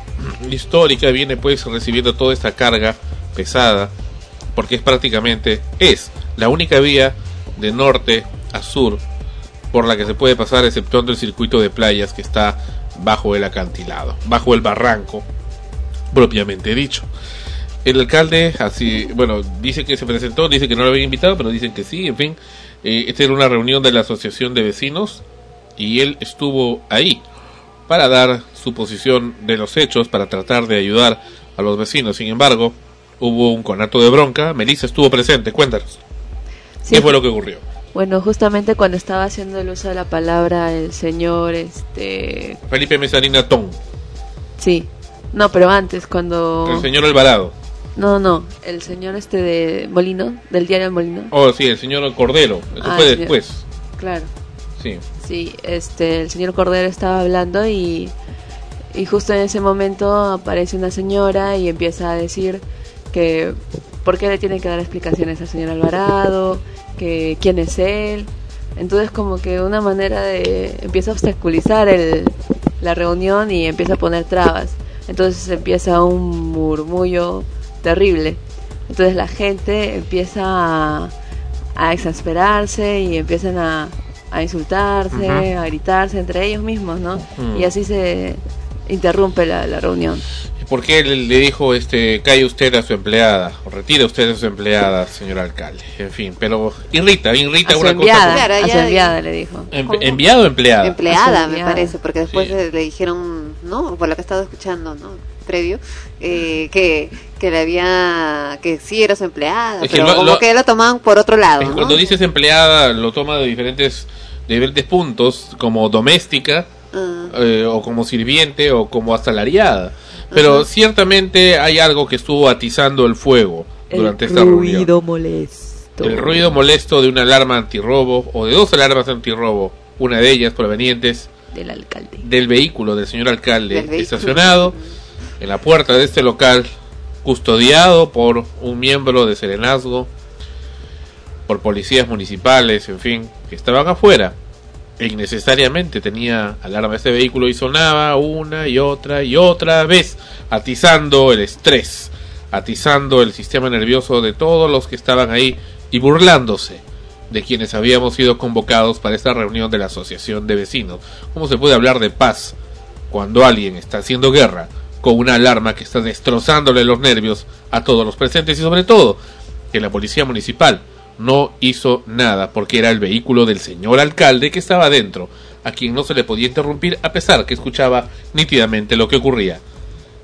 S1: Histórica, viene pues recibiendo toda esta carga pesada, porque es prácticamente, es la única vía de norte a sur por la que se puede pasar exceptuando el circuito de playas que está bajo el acantilado, bajo el barranco propiamente dicho. El alcalde, así, bueno, dice que se presentó, dice que no lo había invitado, pero dicen que sí, en fin. Eh, esta era una reunión de la Asociación de Vecinos y él estuvo ahí para dar su posición de los hechos, para tratar de ayudar a los vecinos. Sin embargo, hubo un conato de bronca. Melissa estuvo presente, cuéntanos. ¿Qué fue lo que ocurrió?
S6: Bueno, justamente cuando estaba haciendo el uso de la palabra el señor este
S1: Felipe Mesanina Tom.
S6: Sí. No, pero antes cuando
S1: El señor Alvarado.
S6: No, no, el señor este de Molino, del diario Molino.
S1: Oh, sí, el señor Cordero, eso ah, fue después.
S6: Claro.
S1: Sí.
S6: Sí, este el señor Cordero estaba hablando y y justo en ese momento aparece una señora y empieza a decir que por qué le tiene que dar explicaciones al señor Alvarado, que quién es él. Entonces como que una manera de empieza a obstaculizar el, la reunión y empieza a poner trabas. Entonces empieza un murmullo terrible. Entonces la gente empieza a, a exasperarse y empiezan a, a insultarse, a gritarse entre ellos mismos, ¿no? Y así se interrumpe la, la reunión.
S1: ¿Por qué le, dijo, este, cae usted a su empleada, o retire usted a su empleada, señor alcalde? En fin, pero irrita, irrita una
S6: cosa. a su enviada le dijo.
S1: ¿Enviado o empleada?
S5: Empleada, me parece, porque después le, dijeron, ¿no? Por lo que he estado escuchando, ¿no? Previo, eh, que, que le había, que sí era su empleada, pero como que lo tomaban por otro lado.
S1: Cuando dices empleada, lo toma de diferentes, de diferentes puntos, como doméstica, ah. eh, o como sirviente, o como asalariada. Pero ciertamente hay algo que estuvo atizando el fuego durante esta reunión.
S6: molesto. molesto.
S1: El ruido molesto de una alarma antirrobo o de dos alarmas antirrobo, una de ellas provenientes
S6: del alcalde.
S1: Del vehículo del señor alcalde estacionado en la puerta de este local, custodiado por un miembro de Serenazgo, por policías municipales, en fin, que estaban afuera. E innecesariamente tenía alarma este vehículo y sonaba una y otra y otra vez, atizando el estrés, atizando el sistema nervioso de todos los que estaban ahí y burlándose de quienes habíamos sido convocados para esta reunión de la Asociación de Vecinos. ¿Cómo se puede hablar de paz cuando alguien está haciendo guerra con una alarma que está destrozándole los nervios a todos los presentes y sobre todo que la policía municipal no hizo nada porque era el vehículo del señor alcalde que estaba dentro, a quien no se le podía interrumpir a pesar que escuchaba nítidamente lo que ocurría.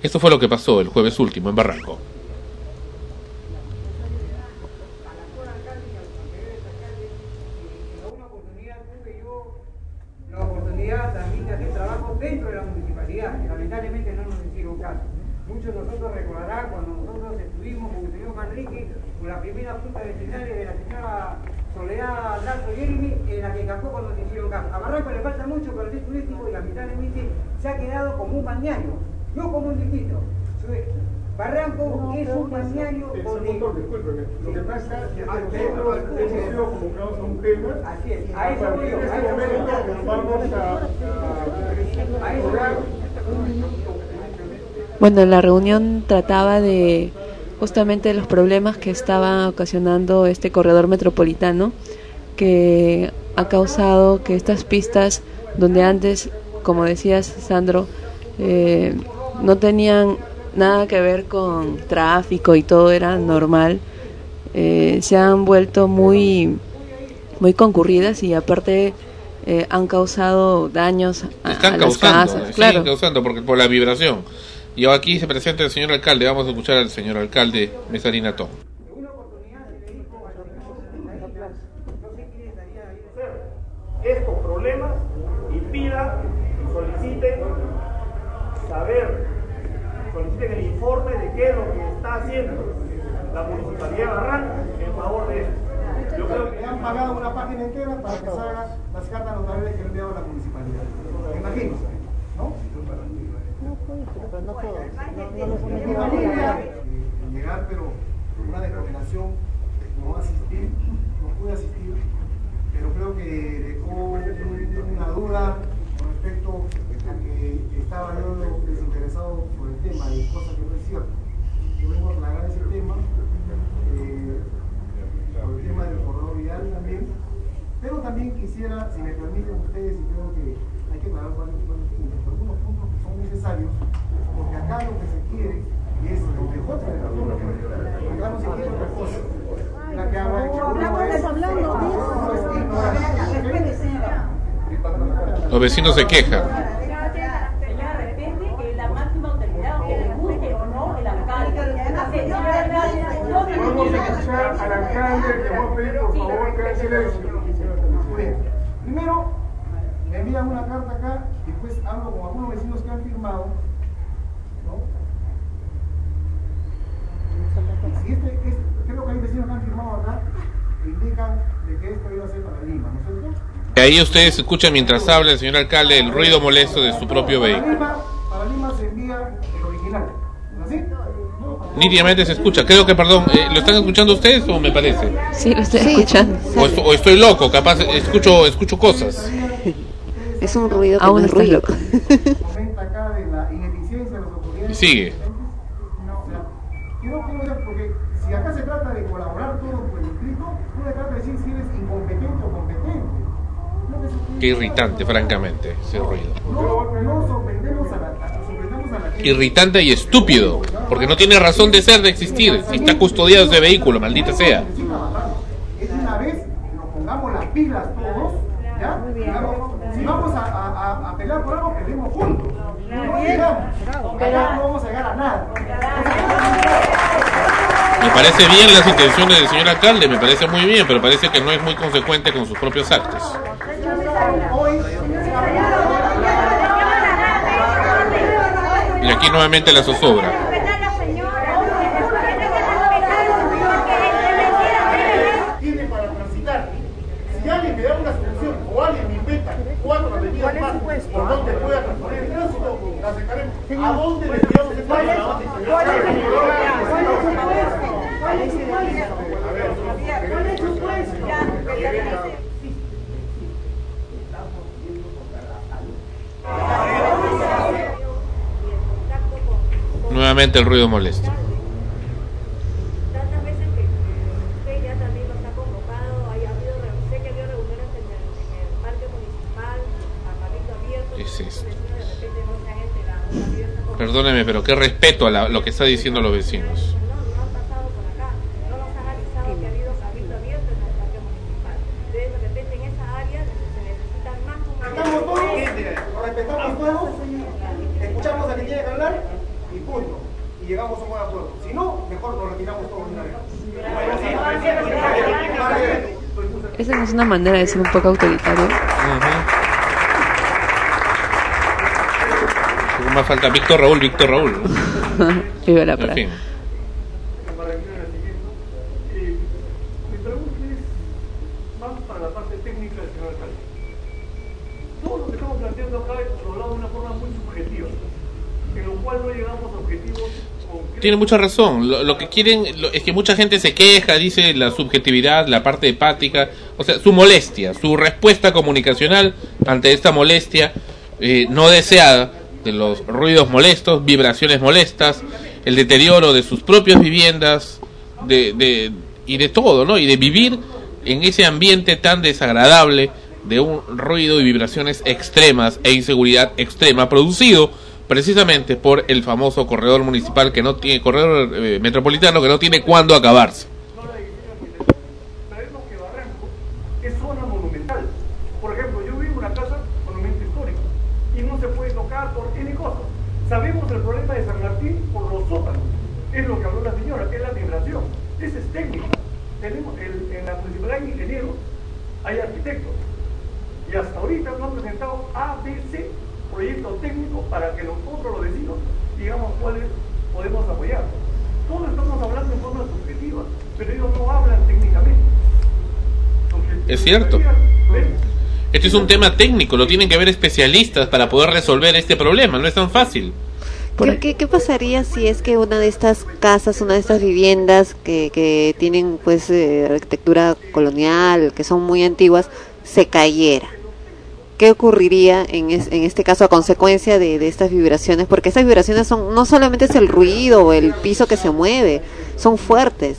S1: Esto fue lo que pasó el jueves último en Barranco.
S26: se ha quedado como un bañario, no como un distrito. Barranco es un bañario donde... Lo que pasa es que hemos sido convocados a un tema. Así es, a eso voy yo. Vamos
S6: a... Bueno, la reunión trataba de justamente los problemas que estaba ocasionando este corredor metropolitano, que ha causado que estas pistas donde antes como decías, Sandro, eh, no tenían nada que ver con tráfico y todo era normal. Eh, se han vuelto muy, muy concurridas y aparte eh, han causado daños a,
S1: Están
S6: las casas.
S1: Claro. causando porque por la vibración. Y aquí se presenta el señor alcalde. Vamos a escuchar al señor alcalde Mesarina Tom.
S26: Estos problemas impida soliciten saber, soliciten el informe de qué es lo que está haciendo la Municipalidad de Barranco en favor de esto. Yo creo que han pagado una página entera para que salgan las cartas notariales que ha enviado la Municipalidad. Me imagino, ¿no? llegar, pero una determinación no asistir, no pude asistir, pero creo que dejó una duda respecto a que estaba yo desinteresado por el tema y cosas que no es cierto. Yo vengo a aclarar ese tema, eh, por el tema del corredor vial también, pero también quisiera, si me permiten ustedes, y creo que hay que aclarar algunos puntos que son necesarios, porque acá lo que se quiere es lo mejor de la Acá no se quiere otra cosa. La que de hablando de
S1: eso. Los vecinos se quejan.
S26: Vamos a escuchar al alcalde que va a pedir por favor que haga silencio. Primero, me envían una carta acá y después hablo con algunos vecinos que han firmado. ¿no? Si este, este, creo que hay vecinos que han firmado acá indican de que esto iba a ser para Lima, ¿no es cierto?
S1: Ahí ustedes escuchan mientras habla el señor alcalde el ruido molesto de su propio vehículo. Nítidamente se escucha. Creo que, perdón, eh, ¿lo están escuchando ustedes o me parece?
S6: Sí, lo estoy escuchando.
S1: O, estoy loco, capaz escucho escucho cosas.
S5: Es un ruido que
S6: Aún
S5: no ruido.
S6: loco.
S1: Y sigue.
S26: Yo no quiero ver, porque si acá se trata de colaborar todo por el distrito, no se trata de decir si eres incompetente o competente.
S1: Qué irritante, francamente, ese ruido.
S26: No, no sorprendemos a la, a- sorprendemos a la gente.
S1: Irritante y estúpido, porque no tiene razón de ser, de existir, si está custodiado ese vehículo, maldita sea.
S26: Es una vez que nos pongamos las pilas todos, si vamos a, a, a- a pelear por algo, peleemos juntos. No llegamos. Acá no vamos a llegar a nada.
S1: Me parece bien las intenciones del señor alcalde, me parece muy bien, pero parece que no es muy consecuente con sus propios actos. Y aquí nuevamente la zozobra.
S27: ¿A dónde le tiramos el país? ¿Cuál es su ¿Cuál es su puesto? ¿Cuál es su puesto? ¿Cuál es?
S1: Nuevamente el ruido molesto. ¿Qué es esto? Perdóneme, pero qué respeto a la- lo que está diciendo los vecinos.
S27: Respetamos todos, respetamos todos, escuchamos a quien tiene que hablar y punto. Y llegamos a un buen acuerdo. Si no, mejor nos retiramos todos de una vez.
S6: Esa no es una manera de ser un poco autoritario.
S1: Ujú. Más falta Víctor Raúl, Víctor Raúl.
S6: Viva la
S1: En fin. Tiene mucha razón. Lo, lo que quieren lo- es que mucha gente se queja, dice la subjetividad, la parte hepática, o sea, su molestia, su respuesta comunicacional ante esta molestia eh, no deseada de los ruidos molestos, vibraciones molestas, el deterioro de sus propias viviendas, de, de, y de todo, ¿no? Y de vivir en ese ambiente tan desagradable de un ruido y vibraciones extremas e inseguridad extrema producido precisamente por el famoso corredor municipal que no tiene corredor eh, metropolitano que no tiene cuándo acabarse.
S27: Sabemos que Barranco es zona monumental. Por ejemplo, yo vivo en una casa monumento histórico y no se puede tocar por N cosas. Sabemos el problema de San Martín por los sótanos. Es lo que habló la señora, que es la vibración. Esa es técnica. Tenemos el- en la municipalidad hay ingenieros, hay arquitectos. Y hasta ahorita no han presentado ABC, proyecto técnico, para que nosotros los vecinos digamos cuáles podemos apoyar. Todos estamos hablando en forma subjetiva, pero ellos no hablan técnicamente.
S1: Es cierto. Este es un tema técnico, lo tienen que ver especialistas para poder resolver este problema, no es tan fácil.
S5: ¿Qué, qué, qué pasaría si es que una de estas casas, una de estas viviendas que, que tienen pues eh, arquitectura colonial, que son muy antiguas, se cayera? ¿Qué ocurriría en, es- en este caso a consecuencia de, de estas vibraciones? Porque estas vibraciones son no solamente es el ruido o el piso que se mueve, son fuertes.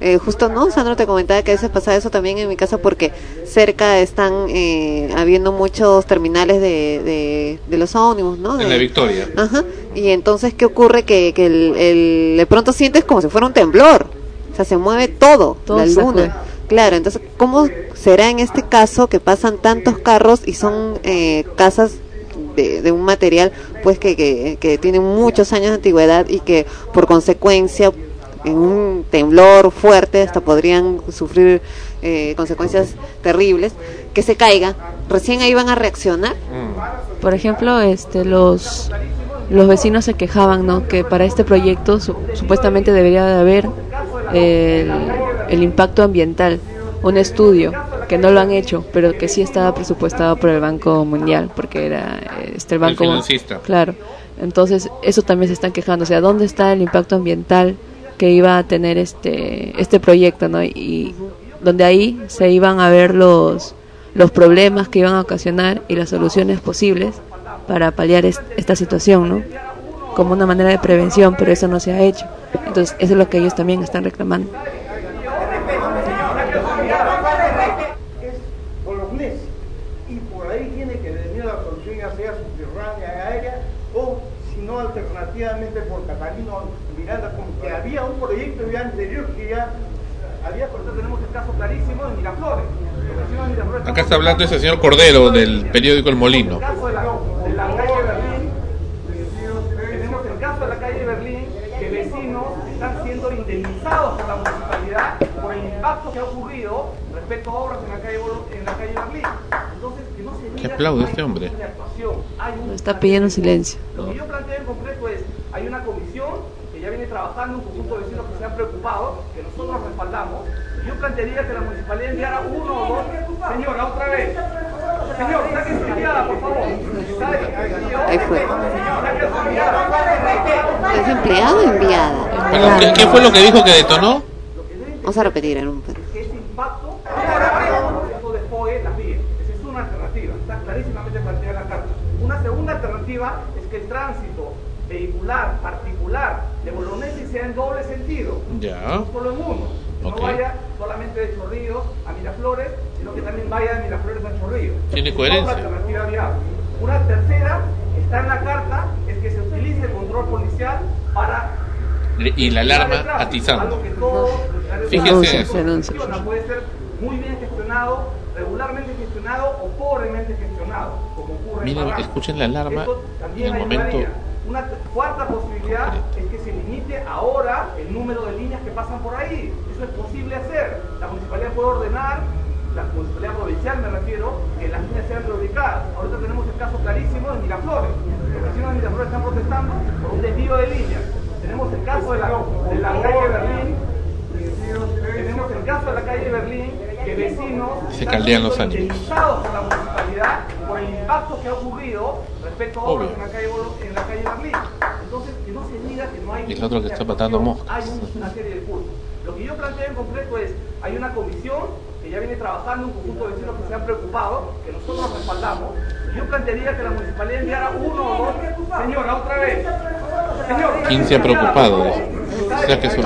S5: Eh, justo, ¿no? Sandro te comentaba que a veces pasa eso también en mi casa porque cerca están eh, habiendo muchos terminales de, de, de los ómnibus, ¿no?
S1: En
S5: De-
S1: la Victoria.
S5: Ajá. Y entonces, ¿qué ocurre? Que, que el, el- de pronto sientes como si fuera un temblor. O sea, se mueve todo,
S6: Todo
S5: la luna.
S6: sacude.
S5: Claro, entonces, ¿cómo será en este caso que pasan tantos carros y son eh, casas de, un material pues que, que, tiene muchos años de antigüedad y que por consecuencia en un temblor fuerte hasta podrían sufrir eh, consecuencias terribles, que se caiga, recién ahí van a reaccionar.
S6: Por ejemplo, este, los, los vecinos se quejaban, ¿no? Que para este proyecto su- supuestamente debería de haber el, el impacto ambiental, un estudio que no lo han hecho, pero que sí estaba presupuestado por el Banco Mundial, porque era este el banco.
S1: financista.
S6: Claro. Entonces, eso también se están quejando, o sea, ¿dónde está el impacto ambiental que iba a tener este este proyecto, ¿no? Y donde ahí se iban a ver los los problemas que iban a ocasionar y las soluciones posibles para paliar es- esta situación, ¿no? Como una manera de prevención, pero eso no se ha hecho. Entonces, eso es lo que ellos también están reclamando.
S1: Acá está hablando ese señor Cordero del periódico El Molino
S27: calle Berlín tenemos el caso de la calle Berlín que vecinos están siendo indemnizados por la municipalidad por el impacto que ha ocurrido respecto a obras en la calle, Bolo- en la calle Berlín entonces que no se
S1: ¿Qué aplaude este hombre?
S6: Está pidiendo silencio.
S27: lo que yo planteo en concreto es, hay una comisión que ya viene trabajando, un conjunto de vecinos que se han preocupado, que nosotros respaldamos. Yo plantearía que la municipalidad enviara uno o dos. Señora, otra vez. Señor, saque su mirada, por favor.
S5: Ahí fue. ¿Es empleado o enviada?
S1: Perdón, ¿qué, qué fue lo que dijo que detonó?
S5: Vamos a repetir en un
S27: ese impacto esto de FOE las vías. Esa es una alternativa, está clarísimamente planteada en la carta. Una segunda alternativa es que el tránsito vehicular particular de Bolognesi sea en doble sentido,
S1: Ya.
S27: no solo en uno.
S1: Ok.
S27: No vaya solamente de Chorrillos a Miraflores, sino que también vaya de Miraflores a Chorrillos.
S1: Tiene coherencia.
S27: Una tercera está en la carta, es que se utilice el control policial para
S1: Le- Y la alarma atizando.
S27: que
S1: Fíjense
S27: puede ser muy bien gestionado, regularmente gestionado o pobremente gestionado, como ocurre en
S1: Miren, escuchen la alarma en el momento.
S27: ayudaría. Una cuarta posibilidad es que se limite ahora el número de líneas que pasan por ahí. Eso es posible hacer. La municipalidad puede ordenar, la municipalidad provincial me refiero, que las líneas sean reubicadas. Ahorita tenemos el caso clarísimo de Miraflores. Los vecinos de Miraflores están protestando por un desvío de líneas. Tenemos el caso de la, de la calle Berlín. Tenemos el caso de la calle Berlín, que vecinos
S1: Se caldean los ánimos.
S27: la municipalidad por el impacto que ha ocurrido respecto a obras en la calle, en la calle Berlín. Entonces, que no se diga que no hay...
S1: Y el otro que está matando moscas.
S27: Hay un- una serie de. Lo que yo planteo en concreto es, hay una comisión que ya viene trabajando, un conjunto de vecinos que se han preocupado, que nosotros respaldamos. Yo plantearía que la municipalidad enviara uno o dos... Señora, otra vez. Señor,
S1: ¿Quién se ha preocupado? dice? O sea que son-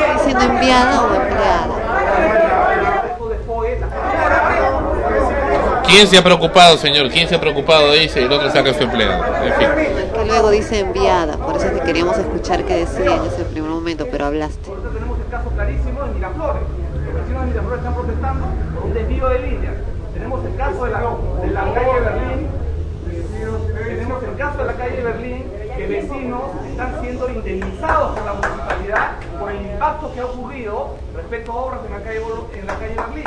S5: ¿Está siendo enviada o empleada?
S1: ¿Quién se ha preocupado, señor? ¿Quién se ha preocupado? Dice, y el otro saca a su empleado. En fin.
S5: Que luego dice enviada, por eso es que queríamos escuchar qué decía en ese primer momento, pero hablaste.
S27: Ahorita tenemos el caso clarísimo de Miraflores. Los vecinos de Miraflores están protestando por un desvío de líneas. Tenemos el caso de la, de la calle Berlín. Tenemos el caso de la calle Berlín, que vecinos están siendo indemnizados por la municipalidad por el impacto que ha ocurrido respecto a obras en la calle, en la calle Berlín.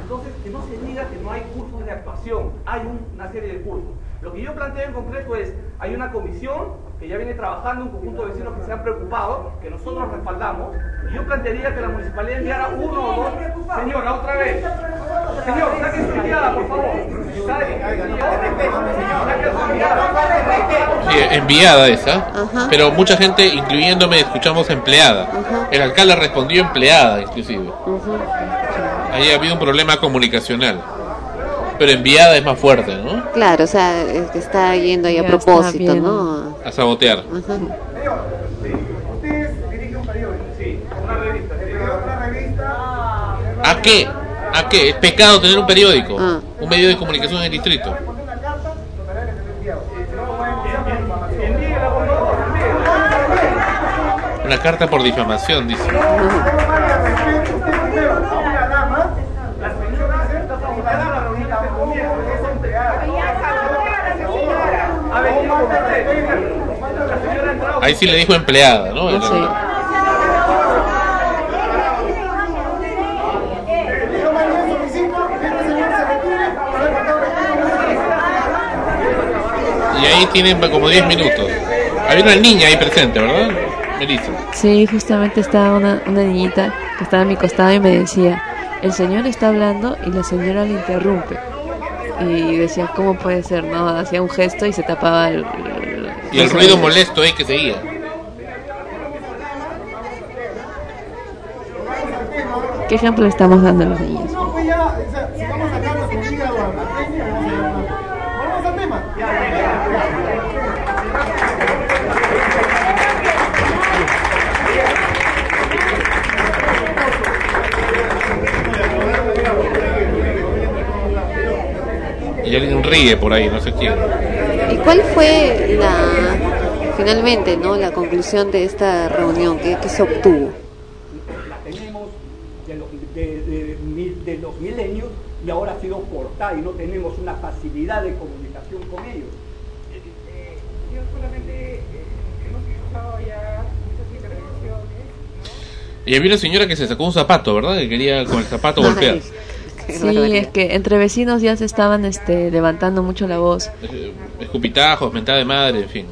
S27: Entonces, que no se diga que no hay cursos de actuación, hay un- una serie de cursos. Lo que yo planteo en concreto es, hay una comisión que ya viene trabajando, un conjunto de vecinos que se han preocupado, que nosotros respaldamos, y yo plantearía que la municipalidad enviara uno o dos... Señora, otra vez. Señor, saque su enviada, por favor.
S1: Sí, enviada esa, pero mucha gente, incluyéndome, escuchamos empleada. El alcalde respondió empleada, inclusive. Ahí ha habido un problema comunicacional. Pero enviada es más fuerte, ¿no?
S5: Claro, o sea, es que está yendo ahí a
S6: Ya
S5: propósito. ¿no?
S1: A sabotear.
S5: Ajá.
S1: ¿A qué? ¿A qué? Es pecado tener un periódico. Un medio de comunicación en el distrito. Una carta por difamación, dice. Ahí sí le dijo empleada, ¿no? Y ahí tienen como 10 minutos. Había una niña ahí presente, ¿verdad? Melissa.
S6: Sí, justamente estaba una, una niñita que estaba a mi costado y me decía, el señor está hablando y la señora le interrumpe. Y decía, ¿cómo puede ser? No, hacía un gesto y se tapaba el...
S1: Y el ruido molesto ahí que seguía.
S6: ¿Qué ejemplo estamos dando a los niños?
S27: No, pues ya, o sea, sigamos sacando su hígado a la peña, vamos al tema.
S1: Y alguien ríe por ahí, no sé quién.
S5: ¿Y cuál fue la, finalmente, no, la conclusión de esta reunión? ¿Qué, qué se obtuvo?
S28: la tenemos de los, de, de mil- de los milenios y ahora ha sido cortada y no tenemos una facilidad de comunicación con ellos.
S27: Yo solamente hemos escuchado ya muchas intervenciones.
S1: Y había una señora que se sacó un zapato, ¿verdad? Que quería con el zapato golpear.
S6: Sí, es que entre vecinos ya se estaban este, levantando mucho la voz.
S1: Escupitajos, mentada de madre, en fin.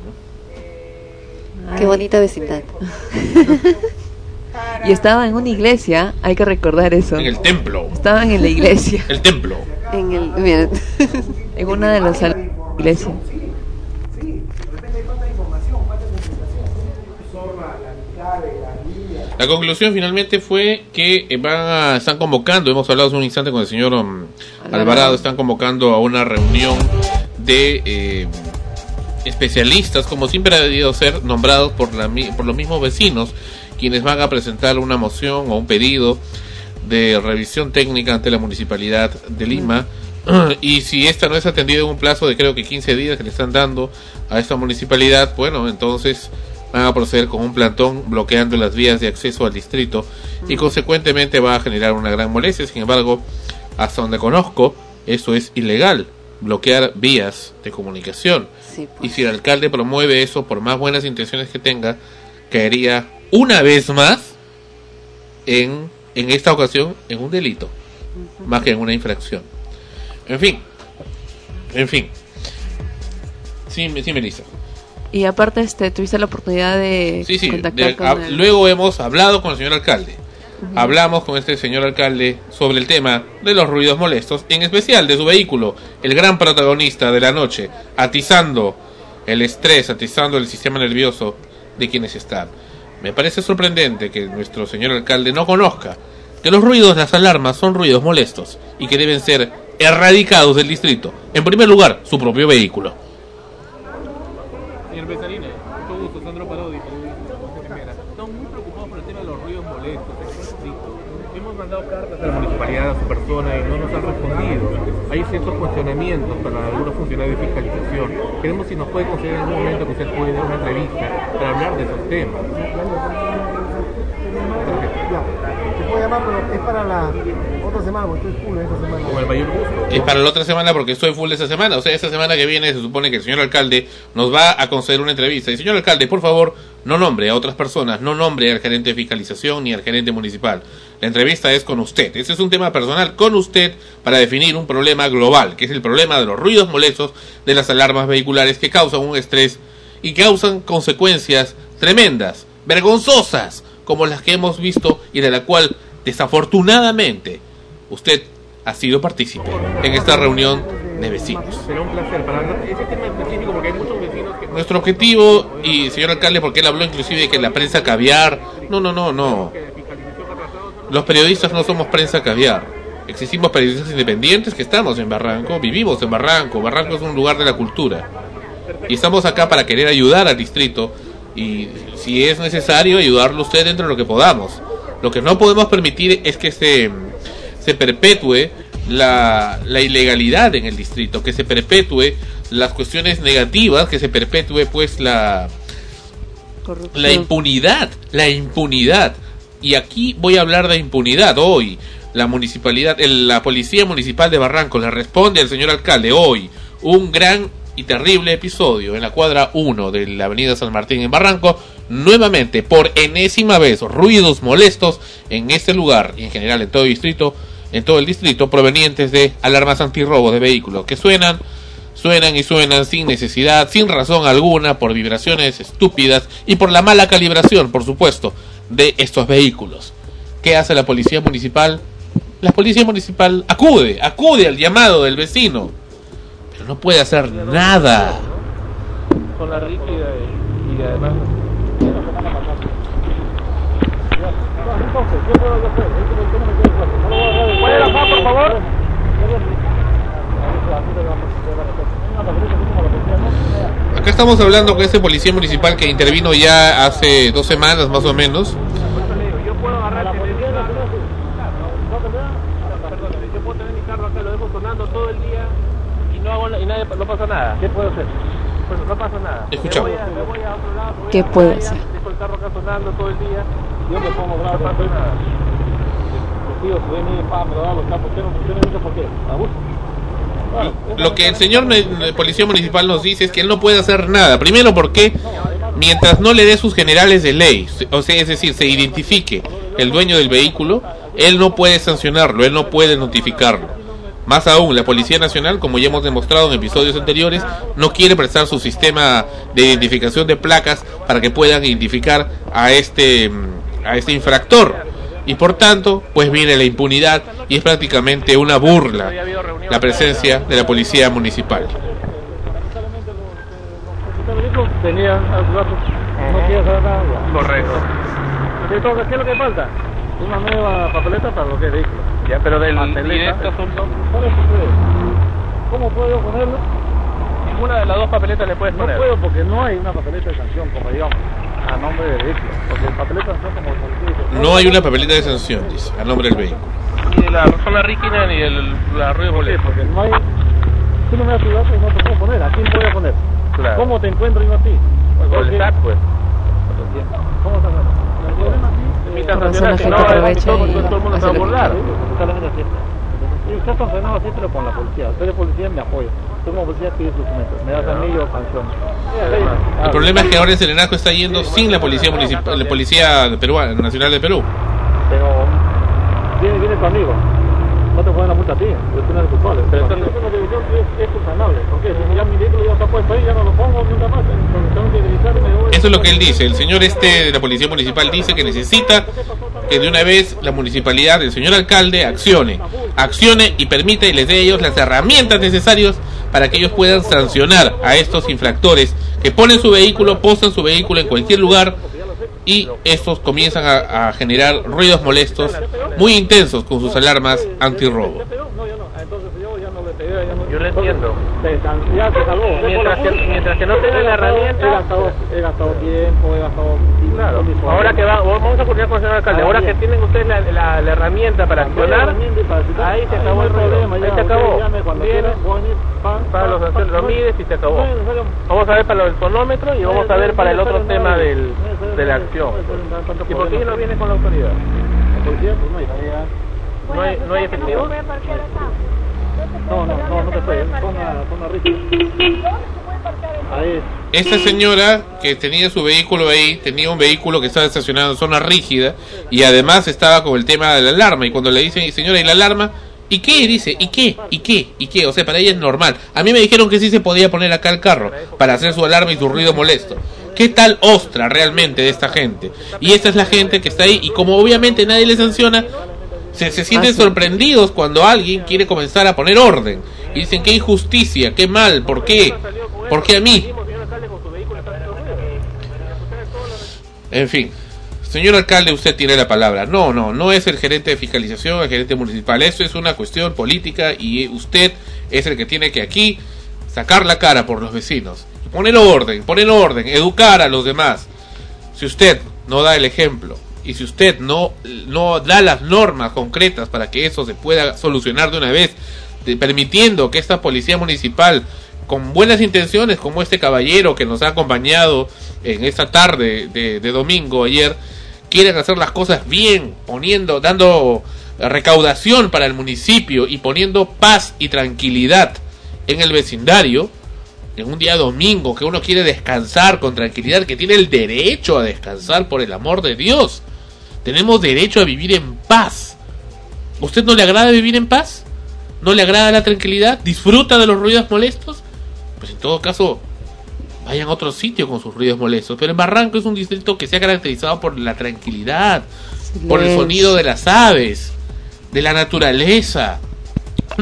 S1: ¿no?
S5: Qué bonita vecindad.
S6: Y estaba en una iglesia, hay que recordar eso.
S1: En el templo.
S6: Estaban en la iglesia.
S1: El templo.
S5: En el, miren.
S6: En una de las iglesias.
S1: La conclusión finalmente fue que eh, van a- están convocando, hemos hablado hace un instante con el señor um, Alvarado, están convocando a una reunión de eh, especialistas, como siempre ha debido ser, nombrados por, la, por los mismos vecinos, quienes van a presentar una moción o un pedido de revisión técnica ante la Municipalidad de Lima. Y si esta no es atendida en un plazo de creo que 15 días que le están dando a esta municipalidad, bueno, entonces van a proceder con un plantón bloqueando las vías de acceso al distrito y consecuentemente va a generar una gran molestia. Sin embargo, hasta donde conozco, eso es ilegal, bloquear vías de comunicación. Y si el alcalde promueve eso, por más buenas intenciones que tenga, caería una vez más en, en esta ocasión en un delito, más que en una infracción. En fin, en fin. Sí, sí, Melissa.
S6: Y aparte, este, tuviste la oportunidad de
S1: Sí, sí.
S6: contactar
S1: de-
S6: con
S1: a-
S6: el-
S1: luego hemos hablado con el señor alcalde. Hablamos con este señor alcalde sobre el tema de los ruidos molestos, en especial de su vehículo, el gran protagonista de la noche, atizando el estrés, atizando el sistema nervioso de quienes están. Me parece sorprendente que nuestro señor alcalde no conozca que los ruidos, las alarmas, son ruidos molestos y que deben ser erradicados del distrito. En primer lugar, su propio vehículo.
S29: Señor Besalina, mucho gusto, Sandro Parodi, periodista de Primera. Estamos muy preocupados por el tema de los ruidos molestos en el distrito. Hemos mandado cartas a la municipalidad, a su persona, y no nos han respondido. Hay ciertos cuestionamientos para algunos funcionarios de fiscalización. Queremos si nos puede conceder en algún momento que usted pueda una entrevista para hablar de esos temas.
S27: Te puedo llamar, pero es para la otra semana, porque estoy full esta semana.
S29: Con el mayor gusto.
S1: Es para la otra semana porque estoy full esta semana. O sea, esta semana que viene se supone que el señor alcalde nos va a conceder una entrevista. Y señor alcalde, por favor, no nombre a otras personas, no nombre al gerente de fiscalización ni al gerente municipal. La entrevista es con usted. Ese es un tema personal con usted para definir un problema global, que es el problema de los ruidos molestos de las alarmas vehiculares que causan un estrés y causan consecuencias tremendas, vergonzosas, como las que hemos visto y de la cual desafortunadamente usted ha sido partícipe en esta reunión de vecinos.
S29: Será un placer para hablar ese tema específico porque hay muchos vecinos que...
S1: Nuestro objetivo, y señor alcalde, porque él habló inclusive de que la prensa caviar, no, no, no, no. Los periodistas no somos prensa caviar. Existimos periodistas independientes que estamos en Barranco, vivimos en Barranco. Barranco es un lugar de la cultura. Y estamos acá para querer ayudar al distrito y si es necesario ayudarlo usted dentro de lo que podamos. Lo que no podemos permitir es que se, se perpetúe la, la ilegalidad en el distrito, que se perpetúe las cuestiones negativas, que se perpetúe pues la, la impunidad, la impunidad. Y aquí voy a hablar de impunidad hoy. La municipalidad, el- la policía municipal de Barranco le responde al señor alcalde hoy un gran y terrible episodio en la cuadra 1 de la avenida San Martín en Barranco. Nuevamente, por enésima vez, ruidos molestos en este lugar y en general en todo el distrito, en todo el distrito, provenientes de alarmas antirrobo de vehículos que suenan suenan y suenan sin necesidad, sin razón alguna, por vibraciones estúpidas y por la mala calibración, por supuesto, de estos vehículos. ¿Qué hace la policía municipal? La policía municipal acude, acude al llamado del vecino, pero no puede hacer nada.
S29: Con la rígida y, además...
S27: ¿Puede bajar, por favor?
S1: Acá estamos hablando con ese policía municipal que intervino ya hace dos semanas más o menos.
S29: Puedo puedo y nadie, no pasa nada. ¿Qué puedo hacer? Pues no pasa nada.
S1: Escuchamos.
S29: Voy a, me voy a otro lado,
S6: ¿Qué
S29: playa,
S6: hacer?
S29: Dejo el carro acá sonando todo el día yo me pongo bravo. No pasa nada. Ven y pa, me lo capos. Yo no, entiendo por qué. Abuso.
S1: Lo que el señor el policía municipal nos dice es que él no puede hacer nada. Primero porque mientras no le dé sus generales de ley, o sea, es decir, se identifique el dueño del vehículo, él no puede sancionarlo, él no puede notificarlo. Más aún, la Policía Nacional, como ya hemos demostrado en episodios anteriores, no quiere prestar su sistema de identificación de placas para que puedan identificar a este mm, a este infractor. Y por tanto, pues viene la impunidad y es prácticamente una burla la presencia de la Policía Municipal.
S29: Tenía al rato, no quiero saber nada. Correcto.
S30: Entonces, ¿qué es lo que falta? Una nueva papeleta para lo que es vehículo.
S29: Ya, pero del.
S30: ¿Cómo puedo ponerlo?
S29: ninguna de las dos papeletas le puedes
S30: No
S29: poner.
S30: puedo porque no hay una papeleta de sanción, como digamos, a nombre del vehículo. Porque papeleta de sanción como dice,
S1: No hay una papeleta de sanción, dice, a nombre del vehículo.
S29: Ni de la zona rígida ni de la ruido
S30: ¿Por qué?
S29: molesto.
S30: Porque no hay... Tú no me das tu dato y no te puedo poner. ¿A quién voy a poner?
S29: Claro.
S30: ¿Cómo te encuentro yo a ti?
S29: Con el SAT, pues.
S30: ¿Cómo te encuentro? El problema aquí...
S29: Imitas
S30: eh,
S29: nacional, que no, todo,
S30: y
S29: el mundo se va a burlar.
S30: Está la gente así. Y usted está frenado así, pero con la policía. Usted es policía, me apoya. Tú como policía pides documentos. Me das a mí, yo sanciono.
S1: El problema es que ahora el Serenaco está yendo sin la policía municipal, la policía peruana, nacional de Perú.
S30: Pero viene, viene tu amigo. No te ponen la multa a ti, porque tú no eres culpable. Pero entonces la televisión es. Porque si ya mi vehículo ya está puesto ahí, ya no lo pongo nunca más.
S1: Eso es lo que él dice. El señor este de la policía municipal dice que necesita que de una vez la municipalidad, el señor alcalde, accione. Accione y permita y les dé a ellos las herramientas necesarias para que ellos puedan sancionar a estos infractores que ponen su vehículo, posan su vehículo en cualquier lugar y estos comienzan a, generar ruidos molestos muy intensos con sus alarmas antirrobo.
S29: Lo entiendo.
S30: Ya salvó.
S29: Mientras que, mientras que no tengan la
S30: He
S29: herramienta,
S30: gastado, he gastado tiempo, he gastado...
S29: Claro. Ahora que va, vamos a coordinar con el señor alcalde. Ahora que tienen ustedes la, la, la herramienta para accionar, ahí se acabó el problema. Ahí se acabó. Viene, para los lo mides y se acabó. Vamos a ver para el sonómetro y vamos a ver para el otro tema del, de la acción. ¿Y por qué no viene con la autoridad?
S30: La policía, pues no hay.
S29: ¿No hay, no hay efectivo?
S30: No, no, no, no te puedes. Zona, zona rígida. Ahí es.
S1: Esta señora que tenía su vehículo ahí, tenía un vehículo que estaba estacionado en zona rígida y además estaba con el tema de la alarma. Y cuando le dicen, señora, ¿y la alarma? ¿Y qué? Dice, ¿y qué? ¿Y qué? ¿Y qué? O sea, para ella es normal. A mí me dijeron que sí se podía poner acá el carro para hacer su alarma y su ruido molesto. ¿Qué tal ostra realmente de esta gente? Y esta es la gente que está ahí y como obviamente nadie le sanciona, se, se sienten sorprendidos cuando alguien quiere comenzar a poner orden. Y dicen, qué injusticia, qué mal, ¿por qué? ¿Por qué a mí? En fin, señor alcalde, usted tiene la palabra. No, no, no es el gerente de fiscalización, el gerente municipal. Esto es una cuestión política y usted es el que tiene que aquí sacar la cara por los vecinos. Poner orden, poner orden, educar a los demás. Si usted no da el ejemplo y si usted no, no da las normas concretas para que eso se pueda solucionar de una vez, permitiendo que esta policía municipal con buenas intenciones como este caballero que nos ha acompañado en esta tarde de, de domingo ayer quieren hacer las cosas bien poniendo dando recaudación para el municipio y poniendo paz y tranquilidad en el vecindario en un día domingo que uno quiere descansar con tranquilidad que tiene el derecho a descansar por el amor de Dios tenemos derecho a vivir en paz ¿usted no le agrada vivir en paz? ¿no le agrada la tranquilidad? ¿disfruta de los ruidos molestos? pues en todo caso vayan a otro sitio con sus ruidos molestos. Pero en Barranco es un distrito que se ha caracterizado por la tranquilidad, por el sonido de las aves, de la naturaleza,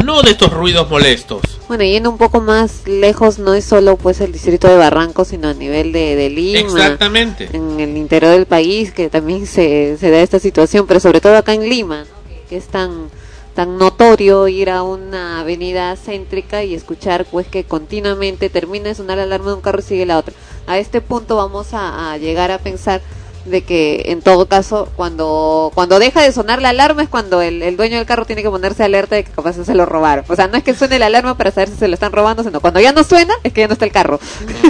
S1: no de estos ruidos molestos.
S5: Bueno, yendo un poco más lejos, no es solo pues el distrito de Barranco, sino a nivel de, de Lima.
S1: Exactamente.
S5: En el interior del país, que también se, se da esta situación, pero sobre todo acá en Lima, ¿no? que, es tan tan notorio ir a una avenida céntrica y escuchar pues que continuamente termina de sonar la alarma de un carro y sigue la otra. A este punto vamos a, a llegar a pensar de que en todo caso cuando cuando deja de sonar la alarma es cuando el, el dueño del carro tiene que ponerse alerta de que capaz se lo robaron. O sea, no es que suene la alarma para saber si se lo están robando, sino cuando ya no suena es que ya no está el carro.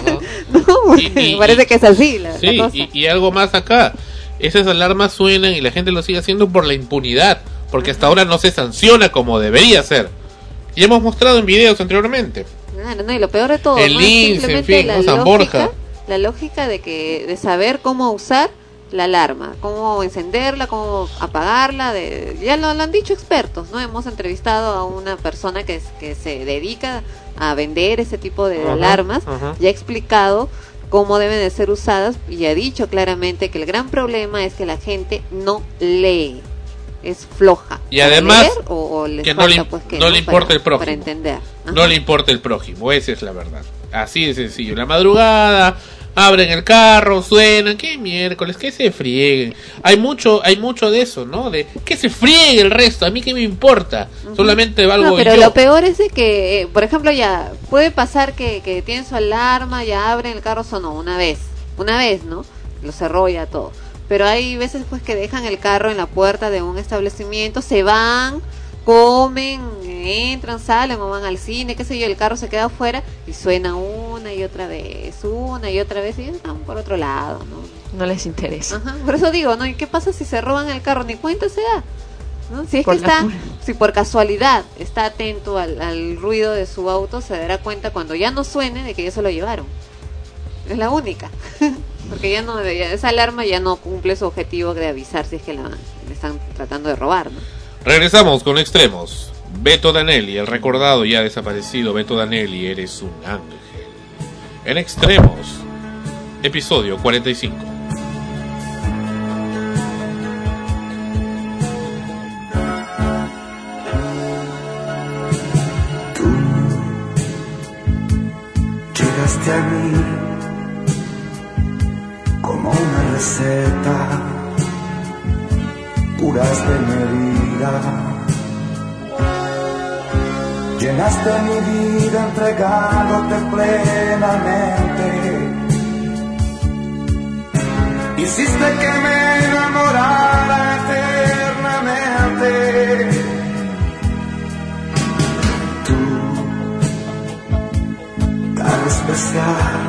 S5: no, porque parece que es así la, la
S1: Sí,
S5: cosa.
S1: y, y algo más acá. Esas alarmas suenan y la gente lo sigue haciendo por la impunidad, porque hasta ahora no se sanciona como debería ser. Y hemos mostrado en videos anteriormente.
S5: Claro, no, y lo peor de todo,
S1: El
S5: ¿no?
S1: en fin,
S5: la lógica,
S1: Borja.
S5: la lógica de que de saber cómo usar la alarma, cómo encenderla, cómo apagarla, de, ya lo, lo han dicho expertos, ¿no? Hemos entrevistado a una persona que, es- que se dedica a vender ese tipo de
S31: Ajá,
S5: alarmas,
S31: ajá.
S5: y ha explicado cómo deben de ser usadas y ha dicho claramente que el gran problema es que la gente no lee, es floja.
S1: Y además,
S5: leer o, o les
S1: que no le,
S5: pues, que,
S1: no le importa
S5: para-
S1: el prójimo.
S5: Para entender.
S1: No le importa el prójimo, esa es la verdad. Así de sencillo. En la madrugada abren el carro, suenan, qué miércoles, que se frieguen. Hay mucho, hay mucho de eso, ¿no? De que se friegue el resto, a mí qué me importa, solamente valgo
S5: No, pero
S1: yo.
S5: lo peor es de que, eh, por ejemplo, ya puede pasar que, que tienen su alarma, ya abren el carro, sonó una vez, una vez, ¿no? Lo cerró ya todo. Pero hay veces pues que dejan el carro en la puerta de un establecimiento, se van, comen, entran, salen o van al cine, qué sé yo, el carro se queda afuera y suena una y otra vez, una y otra vez y están por otro lado, ¿no?
S6: No les interesa.
S5: Ajá, por eso digo, ¿no? ¿Y qué pasa si se roban el carro? Ni cuenta se da. ¿no? Si es
S6: Por
S5: que está,
S6: pura.
S5: si por casualidad está atento al, al ruido de su auto, se dará cuenta cuando ya no suene de que ya se lo llevaron. Es la única. Porque ya no, ya- esa alarma ya no cumple su objetivo de avisar si es que la, le están tratando de robar, ¿no?
S1: Regresamos con extremos. Beto Danelli, el recordado ya desaparecido Beto Danelli, eres un ángel. En extremos, episodio 45.
S32: Llegaste a mí como una receta, curaste mi herida, llenaste mi vida entregándote plenamente, hiciste que me enamorara eternamente. tan especial,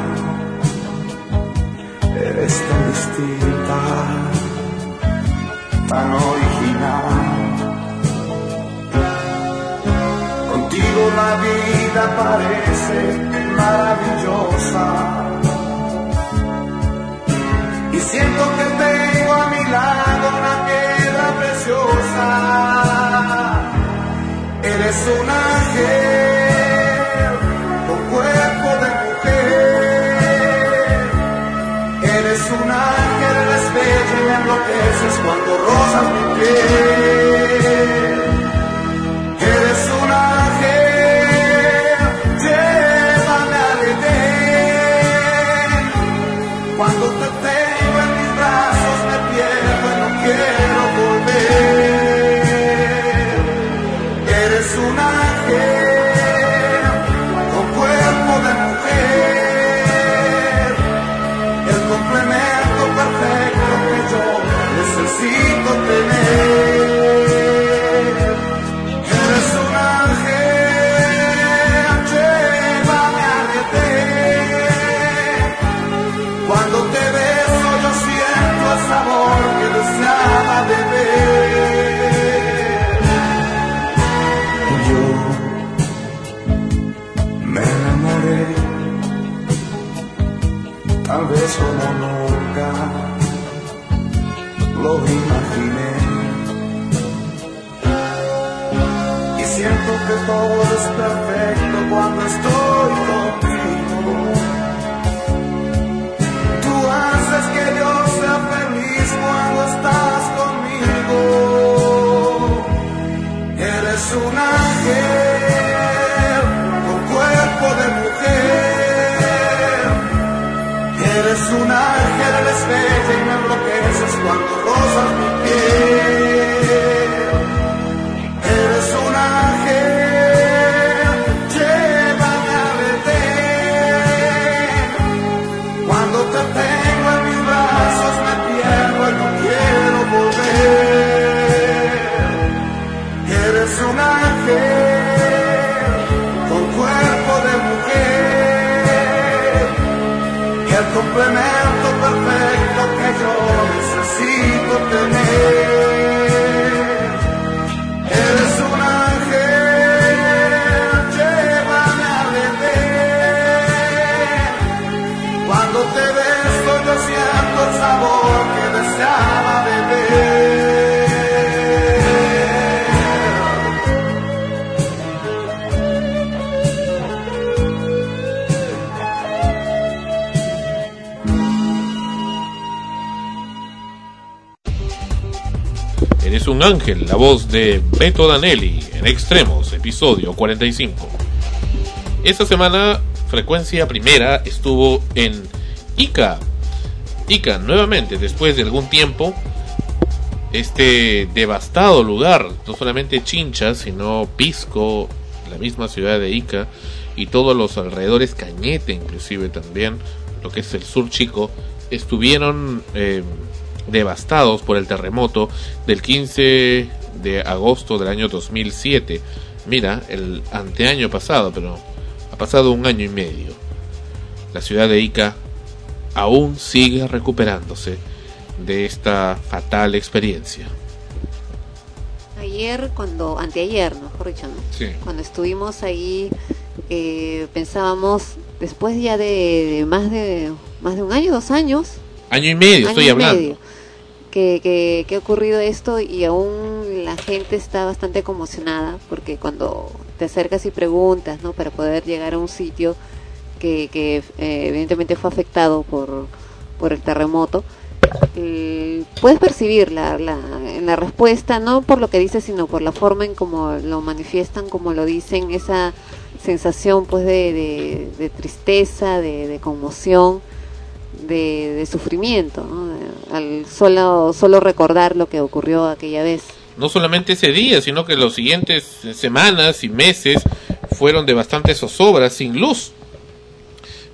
S32: eres tan distinta, tan original. La vida parece maravillosa. Y siento que tengo a mi lado una piedra preciosa. Eres un ángel con cuerpo de mujer. Eres un ángel, eres bella y me enloqueces cuando rozas mi piel. Eres un ángel con cuerpo de mujer. Eres un ángel, eres bella y me enloqueces cuando rozas mi piel. Complemento perfecto que yo necesito tener.
S1: Ángel, la voz de Beto Danelli, en Extremos, episodio 45. Esta semana, Frecuencia Primera estuvo en Ica. Ica, nuevamente, después de algún tiempo, este devastado lugar, no solamente Chincha, sino Pisco, la misma ciudad de Ica, y todos los alrededores, Cañete inclusive también, lo que es el sur chico, estuvieron eh, devastados por el terremoto del 15 de agosto del año 2007. Mira, el anteaño pasado, pero ha pasado un año y medio. La ciudad de Ica aún sigue recuperándose de esta fatal experiencia.
S5: Ayer, cuando, anteayer, mejor dicho, ¿no?
S1: Sí.
S5: Cuando estuvimos ahí, eh, pensábamos, después ya de, más de más de un año, dos años,
S1: Año y medio,
S5: año
S1: estoy
S5: y
S1: hablando.
S5: medio, que, que, que ha ocurrido esto y aún la gente está bastante conmocionada porque cuando te acercas y preguntas, ¿no? Para poder llegar a un sitio que, que eh, evidentemente fue afectado por, por el terremoto, eh, puedes percibir la, la, respuesta, no por lo que dice, sino por la forma en cómo lo manifiestan, como lo dicen, esa sensación pues de, de, tristeza, de conmoción, de, sufrimiento, al solo, solo recordar lo que ocurrió aquella vez.
S1: No solamente ese día, sino que los siguientes semanas y meses fueron de bastantes zozobras sin luz.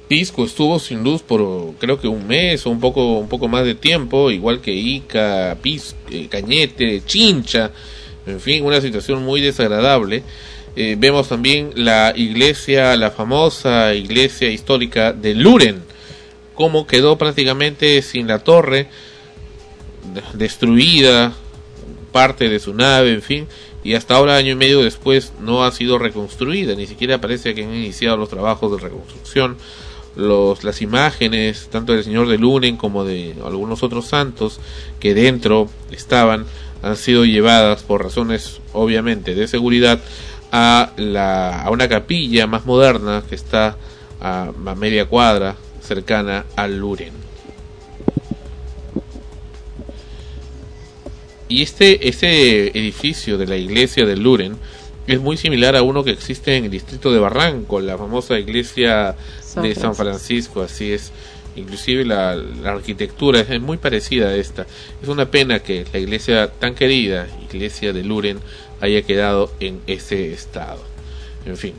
S1: Pisco estuvo sin luz por creo que un mes o un poco un poco más de tiempo, igual que Ica, Pis, eh, Cañete, Chincha, en fin, una situación muy desagradable. Eh, vemos también la iglesia, la famosa iglesia histórica de Luren, como quedó prácticamente sin la torre, de- destruida, parte de su nave, en fin, y hasta ahora, año y medio después, no ha sido reconstruida, ni siquiera parece que han iniciado los trabajos de reconstrucción. Los, las imágenes, tanto del Señor de Lunen como de algunos otros santos que dentro estaban, han sido llevadas por razones, obviamente, de seguridad a, la, una capilla más moderna que está a media cuadra cercana al Luren. Y este, este edificio de la iglesia de Luren es muy similar a uno que existe en el distrito de Barranco, la famosa iglesia
S6: San
S1: de San
S6: Francisco.
S1: Francisco, así es. Inclusive la, la arquitectura es muy parecida a esta. Es una pena que la iglesia tan querida, iglesia de Luren, haya quedado en ese estado. En fin,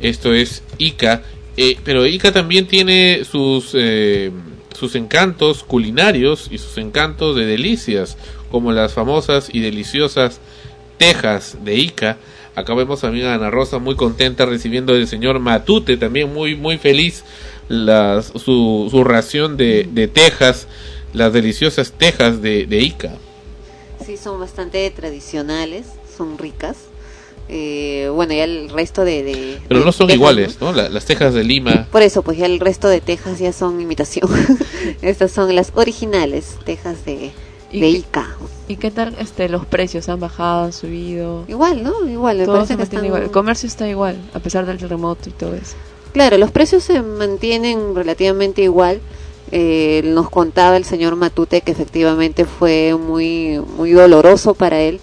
S1: esto es Ica, eh, pero Ica también tiene sus eh, sus encantos culinarios y sus encantos de delicias, como las famosas y deliciosas tejas de Ica. Acá vemos también a Ana Rosa muy contenta recibiendo del señor Matute, también muy muy feliz las, su, su ración de, de tejas, las deliciosas tejas de, de Ica.
S5: Sí, son bastante tradicionales, son ricas. Eh, bueno, ya el resto de... de-
S1: Pero
S5: de
S1: no son
S5: tejas,
S1: iguales, ¿no? La- las tejas de Lima.
S5: Por eso, pues ya el resto de tejas ya son imitación. Estas son las originales tejas de, de Ica.
S6: ¿Y qué tal este los precios? ¿Han bajado, han subido?
S5: Igual, ¿no? Igual, me
S6: Todo
S5: parece
S6: se
S5: que están-
S6: igual. El comercio está igual, a pesar del terremoto y todo eso.
S5: Claro, los precios se mantienen relativamente igual. Eh, nos contaba el señor Matute que efectivamente fue muy muy doloroso para él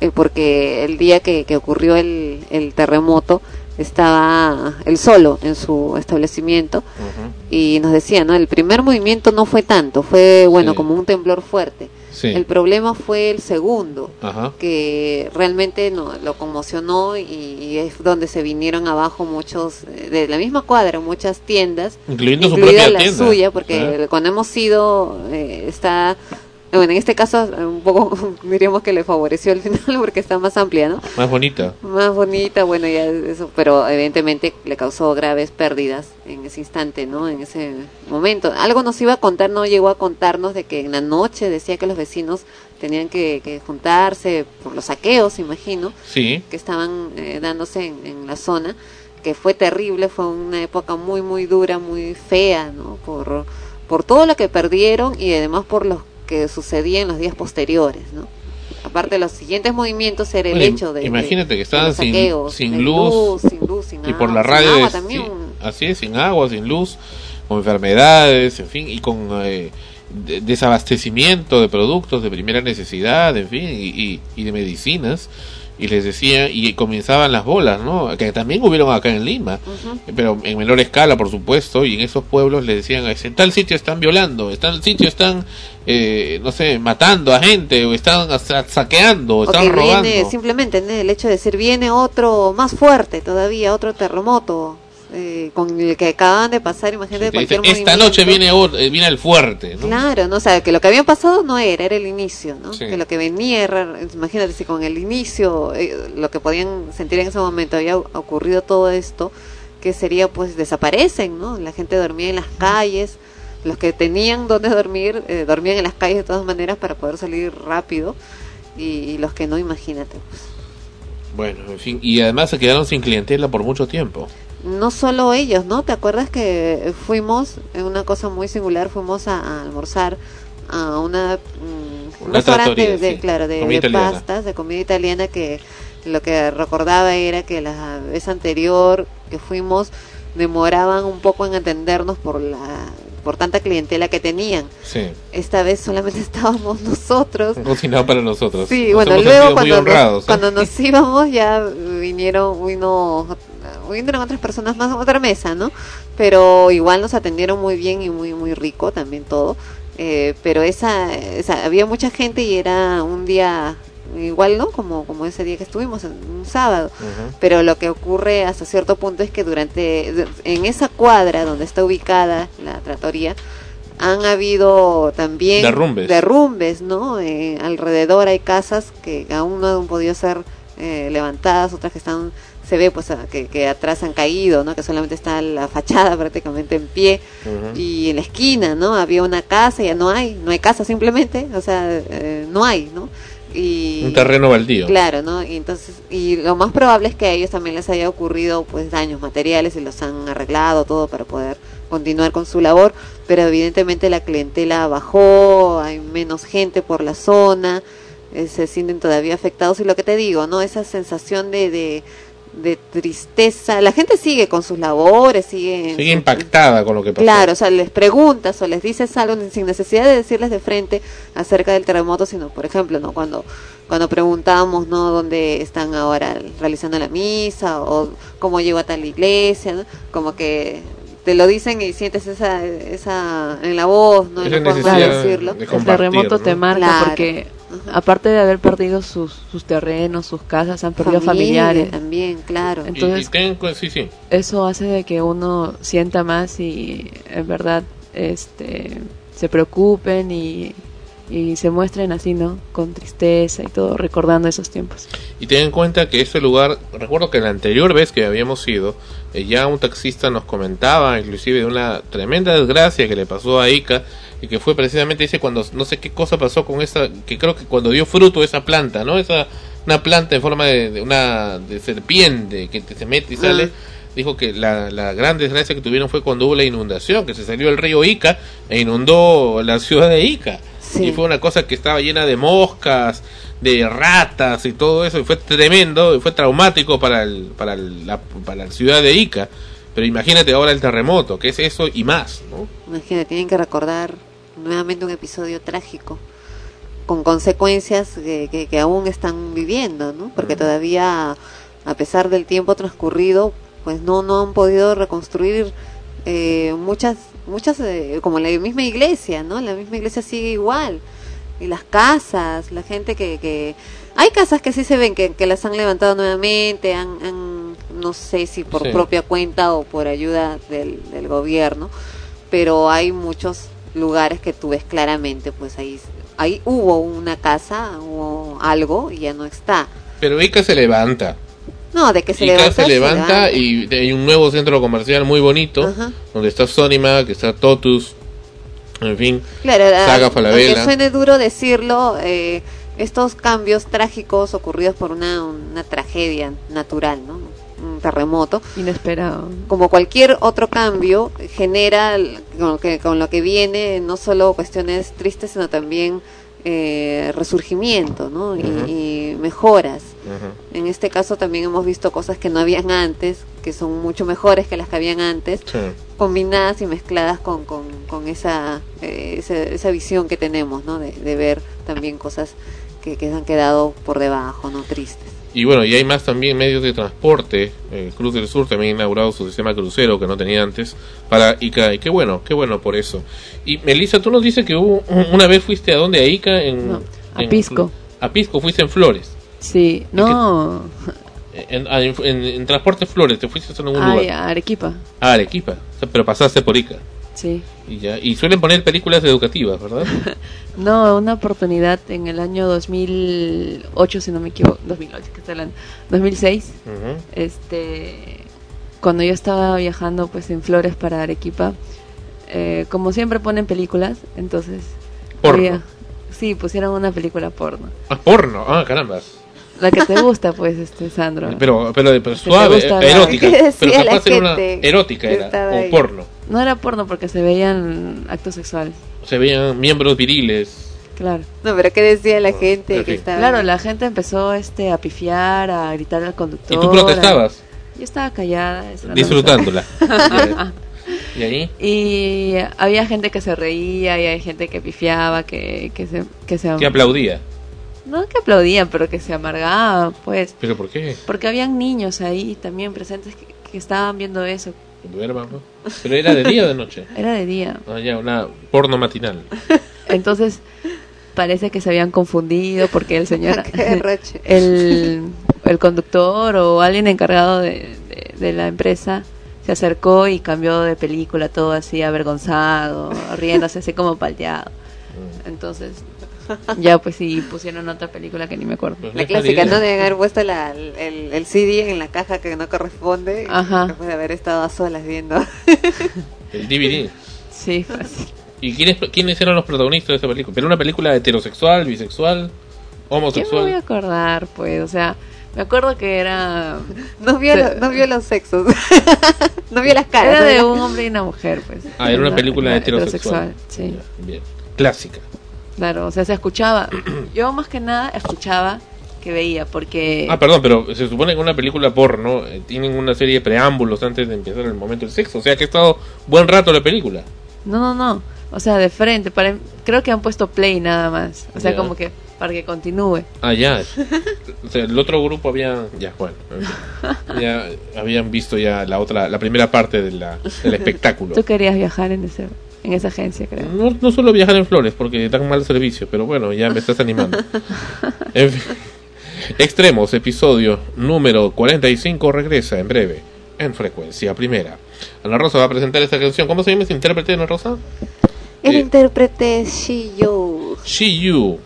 S5: eh, porque el día que, que ocurrió el, el terremoto estaba él solo en su establecimiento y nos decía, ¿no? El primer movimiento no fue tanto, fue bueno
S1: Sí.
S5: como un temblor fuerte.
S1: Sí.
S5: El problema fue el segundo,
S1: Ajá.
S5: que realmente no, lo conmocionó y, y es donde se vinieron abajo muchos, eh, de la misma cuadra, muchas tiendas,
S1: Incluyendo su
S5: incluida
S1: propia
S5: la
S1: tienda.
S5: suya, porque cuando hemos ido eh, está, bueno, en este caso un poco diríamos que le favoreció al final porque está más amplia, ¿no?
S1: Más bonita.
S5: Más bonita, bueno, ya eso, pero evidentemente le causó graves pérdidas en ese instante, ¿no? En ese momento. Algo nos iba a contar, no llegó a contarnos de que en la noche decía que los vecinos tenían que, que juntarse por los saqueos, imagino,
S1: Sí.
S5: que estaban eh, dándose en, en la zona, que fue terrible, fue una época muy, muy dura, muy fea, ¿no? Por, por todo lo que perdieron y además por lo que sucedía en los días posteriores, ¿no? Aparte de los siguientes movimientos era el
S1: Oye,
S5: hecho de...
S1: imagínate que estaban sin-
S5: saqueos,
S1: sin luz,
S5: sin luz, sin
S1: y por
S5: agua,
S1: la
S5: sin
S1: radio
S5: agua
S1: es-
S5: también.
S1: sí, así es sin agua sin luz con enfermedades en fin y con eh, de- desabastecimiento de productos de primera necesidad en fin y, y- y de medicinas y les decía, y comenzaban las bolas, ¿no? Que también hubieron acá en Lima, pero en menor escala, por supuesto, y en esos pueblos les decían, en tal sitio están violando, en tal sitio están, eh, no sé, matando a gente, o están sa- saqueando, o están
S5: que
S1: robando.
S5: viene, simplemente el hecho de decir, viene otro más fuerte todavía, otro terremoto, eh, con el que acaban de pasar, imagínate cualquier
S1: Esta
S5: movimiento".
S1: noche viene, eh, viene el fuerte, ¿no?
S5: Claro, no, o sea, que lo que había pasado no era, era el inicio, ¿no?
S1: Sí.
S5: Que lo que venía era, imagínate si con el inicio, eh, lo que podían sentir en ese momento había ocurrido todo esto, que sería pues desaparecen, ¿no? La gente dormía en las calles, los que tenían donde dormir, eh, dormían en las calles de todas maneras para poder salir rápido, y, y los que no, imagínate, pues.
S1: Bueno, en fin, y además se quedaron sin clientela por mucho tiempo.
S5: No solo ellos, ¿no? ¿Te acuerdas que fuimos, en una cosa muy singular, fuimos a, a almorzar a una, mm, un restaurante de,
S1: sí.
S5: claro, de, pastas, de comida italiana que lo que recordaba era que la vez anterior que fuimos demoraban un poco en atendernos por la por tanta clientela que tenían.
S1: Sí,
S5: Esta vez solamente estábamos nosotros.
S1: cocinado para nosotros.
S5: Sí,
S1: Nos
S5: bueno, luego cuando nos,
S1: ¿eh?
S5: cuando nos íbamos ya vinieron, vino, vinieron otras personas más a otra mesa, ¿no? Pero igual nos atendieron muy bien y muy, muy rico también todo. Eh, pero esa, esa, había mucha gente y era un día igual, ¿no? Como, como ese día que estuvimos, un sábado. Pero lo que ocurre hasta cierto punto es que durante, en esa cuadra donde está ubicada la tratoría, han habido también
S1: Derrumbes.
S5: derrumbes, ¿no? Eh, alrededor hay casas que aún no han podido ser eh, levantadas, otras que están, se ve pues a- que, que atrás han caído, ¿no? Que solamente está la fachada prácticamente en pie y en la esquina, ¿no? Había una casa, ya no hay, no hay casa simplemente, o sea, eh, no hay, ¿no? Y
S1: Un terreno baldío.
S5: Claro, ¿no? Y entonces, y lo más probable es que a ellos también les haya ocurrido pues daños materiales y los han arreglado todo para poder continuar con su labor, pero evidentemente la clientela bajó, hay menos gente por la zona, eh, se sienten todavía afectados y lo que te digo, ¿no? Esa sensación de, de, de tristeza, la gente sigue con sus labores, sigue...
S1: Sigue impactada con lo que pasó.
S5: Claro, o sea, les preguntas o les dices algo sin necesidad de decirles de frente acerca del terremoto, sino, por ejemplo, no cuando cuando preguntábamos, ¿no? Dónde están ahora realizando la misa o cómo llegó a tal iglesia, ¿no? Como que te lo dicen y sientes esa esa en la voz, ¿no? De
S1: necesidad
S5: decirlo.
S1: de
S6: el terremoto
S1: ¿no?
S6: te marca
S5: Claro.
S6: porque aparte de haber perdido sus, sus terrenos, sus casas, han perdido
S5: Familia
S6: familiares.
S5: también, claro.
S6: Entonces,
S1: y ten cu- sí, sí.
S6: eso hace de que uno sienta más y en verdad este se preocupen y, y se muestren así, ¿no? Con tristeza y todo, recordando esos tiempos.
S1: Y ten en cuenta que este lugar, recuerdo que la anterior vez que habíamos ido, eh, ya un taxista nos comentaba inclusive de una tremenda desgracia que le pasó a Ica y que fue precisamente dice cuando no sé qué cosa pasó con esa que creo que cuando dio fruto esa planta, ¿no? Esa una planta en forma de, de una de serpiente que te- se mete y sale.
S5: Ah.
S1: Dijo que la, la gran desgracia que tuvieron fue cuando hubo la inundación, que se salió el río Ica e inundó la ciudad de Ica. Y fue una cosa que estaba llena de moscas, de ratas y todo eso, y fue tremendo, y fue traumático para, el, para, el- la, para la ciudad de Ica. Pero imagínate ahora el terremoto, que es eso y más, ¿no?
S5: Imagínate, tienen que recordar nuevamente un episodio trágico con consecuencias que, que, que aún están viviendo, ¿no? Porque todavía, a pesar del tiempo transcurrido, pues no no han podido reconstruir eh, muchas muchas eh, como la misma iglesia, ¿no? La misma iglesia sigue igual y las casas, la gente que, que hay casas que sí se ven que, que las han levantado nuevamente, han, han no sé si por
S1: Sí.
S5: propia cuenta o por ayuda del, del gobierno, pero hay muchos lugares que tú ves claramente, pues ahí ahí hubo una casa, hubo algo y ya no está.
S1: Pero Ica se levanta.
S5: No, de que se
S1: Ica
S5: levanta,
S1: se levanta y hay un nuevo centro comercial muy bonito,
S5: Ajá.
S1: donde está Sonima, que está Totus, en fin,
S5: Claro,
S1: Saga
S5: aunque
S1: Falabella.
S5: suene duro decirlo, eh, estos cambios trágicos ocurridos por una, una tragedia natural, ¿no? Un terremoto.
S6: Inesperado.
S5: Como cualquier otro cambio, genera con lo que, con lo que viene no solo cuestiones tristes, sino también eh, resurgimiento, ¿no? Y- mejoras. En este caso también hemos visto cosas que no habían antes, que son mucho mejores que las que habían antes,
S1: Sí.
S5: combinadas y mezcladas con, con, con esa, eh, esa, esa visión que tenemos, ¿no? De, de ver también cosas que, que han quedado por debajo, ¿no? Tristes.
S1: Y bueno, y hay más también medios de transporte. El Cruz del Sur también ha inaugurado su sistema crucero que no tenía antes para Ica. Y qué bueno, qué bueno por eso. Y Melissa, tú nos dices que hubo, una vez fuiste a dónde? A Ica, en,
S6: No, a
S1: en-
S6: Pisco.
S1: A Pisco, fuiste en Flores.
S6: Sí, no.
S1: En, a- en- en- transporte Flores, te fuiste a algún
S6: Ay,
S1: lugar.
S6: a Arequipa.
S1: Ah, Arequipa. Pero pasaste por Ica.
S6: Sí.
S1: Y ya. Y suelen poner películas educativas, ¿verdad?
S6: No, una oportunidad en el año 2008, si no me equivoco. 2008, que estoy hablando. 2006.
S1: Ujú.
S6: Este. Cuando yo estaba viajando pues en Flores para Arequipa, eh, como siempre ponen películas, entonces.
S1: Porno.
S6: había- sí, pusieron una película porno.
S1: Ah, porno. Ah, caramba.
S6: La que te gusta, pues, este, Sandro.
S1: Pero, pero, pero suave, erótica.
S6: ¿Qué
S1: Pero capaz era una erótica era, o porno.
S6: No era porno porque se veían actos sexuales.
S1: Se veían miembros viriles.
S6: Claro.
S5: No, pero ¿qué decía la gente que
S1: fin.
S5: estaba?
S6: Claro, la gente empezó este a pifiar, a gritar al conductor.
S1: ¿Y tú protestabas?
S6: Yo estaba callada.
S1: Disfrutándola. ¿Y ahí?
S6: y había gente que se reía y hay gente que pifiaba, que, que se... Que se
S1: Que aplaudía.
S6: No que aplaudían, pero que se amargaba, pues.
S1: ¿Pero por qué?
S6: Porque habían niños ahí también presentes que, que estaban viendo eso.
S1: Que duerman, ¿no? ¿Pero era de día o de noche?
S6: Era de día.
S1: Ah, ya, una porno matinal.
S6: Entonces, parece que se habían confundido porque el señor, el, el conductor o alguien encargado de, de- de la empresa se acercó y cambió de película todo así avergonzado, riéndose así como palteado. Entonces, ya pues sí, pusieron otra película que ni me acuerdo.
S5: La clásica, ¿no? De haber puesto la, el, el CD en la caja que no corresponde.
S6: Ajá.
S5: Después de haber estado a solas viendo.
S1: El DVD.
S6: Sí, fácil.
S1: ¿Y quiénes, quiénes eran los protagonistas de esa película? ¿Pero una película heterosexual, bisexual,
S6: ¿Qué me voy
S1: homosexual?
S6: a acordar, pues? O sea, me acuerdo que era...
S5: No vio, lo- no vio los sexos. no vio las caras.
S6: Era
S5: ¿no?
S6: de un hombre y una mujer, pues.
S1: Ah, era una película
S6: era
S1: heterosexual.
S6: Sí,
S1: Bien. Clásica.
S6: Claro, o sea, se escuchaba. Yo más que nada escuchaba que veía, porque...
S1: Ah, perdón, pero se supone que una película porno eh, tienen una serie de preámbulos antes de empezar el momento del sexo. O sea que ha estado buen rato la película.
S6: No, no, no. O sea, de frente. Para... Creo que han puesto play nada más. O sea, como que para que continúe.
S1: Ah, ya. O sea, el otro grupo había. Ya, bueno. Ya habían visto ya la otra, la primera parte de la, del espectáculo.
S6: Tú querías viajar en ese en esa agencia, creo.
S1: No, no solo viajar en flores porque dan mal servicio, pero bueno, ya me estás animando. En fin. Extremos, episodio número 45 regresa en breve en frecuencia primera. Ana Rosa va a presentar esta canción. ¿Cómo se llama ese intérprete, Ana Rosa?
S5: El
S1: Eh.
S5: intérprete es Shiyu.
S1: She You.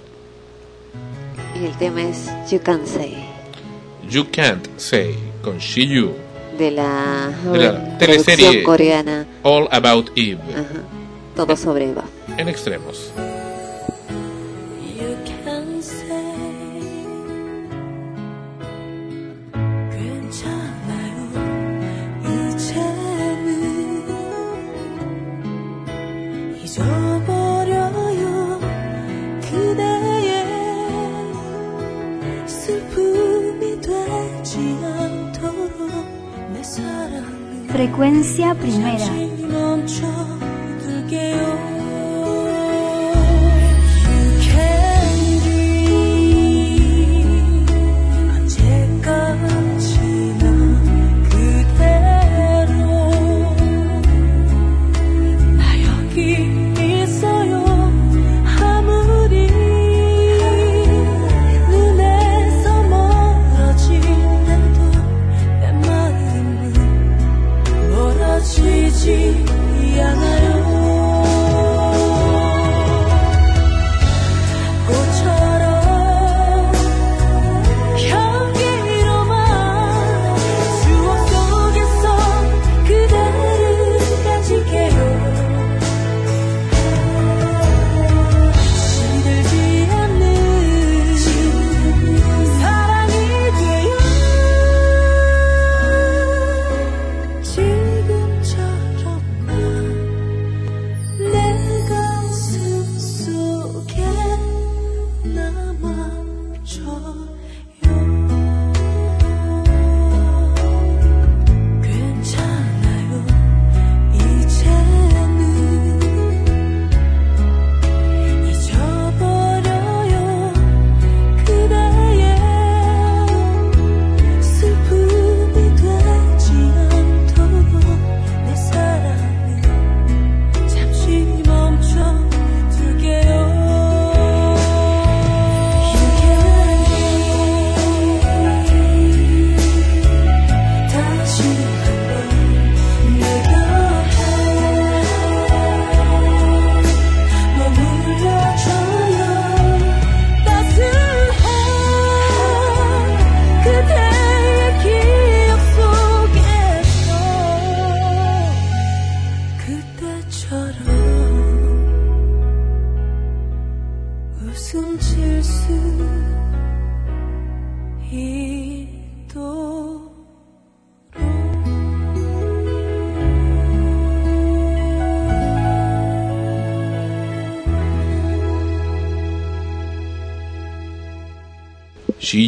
S5: Y el tema es You Can Say.
S1: You Can't Say con She You.
S5: De la,
S1: De la teleserie
S5: coreana.
S1: All About Eve.
S5: Todo sobre Eva.
S1: En extremos.
S33: You can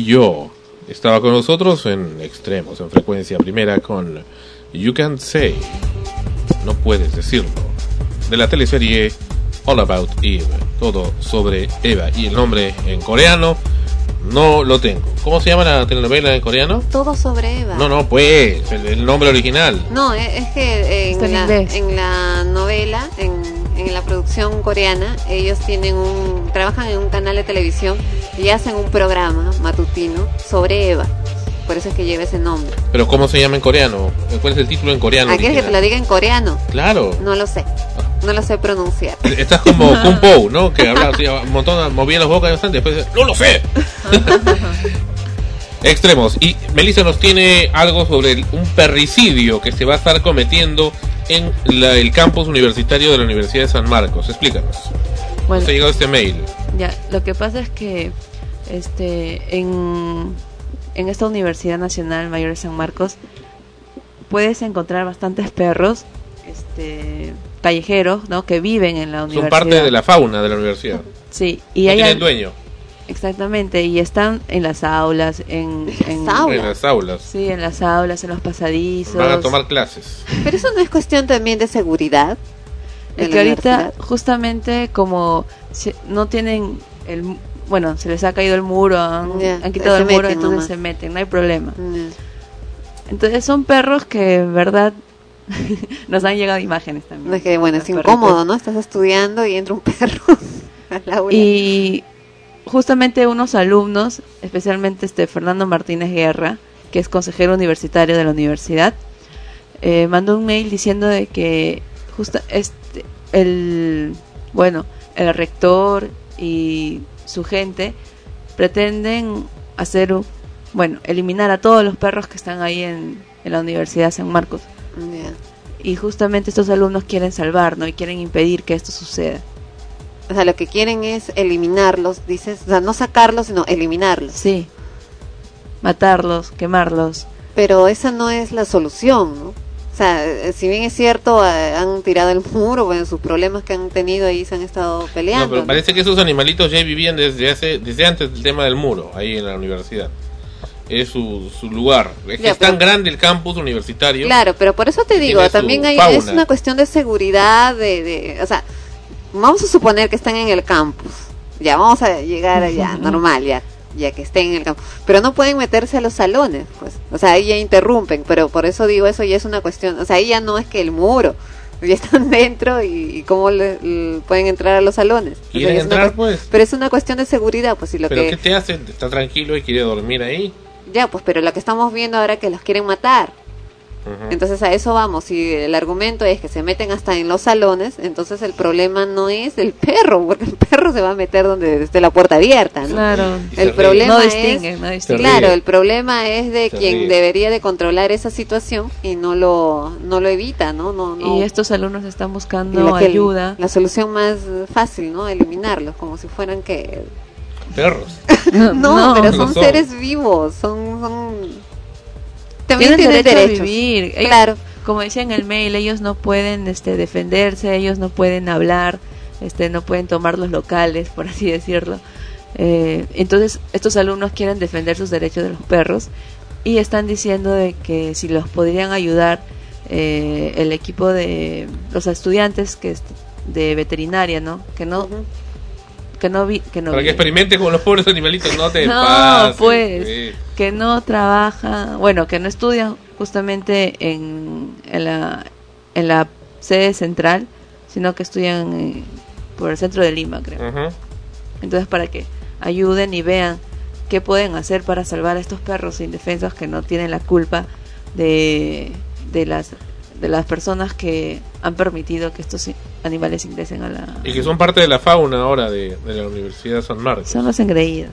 S1: Yo estaba con nosotros en extremos, en frecuencia primera con You Can't Say, no puedes decirlo, de la teleserie All About Eve, todo sobre Eva y el nombre en coreano no lo tengo. ¿Cómo se llama la telenovela en coreano?
S5: Todo sobre Eva.
S1: No, no, pues el, el nombre original.
S5: No, es, es que en
S6: en
S5: la,
S6: inglés.
S5: en la novela, en, en la producción coreana, ellos tienen un, trabajan en un canal de televisión y hacen un programa matutino sobre Eva. Por eso es que lleva ese nombre.
S1: Pero ¿cómo se llama en coreano? ¿Cuál es el título en coreano?
S5: ¿Ah, ¿Quieres que te lo diga en coreano?
S1: Claro.
S5: No lo sé. No lo sé pronunciar.
S1: Estás como Kung Po, ¿no? Que hablaba así, un montón, movía las bocas bastante, después dice, ¡No lo sé! Extremos. Y Melissa nos tiene algo sobre un perricidio que se va a estar cometiendo en la- el campus universitario de la Universidad de San Marcos. Explícanos.
S6: Bueno.
S1: Ha llegado este mail.
S6: Ya, lo que pasa es que este en, en esta Universidad Nacional Mayor de San Marcos puedes encontrar bastantes perros este callejeros, ¿no? que viven en la
S1: Son
S6: universidad.
S1: parte de la fauna de la universidad.
S6: Sí, y
S1: no
S6: hay
S1: tienen dueño
S6: Exactamente, y están en las aulas, en, en,
S1: en las aulas.
S6: Sí, en las aulas, en los pasadizos.
S1: Van a tomar clases.
S5: Pero eso no es cuestión también de seguridad.
S6: Es que ahorita, justamente como se- no tienen el. Bueno, se les ha caído el muro, han,
S5: Ya,
S6: han quitado el muro,
S5: meten
S6: entonces
S5: nomás.
S6: se meten, no hay problema. Entonces son perros que en verdad nos han llegado imágenes también.
S5: No es que, bueno, es
S6: Los perritos.
S5: incómodo, ¿no? Estás estudiando y entra un perro al aula.
S6: Y justamente unos alumnos, especialmente este Fernando Martínez Guerra, que es consejero universitario de la universidad, eh, mandó un mail diciendo de que justa este el bueno el rector y su gente pretenden hacer bueno eliminar a todos los perros que están ahí en, en la universidad de San Marcos. Y justamente estos alumnos quieren salvar no y quieren impedir que esto suceda
S5: O sea, lo que quieren es eliminarlos, dices, o sea, no sacarlos, sino eliminarlos.
S6: Sí. Matarlos, quemarlos.
S5: Pero esa no es la solución, ¿no? O sea, eh, si bien es cierto, eh, han tirado el muro, bueno, sus problemas que han tenido ahí se han estado
S1: No,
S5: peleando.
S1: pero
S5: ¿no?
S1: parece que esos animalitos ya vivían desde hace, desde antes del tema del muro, ahí en la universidad. Es su, su lugar. Es que
S5: Ya,
S1: es tan
S5: pero-
S1: grande el campus universitario.
S5: Claro, pero por eso te digo, también hay,
S1: fauna.
S5: es una cuestión de seguridad, de, de, o sea, vamos a suponer que están en el campus, ya vamos a llegar allá, normal, ya, ya que estén en el campus, pero no pueden meterse a los salones, pues, o sea, ahí ya interrumpen, pero por eso digo, eso ya es una cuestión, o sea, ahí ya no es que el muro, ya están dentro y, y cómo le- le pueden entrar a los salones. O sea, una
S1: entrar, pues.
S5: Pero es una cuestión de seguridad, pues, y lo
S1: Pero
S5: que...
S1: ¿qué te hace? Está tranquilo y quiere dormir ahí.
S5: Ya, pues, pero lo que estamos viendo ahora es que los quieren matar. Entonces a eso vamos. Si el argumento es que se meten hasta en los salones, entonces el problema no es el perro, porque el perro se va a meter donde esté la puerta abierta. ¿no?
S6: Claro.
S5: El problema
S6: No
S5: es,
S6: no
S5: claro, el problema es de
S1: Se
S5: quien
S1: ríe.
S5: debería de controlar esa situación y no lo no lo evita, ¿no? No, no.
S6: Y estos alumnos están buscando
S5: la,
S6: ayuda.
S5: la solución más fácil, ¿no? Eliminarlos, como si fueran que
S1: Perros.
S5: no, pero son,
S1: son.
S5: seres vivos, son también
S6: tienen
S5: tienen,
S6: derecho
S5: derechos.
S6: a vivir. Ellos-
S5: Claro.
S6: Como decía en el mail, ellos no pueden este, defenderse, ellos no pueden hablar, este, no pueden tomar los locales, por así decirlo. Eh, entonces, estos alumnos quieren defender sus derechos de los perros y están diciendo de que si los podrían ayudar eh, el equipo de los estudiantes que de veterinaria, ¿no? Que no, que no vi, que no
S1: Para que
S6: vi-
S1: experimente con los pobres animalitos, no te
S6: no,
S1: pases,
S6: pues, que no trabaja, bueno, que no estudian justamente en, en, la, en la sede central, sino que estudian eh, por el centro de Lima, creo. Entonces, para que ayuden y vean qué pueden hacer para salvar a estos perros indefensos que no tienen la culpa de, de las de las personas que han permitido que estos animales ingresen a la...
S1: Y que son parte de la fauna ahora de, de la Universidad de San Marcos.
S6: Son los engreídos.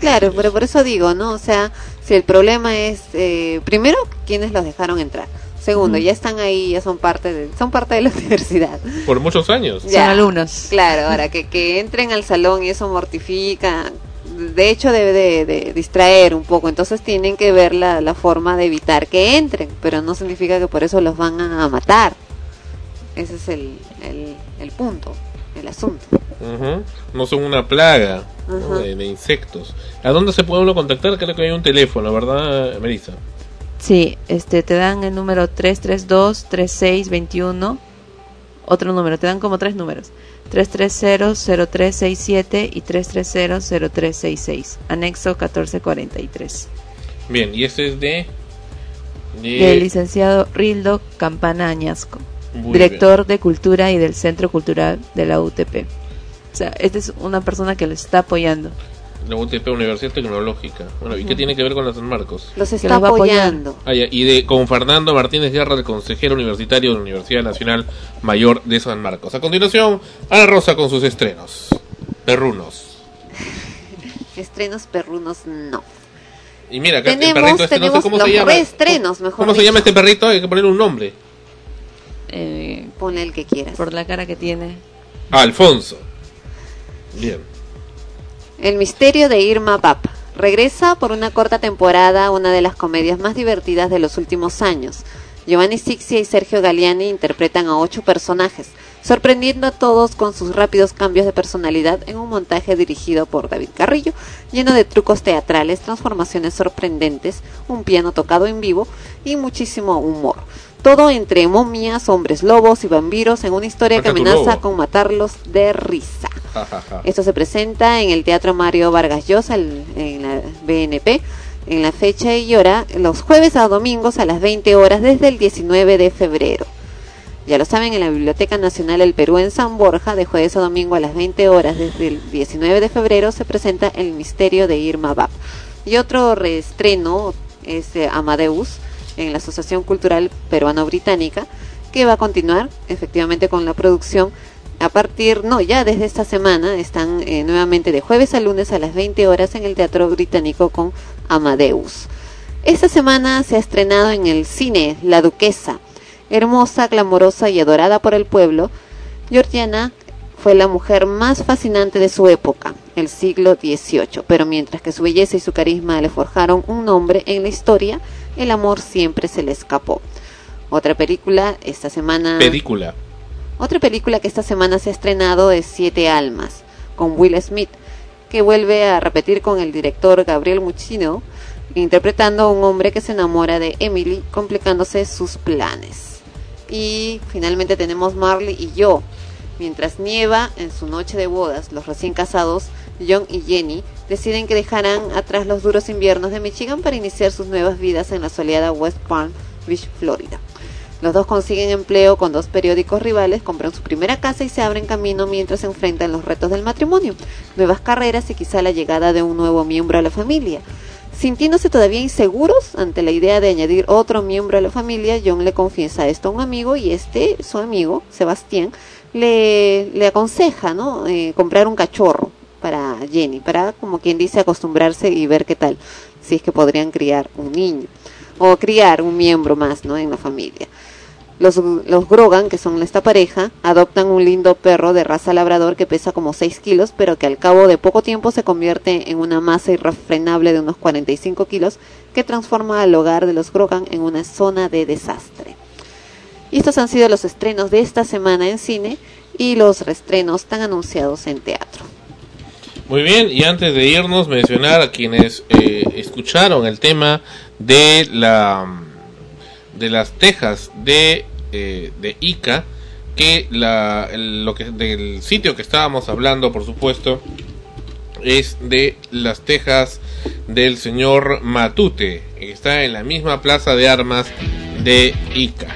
S5: Claro, pero por eso digo, ¿no? O sea, si el problema es, eh, primero, ¿quiénes los dejaron entrar? segundo, ya están ahí, ya son parte de, son parte de la universidad.
S1: Por muchos años.
S5: Ya.
S6: Son alumnos.
S5: Claro, ahora que, que entren al salón y eso mortifica, de hecho debe de, de distraer un poco, entonces tienen que ver la, la forma de evitar que entren, pero no significa que por eso los van a matar. Ese es el, el, el punto, el asunto.
S1: No son una plaga ¿no?
S5: Ajá.
S1: de, de insectos. ¿A dónde se puede uno contactar? Creo que hay un teléfono, ¿verdad, Melissa?
S6: Sí, este, te dan el número 332-3621. Otro número, te dan como tres números. 330-0367 y 330-0366. Anexo 1443.
S1: Bien, y este es de... de-
S6: Del licenciado Rildo Campana Añasco,
S1: Muy
S6: director de Cultura y del Centro Cultural de la UTP. O sea, esta es una persona que lo está apoyando.
S1: La UTP, Universidad Tecnológica. Bueno, ¿y qué
S6: Ujú.
S1: tiene que ver con la San Marcos?
S5: Los está
S6: los
S5: apoyando.
S1: Ah, ya, y de con Fernando Martínez Guerra, el consejero universitario de la Universidad Nacional Mayor de San Marcos. A continuación, Ana Rosa con sus estrenos. Perrunos.
S5: Estrenos perrunos, no.
S1: Y mira, acá el
S5: Tenemos,
S1: perrito este, no sé
S5: tenemos
S1: cómo
S5: los
S1: se llama.
S5: reestrenos, mejor
S1: ¿Cómo se
S5: dicho.
S1: llama este perrito? Hay que ponerle un nombre.
S6: Eh,
S5: Ponle el que quieras.
S6: por la cara que tiene.
S1: Alfonso. Bien.
S5: El misterio de Irma Pap. Regresa por una corta temporada una de las comedias más divertidas de los últimos años. Giovanni Sixia y Sergio Galliani interpretan a ocho personajes, sorprendiendo a todos con sus rápidos cambios de personalidad en un montaje dirigido por David Carrillo, lleno de trucos teatrales, transformaciones sorprendentes, un piano tocado en vivo y muchísimo humor. Todo entre momias, hombres lobos y vampiros en una historia que amenaza con matarlos de risa.
S1: Ja, ja, ja.
S5: Esto se presenta en el Teatro Mario Vargas Llosa, el- en la BNP, en la fecha y hora, los jueves a domingos a las 20 horas desde el 19 de febrero. Ya lo saben, en la Biblioteca Nacional del Perú en San Borja, de jueves a domingo a las 20 horas desde el 19 de febrero, se presenta El Misterio de Irma Bab. Y otro reestreno es eh, Amadeus, en la Asociación Cultural Peruano-Británica, que va a continuar efectivamente con la producción a partir, no, ya desde esta semana están eh, nuevamente de jueves a lunes a las 20 horas en el Teatro Británico con Amadeus. Esta semana se ha estrenado en el cine La Duquesa, hermosa, clamorosa y adorada por el pueblo. Georgiana fue la mujer más fascinante de su época, el siglo XVIII, pero mientras que su belleza y su carisma le forjaron un nombre en la historia, el amor siempre se le escapó. Otra película esta semana
S1: Película.
S5: otra película que esta semana se ha estrenado es Siete Almas, con Will Smith, que vuelve a repetir con el director Gabriel Muccino, interpretando a un hombre que se enamora de Emily, complicándose sus planes. Y finalmente tenemos Marley y yo. Mientras nieva en su noche de bodas, los recién casados, John y Jenny, deciden que dejarán atrás los duros inviernos de Michigan para iniciar sus nuevas vidas en la soleada West Palm Beach, Florida. Los dos consiguen empleo con dos periódicos rivales, compran su primera casa y se abren camino mientras se enfrentan los retos del matrimonio, nuevas carreras y quizá la llegada de un nuevo miembro a la familia. Sintiéndose todavía inseguros ante la idea de añadir otro miembro a la familia, John le confiesa esto a un amigo y este, su amigo, Sebastián, le, le aconseja ¿no? Eh, comprar un cachorro para Jenny, para, como quien dice, acostumbrarse y ver qué tal, si es que podrían criar un niño o criar un miembro más ¿no? en la familia. Los, los Grogan, que son esta pareja, adoptan un lindo perro de raza labrador que pesa como 6 kilos, pero que al cabo de poco tiempo se convierte en una masa irrefrenable de unos 45 kilos que transforma al hogar de los Grogan en una zona de desastre. Y estos han sido los estrenos de esta semana en cine y los reestrenos tan anunciados en teatro.
S1: Muy bien, y antes de irnos, mencionar a quienes eh, escucharon el tema de la de las tejas de, eh, de Ica, que la, el- lo que del sitio que estábamos hablando, por supuesto, es de las tejas del señor Matute, que está en la misma plaza de armas de Ica.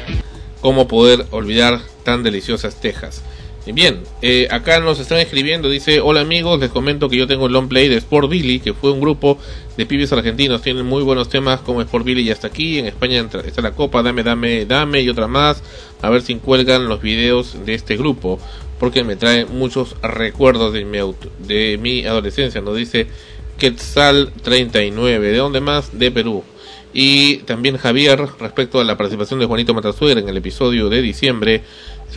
S1: ¿Cómo poder olvidar tan deliciosas tejas? Y Bien, eh, acá nos están escribiendo, dice, hola amigos, les comento que yo tengo el long play de Sport Billy, que fue un grupo de pibes argentinos, tienen muy buenos temas como Sport Billy ya está aquí, en España está la copa, dame, dame, dame y otra más, a ver si cuelgan los videos de este grupo, porque me trae muchos recuerdos de mi, auto- de mi adolescencia, nos dice Quetzal 39, ¿de dónde más? De Perú. Y también Javier, respecto a la participación de Juanito Matasuegra en el episodio de diciembre,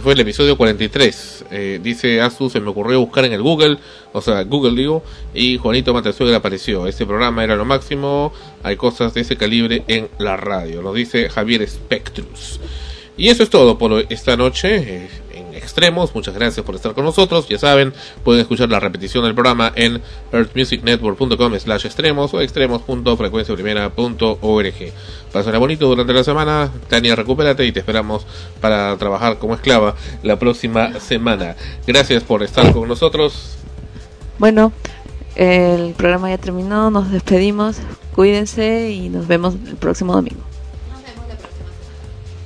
S1: fue el episodio 43. Eh, dice Asus, se me ocurrió buscar en el Google, o sea, Google digo, y Juanito Matasuegra apareció. Este programa era lo máximo, hay cosas de ese calibre en la radio, nos dice Javier Spectrus. Y eso es todo por esta noche. Extremos, muchas gracias por estar con nosotros. Ya saben, pueden escuchar la repetición del programa en earthmusicnetwork.com slash extremos o extremos.frecuenciaprimera.org. Pásenla bonito durante la semana. Tania, recupérate y te esperamos para trabajar como esclava la próxima semana. Gracias por estar con nosotros.
S6: Bueno, el programa ya terminó, nos despedimos, cuídense y nos vemos el próximo domingo.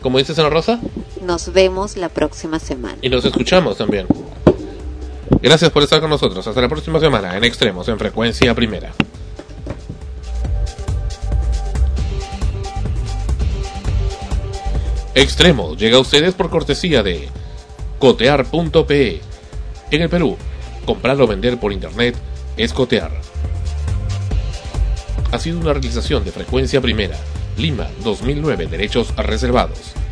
S1: Como dices Ana Rosa.
S5: Nos vemos la próxima semana.
S1: Y nos escuchamos también. Gracias por estar con nosotros. Hasta la próxima semana en Extremos, en Frecuencia Primera. Extremos llega a ustedes por cortesía de cotear.pe. En el Perú, comprar o vender por internet es cotear. Ha sido una realización de Frecuencia Primera. Lima 2009 Derechos reservados.